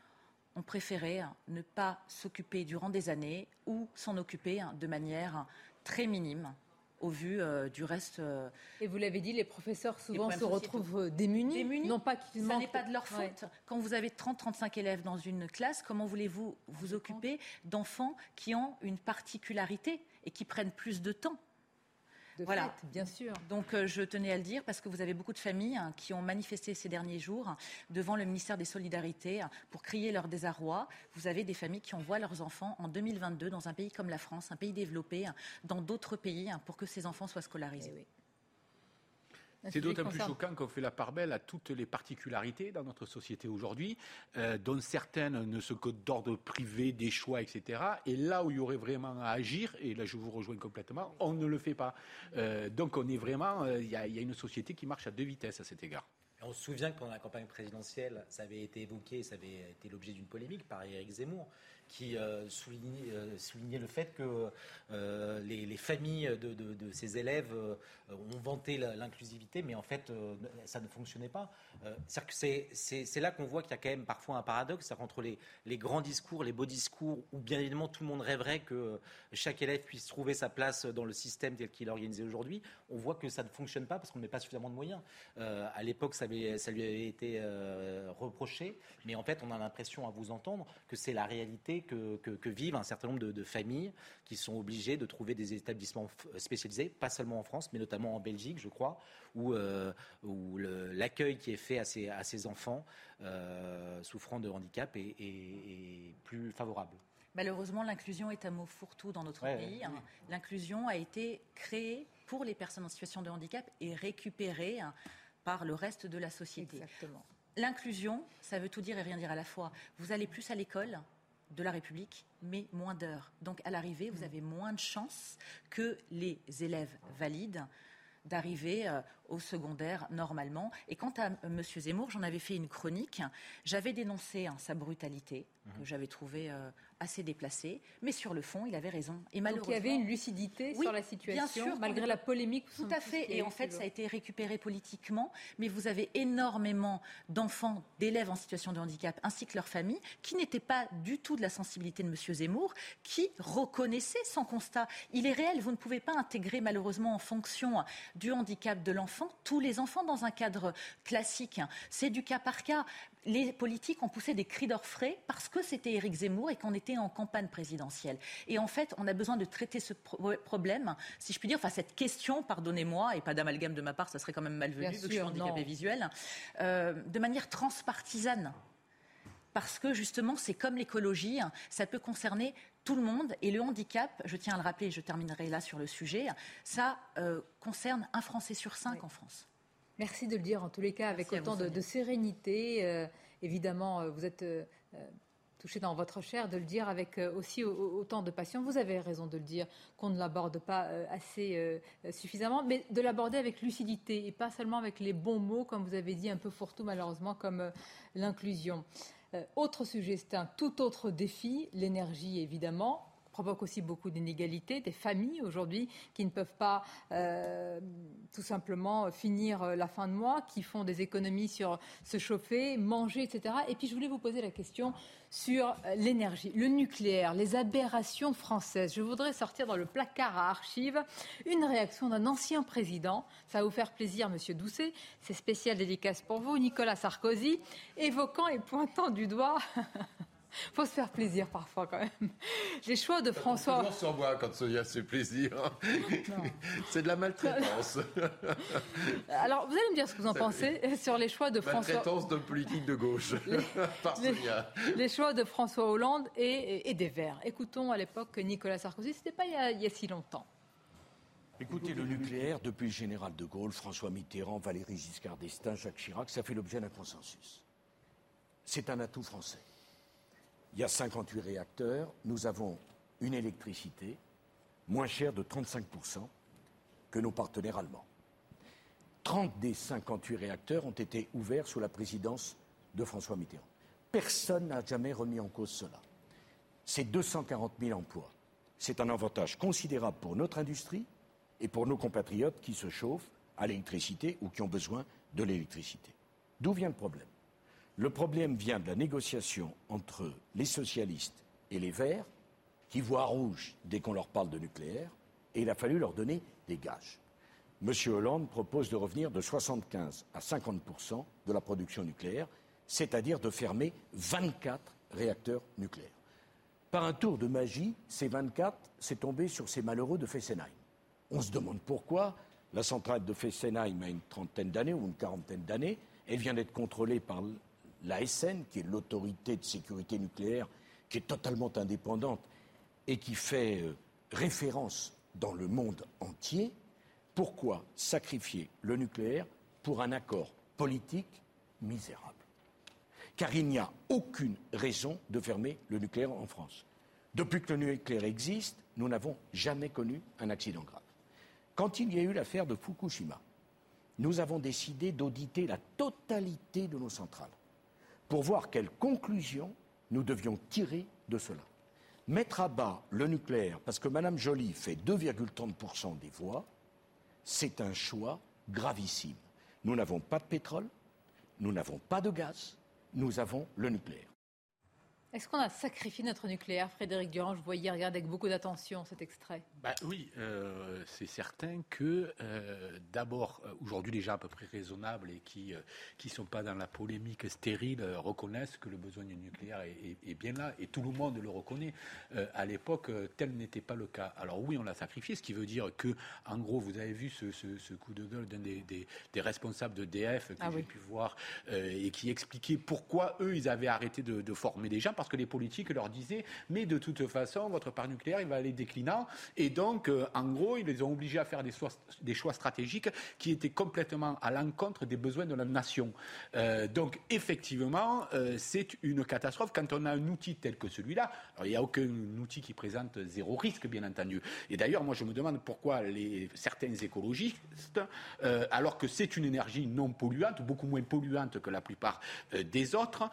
ont préféré ne pas s'occuper durant des années ou s'en occuper de manière très minime au vu euh, du reste. Euh, et vous l'avez dit, les professeurs souvent se retrouvent euh, démunis, démunis. Non pas qu'ils Ça n'est pas de leur faute. Quand vous avez 30-35 élèves dans une classe, comment voulez-vous vous occuper d'enfants qui ont une particularité et qui prennent plus de temps voilà. bien sûr. Donc euh, je tenais à le dire parce que vous avez beaucoup de familles hein, qui ont manifesté ces derniers jours devant le ministère des Solidarités hein, pour crier leur désarroi. Vous avez des familles qui envoient leurs enfants en 2022 dans un pays comme la France, un pays développé, hein, dans d'autres pays pour que ces enfants soient scolarisés. C'est d'autant plus choquant qu'on fait la part belle à toutes les particularités dans notre société aujourd'hui, euh, dont certaines ne sont que d'ordre privé, des choix, etc. Et là où il y aurait vraiment à agir, et là je vous rejoins complètement, on ne le fait pas. Euh, donc on est vraiment, euh, il y, a une société qui marche à deux vitesses à cet égard. On se souvient que pendant la campagne présidentielle, ça avait été évoqué, ça avait été l'objet d'une polémique par Éric Zemmour, qui euh, soulignait, soulignait, le fait que les, familles de, ces élèves ont vanté l'inclusivité, mais en fait, ça ne fonctionnait pas. c'est là qu'on voit qu'il y a quand même parfois un paradoxe entre les, grands discours, les beaux discours, où bien évidemment tout le monde rêverait que chaque élève puisse trouver sa place dans le système tel qu'il est organisé aujourd'hui. On voit que ça ne fonctionne pas parce qu'on ne met pas suffisamment de moyens. à l'époque, ça, lui avait été reproché, mais en fait, on a l'impression à vous entendre que c'est la réalité que, vivent un certain nombre de, familles qui sont obligées de trouver des établissements spécialisés, pas seulement en France, mais notamment en Belgique, je crois, où, euh, l'accueil qui est fait à ces, à ces enfants euh, souffrant de handicap est, plus favorable. Malheureusement, l'inclusion est un mot fourre-tout dans notre pays. L'inclusion a été créée pour les personnes en situation de handicap et récupérée hein, par le reste de la société. Exactement. L'inclusion, ça veut tout dire et rien dire à la fois. Vous allez plus à l'école, de la République, mais moins d'heures. Donc à l'arrivée, vous mm. avez moins de chances que les élèves valides d'arriver euh, au secondaire normalement. Et quant à M. Zemmour, j'en avais fait une chronique. J'avais dénoncé hein, sa brutalité, que mhm. j'avais trouvée euh, assez déplacée. Mais sur le fond, il avait raison. Et malheureusement, Donc il y avait une lucidité sur la situation, malgré la polémique. Tout à fait. Et en fait, ça a été récupéré politiquement. Mais vous avez énormément d'enfants, d'élèves en situation de handicap, ainsi que leurs familles, qui n'étaient pas du tout de la sensibilité de M. Zemmour, qui reconnaissaient son constat. Il est réel. Vous ne pouvez pas intégrer, malheureusement, en fonction du handicap de l'enfant, tous les enfants dans un cadre classique. C'est du cas par cas. Les politiques ont poussé des cris d'orfraie parce que c'était Éric Zemmour et qu'on était en campagne présidentielle. Et en fait, on a besoin de traiter ce problème, si je puis dire, enfin cette question, pardonnez-moi, et pas d'amalgame de ma part, ça serait quand même malvenu, vu que je suis handicapée visuelle, euh, de manière transpartisane parce que justement, c'est comme l'écologie, ça peut concerner tout le monde. Et le handicap, je tiens à le rappeler, je terminerai là sur le sujet, ça euh, concerne un Français sur cinq en France. Merci de le dire en tous les cas avec autant de, sérénité. Euh, évidemment, euh, vous êtes touché dans votre chair de le dire avec aussi autant de passion. Vous avez raison de le dire, qu'on ne l'aborde pas assez suffisamment, mais de l'aborder avec lucidité et pas seulement avec les bons mots, comme vous avez dit, un peu fourre-tout malheureusement, comme l'inclusion. Euh, autre sujet, c'est un tout autre défi, l'énergie évidemment provoque aussi beaucoup d'inégalités, des familles aujourd'hui qui ne peuvent pas euh, tout simplement finir la fin de mois, qui font des économies sur se chauffer, manger, etc. Et puis je voulais vous poser la question sur l'énergie, le nucléaire, les aberrations françaises. Je voudrais sortir dans le placard à archives une réaction d'un ancien président. Ça va vous faire plaisir, Monsieur Doucet. C'est spécial dédicace pour vous, Nicolas Sarkozy, évoquant et pointant du doigt faut se faire plaisir parfois quand même. Les choix de François. On s'en voit quand il y a ce plaisir. C'est de la maltraitance. Alors, vous allez me dire ce que vous en pensez sur les choix de François. Maltraitance de politique de gauche. les, les, choix de François Hollande et, des Verts. Écoutons à l'époque Nicolas Sarkozy. C'était pas il y, a, si longtemps. Écoutez, le nucléaire, depuis le général de Gaulle, François Mitterrand, Valéry Giscard d'Estaing, Jacques Chirac, ça fait l'objet d'un consensus. C'est un atout français. Il y a 58 réacteurs. Nous avons une électricité moins chère de 35% que nos partenaires allemands. 30 des 58 réacteurs ont été ouverts sous la présidence de François Mitterrand. Personne n'a jamais remis en cause cela. C'est 240 000 emplois. C'est un avantage considérable pour notre industrie et pour nos compatriotes qui se chauffent à l'électricité ou qui ont besoin de l'électricité. D'où vient le problème? Le problème vient de la négociation entre les socialistes et les Verts, qui voient rouge dès qu'on leur parle de nucléaire, et il a fallu leur donner des gages. M. Hollande propose de revenir de 75 à 50% de la production nucléaire, c'est-à-dire de fermer 24 réacteurs nucléaires. Par un tour de magie, ces 24, c'est tombé sur ces malheureux de Fessenheim. On se demande pourquoi. La centrale de Fessenheim a une trentaine d'années ou une quarantaine d'années. Elle vient d'être contrôlée par l'ASN, qui est l'autorité de sécurité nucléaire, qui est totalement indépendante et qui fait euh, référence dans le monde entier, pourquoi sacrifier le nucléaire pour un accord politique misérable? Car il n'y a aucune raison de fermer le nucléaire en France. Depuis que le nucléaire existe, nous n'avons jamais connu un accident grave. Quand il y a eu l'affaire de Fukushima, nous avons décidé d'auditer la totalité de nos centrales pour voir quelles conclusions nous devions tirer de cela. Mettre à bas le nucléaire, parce que Mme Joly fait 2,30% des voix, c'est un choix gravissime. Nous n'avons pas de pétrole, nous n'avons pas de gaz, nous avons le nucléaire. Est-ce qu'on a sacrifié notre nucléaire Frédéric Durand, je voyais regarder avec beaucoup d'attention cet extrait. Bah oui, euh, c'est certain que euh, d'abord, euh, aujourd'hui les gens à peu près raisonnables et qui ne sont pas dans la polémique stérile reconnaissent que le besoin du nucléaire est, est, bien là et tout le monde le reconnaît. à l'époque, tel n'était pas le cas. Alors oui, on l'a sacrifié, ce qui veut dire que, en gros, vous avez vu ce, ce, ce coup de gueule d'un des, des, des, responsables d'EDF que ah j'ai pu voir et qui expliquait pourquoi eux, ils avaient arrêté de, de former des gens parce que les politiques leur disaient mais de toute façon votre parc nucléaire il va aller déclinant et donc euh, en gros ils les ont obligés à faire des choix, stratégiques qui étaient complètement à l'encontre des besoins de la nation. Euh, donc effectivement euh, c'est une catastrophe quand on a un outil tel que celui-là. Il n'y a aucun outil qui présente zéro risque bien entendu. Et d'ailleurs moi je me demande pourquoi les, certains écologistes alors que c'est une énergie non polluante, beaucoup moins polluante que la plupart des autres,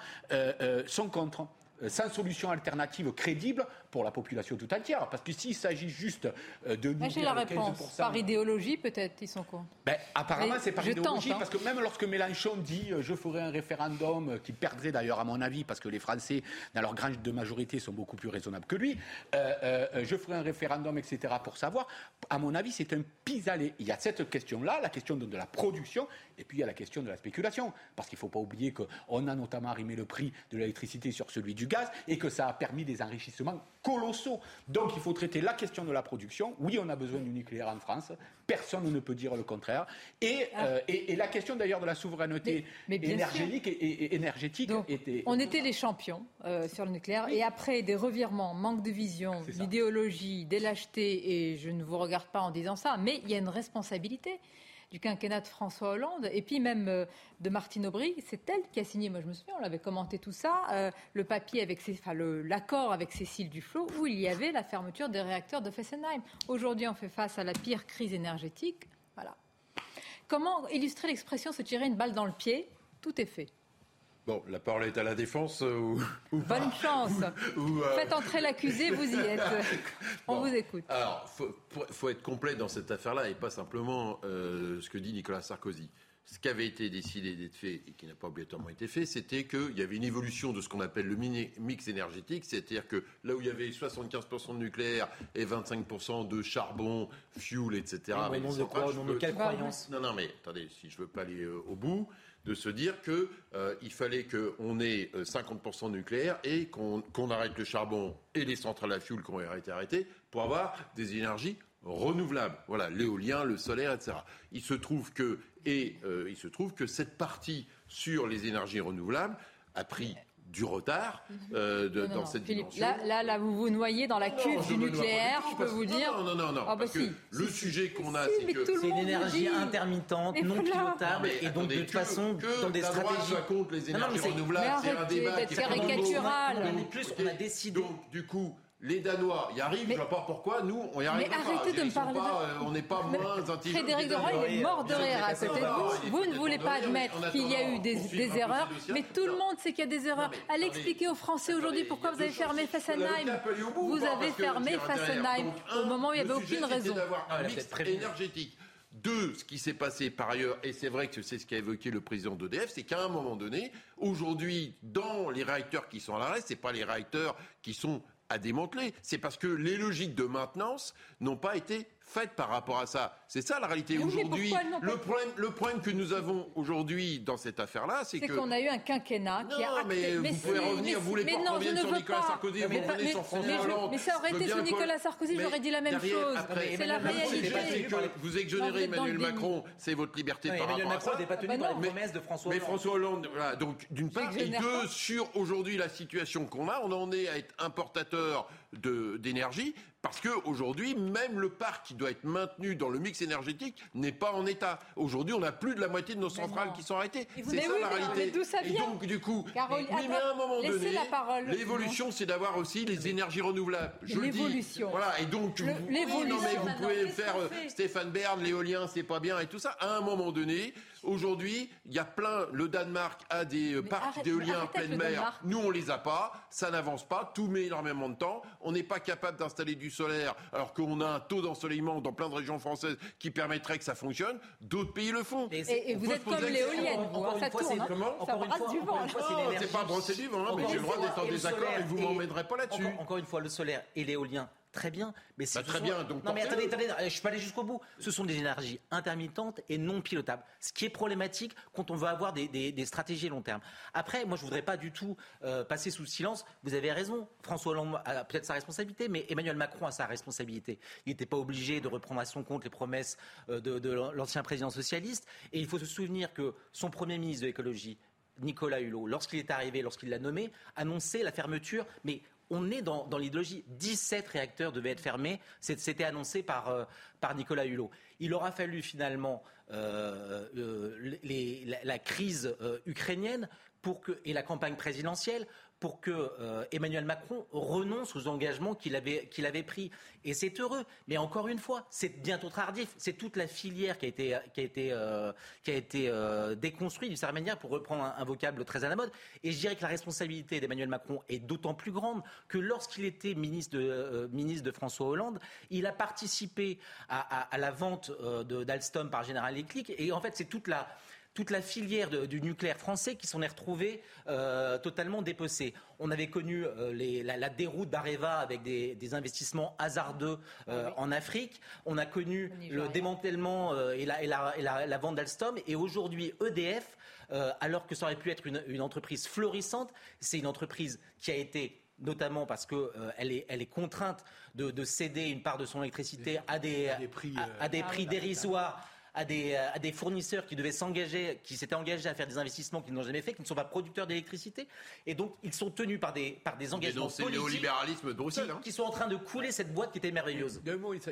sont contre. Euh, sans solution alternative crédible pour la population tout entière. Parce que s'il s'agit juste euh, de nous J'ai la réponse. Par idéologie, peut-être, ils sont contre. Ben, apparemment, c'est par idéologie. Hein. Parce que même lorsque Mélenchon dit euh, je ferai un référendum, qui perdrait d'ailleurs, à mon avis, parce que les Français, dans leur grande de majorité, sont beaucoup plus raisonnables que lui, je ferai un référendum, etc., pour savoir, à mon avis, c'est un pis-aller. Il y a cette question-là, la question de, de la production, et puis il y a la question de la spéculation. Parce qu'il ne faut pas oublier qu'on a notamment arrimé le prix de l'électricité sur celui du gaz et que ça a permis des enrichissements colossaux. Donc il faut traiter la question de la production. Oui, on a besoin du nucléaire en France. Personne ne peut dire le contraire. Et, ah. euh, et, la question d'ailleurs de la souveraineté énergétique, et, énergétique était... On était les champions euh, sur le nucléaire. Et après des revirements, manque de vision, d'idéologie, des lâchetés, et je ne vous regarde pas en disant ça, mais il y a une responsabilité du quinquennat de François Hollande, et puis même euh, de Martine Aubry. C'est elle qui a signé, moi je me souviens, on l'avait commenté tout ça, euh, le papier avec, enfin, l'accord avec Cécile Duflot, où il y avait la fermeture des réacteurs de Fessenheim. Aujourd'hui, on fait face à la pire crise énergétique. Voilà. Comment illustrer l'expression se tirer une balle dans le pied? Tout est fait. Bon, la parole est à la défense euh, ou, Bonne chance. Euh, Faites entrer l'accusé, vous y êtes. On vous écoute. Alors, il faut, être complet dans cette affaire-là et pas simplement euh, ce que dit Nicolas Sarkozy. Ce qui avait été décidé d'être fait et qui n'a pas obligatoirement été fait, c'était qu'il y avait une évolution de ce qu'on appelle le mix énergétique, c'est-à-dire que là où il y avait 75% de nucléaire et 25% de charbon, fuel, etc. au nom de quoi Au nom de quelle croyance Non, non, mais attendez, si je veux pas aller au bout, de se dire qu'il euh, fallait qu'on ait 50% euh, nucléaire et qu'on arrête le charbon et les centrales à fioul qui ont été arrêtées pour avoir des énergies renouvelables. Voilà, l'éolien, le solaire, etc. Et euh, il se trouve que cette partie sur les énergies renouvelables a pris du retard mhm. euh, de, dans cette dimension. Là, là, là, vous vous noyez dans la cuve du nucléaire, je peux vous dire. Non, non, non, non, bah parce que le sujet qu'on a, c'est que c'est une énergie intermittente, non pilotable, et donc de toute façon, dans des stratégies. contre les énergies renouvelables, c'est un débat qui est caricatural. Plus on a décidé. Donc, du coup. Les Danois y arrivent, je ne vois pas pourquoi, nous, on y arrive mais arrêtez de me parler euh, on n'est pas moins intelligents. Frédéric Doroy, il est mort de rire à côté de vous. Vous ne voulez pas admettre qu'il y a eu des, erreurs, mais tout le monde sait qu'il y a des erreurs. Allez expliquer aux Français aujourd'hui pourquoi vous avez fermé Fessenheim. Vous avez fermé Fessenheim au moment où il n'y avait aucune raison. un mix énergétique. Deux, ce qui s'est passé par ailleurs, et c'est vrai que c'est ce qu'a évoqué le président d'EDF, c'est qu'à un moment donné, aujourd'hui, dans les réacteurs qui sont à l'arrêt, ce pas les réacteurs qui sont à démanteler. C'est parce que les logiques de maintenance n'ont pas été faites par rapport à ça. C'est ça la réalité aujourd'hui. Le problème, le problème que nous avons aujourd'hui dans cette affaire-là, c'est que. qu'on a eu un quinquennat qui a. mais vous pouvez revenir, vous voulez pas revenir sur Nicolas Sarkozy, vous revenez sur François Hollande. Mais ça aurait été sur Nicolas Sarkozy, j'aurais dit la même chose. C'est la réalité. Vous exonérez Emmanuel Macron, c'est votre liberté par rapport à ça. Emmanuel Macron n'est pas tenu dans les promesses de François Hollande. Mais François Hollande, voilà. Donc, d'une part, et deux, sur aujourd'hui la situation qu'on a, on en est à être importateur d'énergie, Parce qu'aujourd'hui, même le parc qui doit être maintenu dans le mix énergétique n'est pas en état. Aujourd'hui, on a plus de la moitié de nos centrales qui sont arrêtées. C'est ça la réalité. Et donc, du coup, oui, mais à un moment donné, l'évolution, c'est d'avoir aussi les énergies renouvelables. Je le dis. Voilà. Et donc, vous, non, mais vous pouvez faire euh, Stéphane Bern, l'éolien, c'est pas bien et tout ça. À un moment donné, Aujourd'hui, il y a plein. Le Danemark a des euh, parcs d'éolien en pleine mer. Nous, on les a pas. Ça n'avance pas. Tout met énormément de temps. On n'est pas capable d'installer du solaire alors qu'on a un taux d'ensoleillement dans plein de régions françaises qui permettrait que ça fonctionne. D'autres pays le font. Et, vous êtes comme l'éolienne. Encore une fois, du vent. C'est pas brosser du vent, hein, mais j'ai le droit d'être en désaccord et vous m'emmènerez pas là-dessus. Encore une fois, le solaire et l'éolien Très bien, mais c'est bah, très bien. Donc non mais attendez, attendez, je peux aller jusqu'au bout. Ce sont des énergies intermittentes et non pilotables, ce qui est problématique quand on veut avoir des, des, stratégies long terme. Après, moi, je voudrais pas du tout euh, passer sous silence. Vous avez raison. François Hollande a peut-être sa responsabilité, mais Emmanuel Macron a sa responsabilité. Il n'était pas obligé de reprendre à son compte les promesses euh, de, de l'ancien président socialiste. Et il faut se souvenir que son premier ministre de l'écologie, Nicolas Hulot, lorsqu'il est arrivé, lorsqu'il l'a nommé, annonçait la fermeture, mais on est dans, l'idéologie. 17 réacteurs devaient être fermés. C'était annoncé par, euh, par Nicolas Hulot. Il aura fallu finalement euh, euh, la, crise ukrainienne et la campagne présidentielle pour que euh, Emmanuel Macron renonce aux engagements qu'il avait, avait pris. Et c'est heureux. Mais encore une fois, c'est bientôt tardif. C'est toute la filière qui a été, qui a été, euh, qui a euh, déconstruite d'une certaine manière, pour reprendre un, vocable très à la mode. Et je dirais que la responsabilité d'Emmanuel Macron est d'autant plus grande que lorsqu'il était ministre de, ministre de François Hollande, il a participé à, à la vente d'Alstom par General Electric. Et en fait, c'est toute la toute la filière du nucléaire français qui s'en est retrouvée euh, totalement dépecée. On avait connu euh, la, déroute d'Areva avec des, investissements hasardeux euh, ah en Afrique. On a connu le démantèlement et, la, vente d'Alstom. Et aujourd'hui, EDF, alors que ça aurait pu être une, entreprise florissante, c'est une entreprise qui a été notamment parce qu'elle est, elle est contrainte de, céder une part de son électricité à des, prix, à, des prix dérisoires à des, à des fournisseurs qui devaient s'engager, qui s'étaient engagés à faire des investissements qu'ils n'ont jamais fait, qui ne sont pas producteurs d'électricité. Et donc, ils sont tenus par des, par des engagements politiques. C'est le néolibéralisme de Bruxelles. Qui, sont en train de couler cette boîte qui était merveilleuse.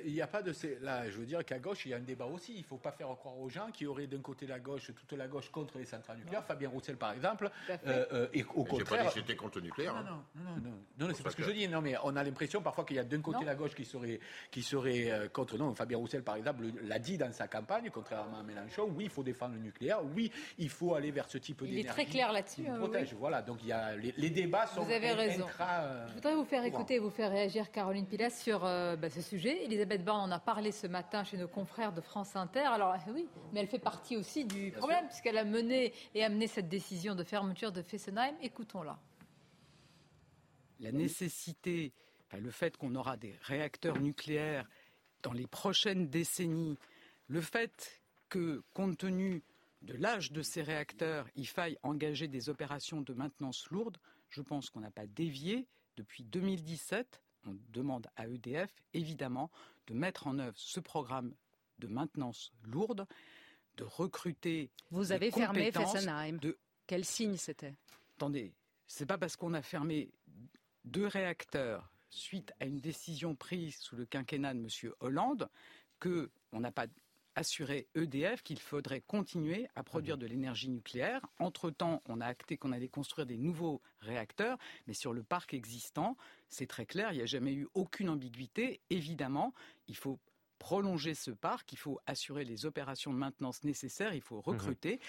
il n'y a pas de. Là, je veux dire qu'à gauche, il y a un débat aussi. Il ne faut pas faire croire aux gens qu'il y aurait d'un côté la gauche, toute la gauche contre les centrales nucléaires. Fabien Roussel, par exemple. Euh, euh, et au contraire. pas dit que j'étais contre le nucléaire. Non, hein. non, non. non, non, c'est parce que, je dis. Non, mais on a l'impression parfois qu'il y a d'un côté la gauche qui serait, qui serait euh, contre. Non, Fabien Roussel, par exemple, l'a dit dans sa campagne, contrairement à Mélenchon oui, il faut défendre le nucléaire. Oui, il faut aller vers ce type d'énergie. Il est très clair là-dessus. Hein, protège. Voilà. Donc il y a les, débats sont. Vous avez raison. Euh, Je voudrais vous faire écouter, vous faire réagir, Caroline Pilas, sur euh, bah, ce sujet. Elisabeth Borne en a parlé ce matin chez nos confrères de France Inter. Alors eh oui, mais elle fait partie aussi du problème puisqu'elle a mené et amené cette décision de fermeture de Fessenheim. Écoutons-la. La nécessité, le fait qu'on aura des réacteurs nucléaires dans les prochaines décennies, le fait que, compte tenu de l'âge de ces réacteurs, il faille engager des opérations de maintenance lourde, je pense qu'on n'a pas dévié. Depuis 2017, on demande à EDF, évidemment, de mettre en œuvre ce programme de maintenance lourde, de recruter. Vous avez fermé Fessenheim. De... Quel signe c'était? Attendez, c'est pas parce qu'on a fermé deux réacteurs suite à une décision prise sous le quinquennat de M. Hollande que on n'a pas assurer EDF qu'il faudrait continuer à produire mhm. de l'énergie nucléaire. Entre-temps, on a acté qu'on allait construire des nouveaux réacteurs, mais sur le parc existant, c'est très clair, il n'y a jamais eu aucune ambiguïté. Évidemment, il faut prolonger ce parc, il faut assurer les opérations de maintenance nécessaires, il faut mhm. recruter.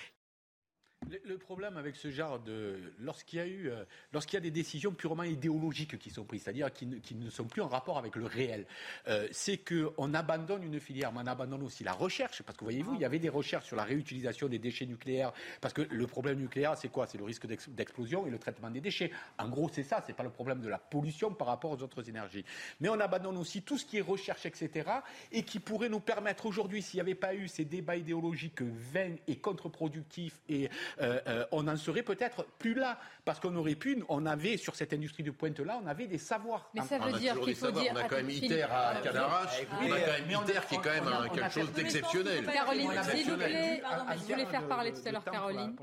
Le, problème avec ce genre de. Lorsqu'il y a eu. Euh, lorsqu'il y a des décisions purement idéologiques qui sont prises, c'est-à-dire qui, ne, sont plus en rapport avec le réel, euh, c'est qu'on abandonne une filière, mais on abandonne aussi la recherche. Parce que voyez-vous, il y avait des recherches sur la réutilisation des déchets nucléaires. Parce que le problème nucléaire, c'est quoi? C'est le risque d'explosion et le traitement des déchets. En gros, c'est ça. C'est pas le problème de la pollution par rapport aux autres énergies. Mais on abandonne aussi tout ce qui est recherche, etc. Et qui pourrait nous permettre aujourd'hui, s'il n'y avait pas eu ces débats idéologiques vains et contre-productifs et euh, euh, on en serait peut-être plus là. Parce qu'on aurait pu, on avait sur cette industrie de pointe-là, on avait des savoirs. Mais ça veut dire qu'il faut dire. On a quand même ITER à Cadarache, on a quand même ITER qui est quand même quelque chose d'exceptionnel. Caroline, s'il vous plaît, je voulais faire parler tout à l'heure Caroline.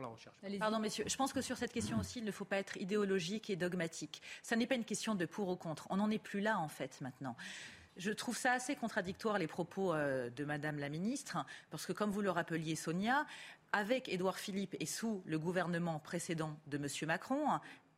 Pardon, messieurs, je pense que sur cette question aussi, il ne faut pas être idéologique et dogmatique. Ça n'est pas une question de pour ou contre. On n'en est plus là, en fait, maintenant. Je trouve ça assez contradictoire les propos euh, de Madame la ministre, parce que comme vous le rappeliez, Sonia, avec Édouard Philippe et sous le gouvernement précédent de Monsieur Macron,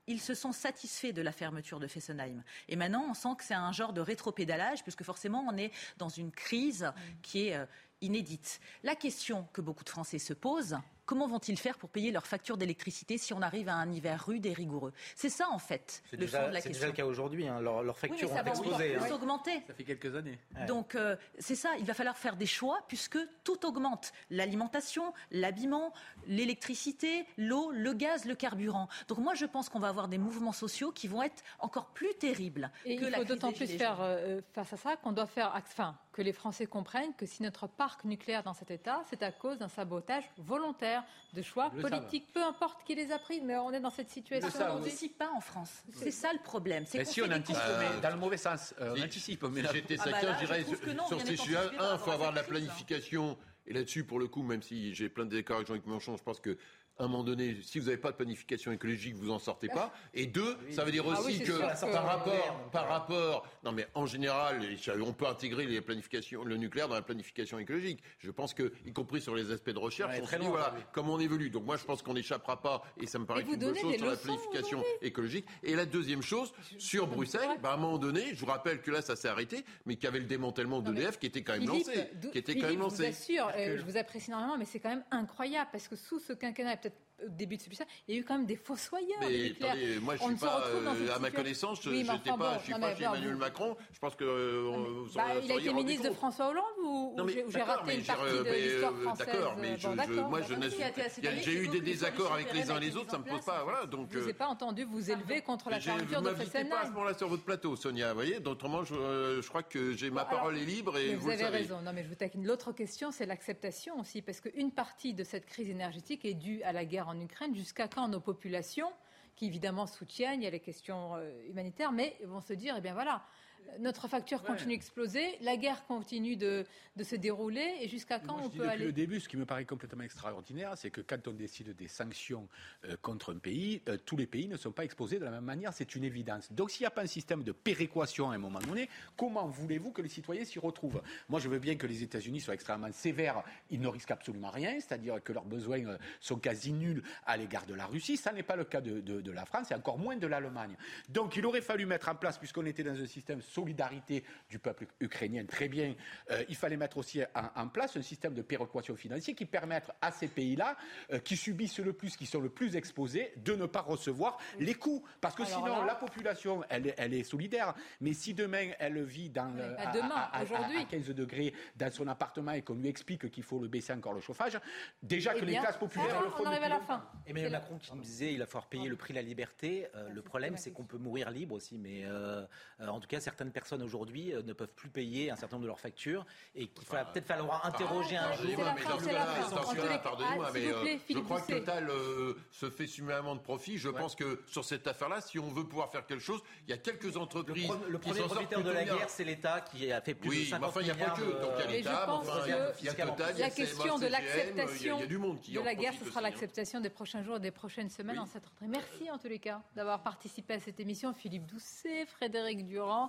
ils se sont satisfaits de la fermeture de Fessenheim. Et maintenant, on sent que c'est un genre de rétropédalage, puisque forcément, on est dans une crise qui est euh, inédite. La question que beaucoup de Français se posent, comment vont-ils faire pour payer leurs factures d'électricité si on arrive à un hiver rude et rigoureux? C'est ça, en fait, le déjà, fond de la C'est question. déjà le cas aujourd'hui. Hein. Leurs factures oui, ont explosé. hein. augmenter. Ça fait quelques années. Donc euh, c'est ça, il va falloir faire des choix puisque tout augmente. L'alimentation, l'habillement, l'électricité, l'eau, le gaz, le carburant. Donc moi je pense qu'on va avoir des mouvements sociaux qui vont être encore plus terribles Et que il faut d'autant plus faire jaunes. euh, face à ça qu'on doit faire, enfin, que les Français comprennent que si notre parc nucléaire est dans cet état, c'est à cause d'un sabotage volontaire, de choix le politiques, peu importe qui les a pris, mais on est dans cette situation. Parce qu'on n'anticipe pas en France. C'est ça le problème. C'est si on anticipe, compromis. mais dans le mauvais sens, euh, on anticipe. Mais j'étais Ah bah je dirais non, sur ces sujets, un, il faut avoir de la crise. planification. Et là-dessus, pour le coup, même si j'ai plein de désaccords avec Jean-Luc Mélenchon, je pense que à un moment donné, si vous n'avez pas de planification écologique, vous en sortez pas. Et deux, ça veut dire Ah oui, aussi que par rapport, par rapport, non mais en général, on peut intégrer les planifications, le nucléaire dans la planification écologique. Je pense que, y compris sur les aspects de recherche, Ouais, on très se dit voilà comment on évolue. Donc moi, je pense qu'on n'échappera pas, et ça me paraît une bonne chose sur la planification écologique. Et la deuxième chose, sur Bruxelles, bah, à un moment donné, je vous rappelle que là, ça s'est arrêté, mais qu'il y avait le démantèlement d'EDF qui était quand même Philippe, lancé, qui était Philippe, quand même je vous lancé. assure, euh, je vous apprécie énormément, mais c'est quand même incroyable parce que sous ce quinquennat, et peut-être au début de celui-ci, il y a eu quand même des fossoyeurs. Mais attendez, moi je On suis ne se pas, euh, à ma connaissance, je Oui, j'étais enfin pas, bon, je suis non, pas chez Emmanuel vous- Macron. Je pense que euh, vous Bah, il a été ministre de. François Hollande ou, ou j'ai- raté mais une partie de l'histoire euh, française D'accord, mais Bon, je, moi je Bah, j'ai eu des désaccords avec les uns et les autres, ça me mise en pose pas, voilà. Donc Je ne vous euh, ai pas entendu vous élever contre la fermeture de m'invitez pas à ce Fessenheim. moment-là sur votre plateau, Sonia. Vous voyez, autrement, je, euh, crois que j'ai ma parole est libre et vous, avez raison. Non, mais je vous taquine. L'autre question, c'est l'acceptation aussi, parce qu'une partie de cette crise énergétique est due à la guerre en Ukraine. Jusqu'à quand nos populations, qui évidemment soutiennent, les questions euh, humanitaires, vont se dire, eh bien voilà. Notre facture continue d'exploser, la guerre continue de, de se dérouler, et jusqu'à quand Moi, on je dis peut depuis aller le début, ce qui me paraît complètement extraordinaire, c'est que quand on décide des sanctions euh, contre un pays, euh, tous les pays ne sont pas exposés de la même manière, c'est une évidence. Donc s'il n'y a pas un système de péréquation à un moment donné, comment voulez-vous que les citoyens s'y retrouvent? Moi, je veux bien que les États-Unis soient extrêmement sévères, ils ne risquent absolument rien, c'est-à-dire que leurs besoins euh, sont quasi nuls à l'égard de la Russie. Ça n'est pas le cas de, de- de la France et encore moins de l'Allemagne. Donc il aurait fallu mettre en place, puisqu'on était dans un système solidarité du peuple ukrainien, très bien, euh, il fallait mettre aussi en, en place un système de péréquation financière qui permette à ces pays-là, euh, qui subissent le plus, qui sont le plus exposés, de ne pas recevoir les coûts. Parce que Alors sinon, là- la population, elle, est- elle est solidaire. Mais si demain, elle vit dans, euh, à- demain, à- à- à- aujourd'hui. à 15 degrés dans son appartement et qu'on lui explique qu'il faut le baisser encore le chauffage, déjà Eh que bien, les classes populaires le font on arrive à la fin. Emmanuel Macron qui nous disait il va falloir payer le prix de la liberté. Euh, le problème, c'est qu'on peut mourir libre aussi. Mais euh, euh, en tout cas, certaines personnes aujourd'hui euh, ne peuvent plus payer un certain nombre de leurs factures et qu'il va peut-être falloir interroger un jour. Pardonnez-moi, mais Ah, euh, je crois que. Total euh, se fait suffisamment de profit. Je pense que sur cette affaire-là, si on veut pouvoir faire quelque chose, il y a quelques entreprises le premier profiteur de la guerre, c'est l'État qui a fait plus de Oui, 50 mais enfin, il n'y a pas que. de- Donc, il y a l'État, mais pense enfin, il y a- Total, il y a la question de l'acceptation Il y a du monde qui de la guerre, ce sera hein. l'acceptation des prochains jours, des prochaines semaines en cette rentrée. Merci en tous les cas d'avoir participé à cette émission. Philippe Doucet, Frédéric Durand,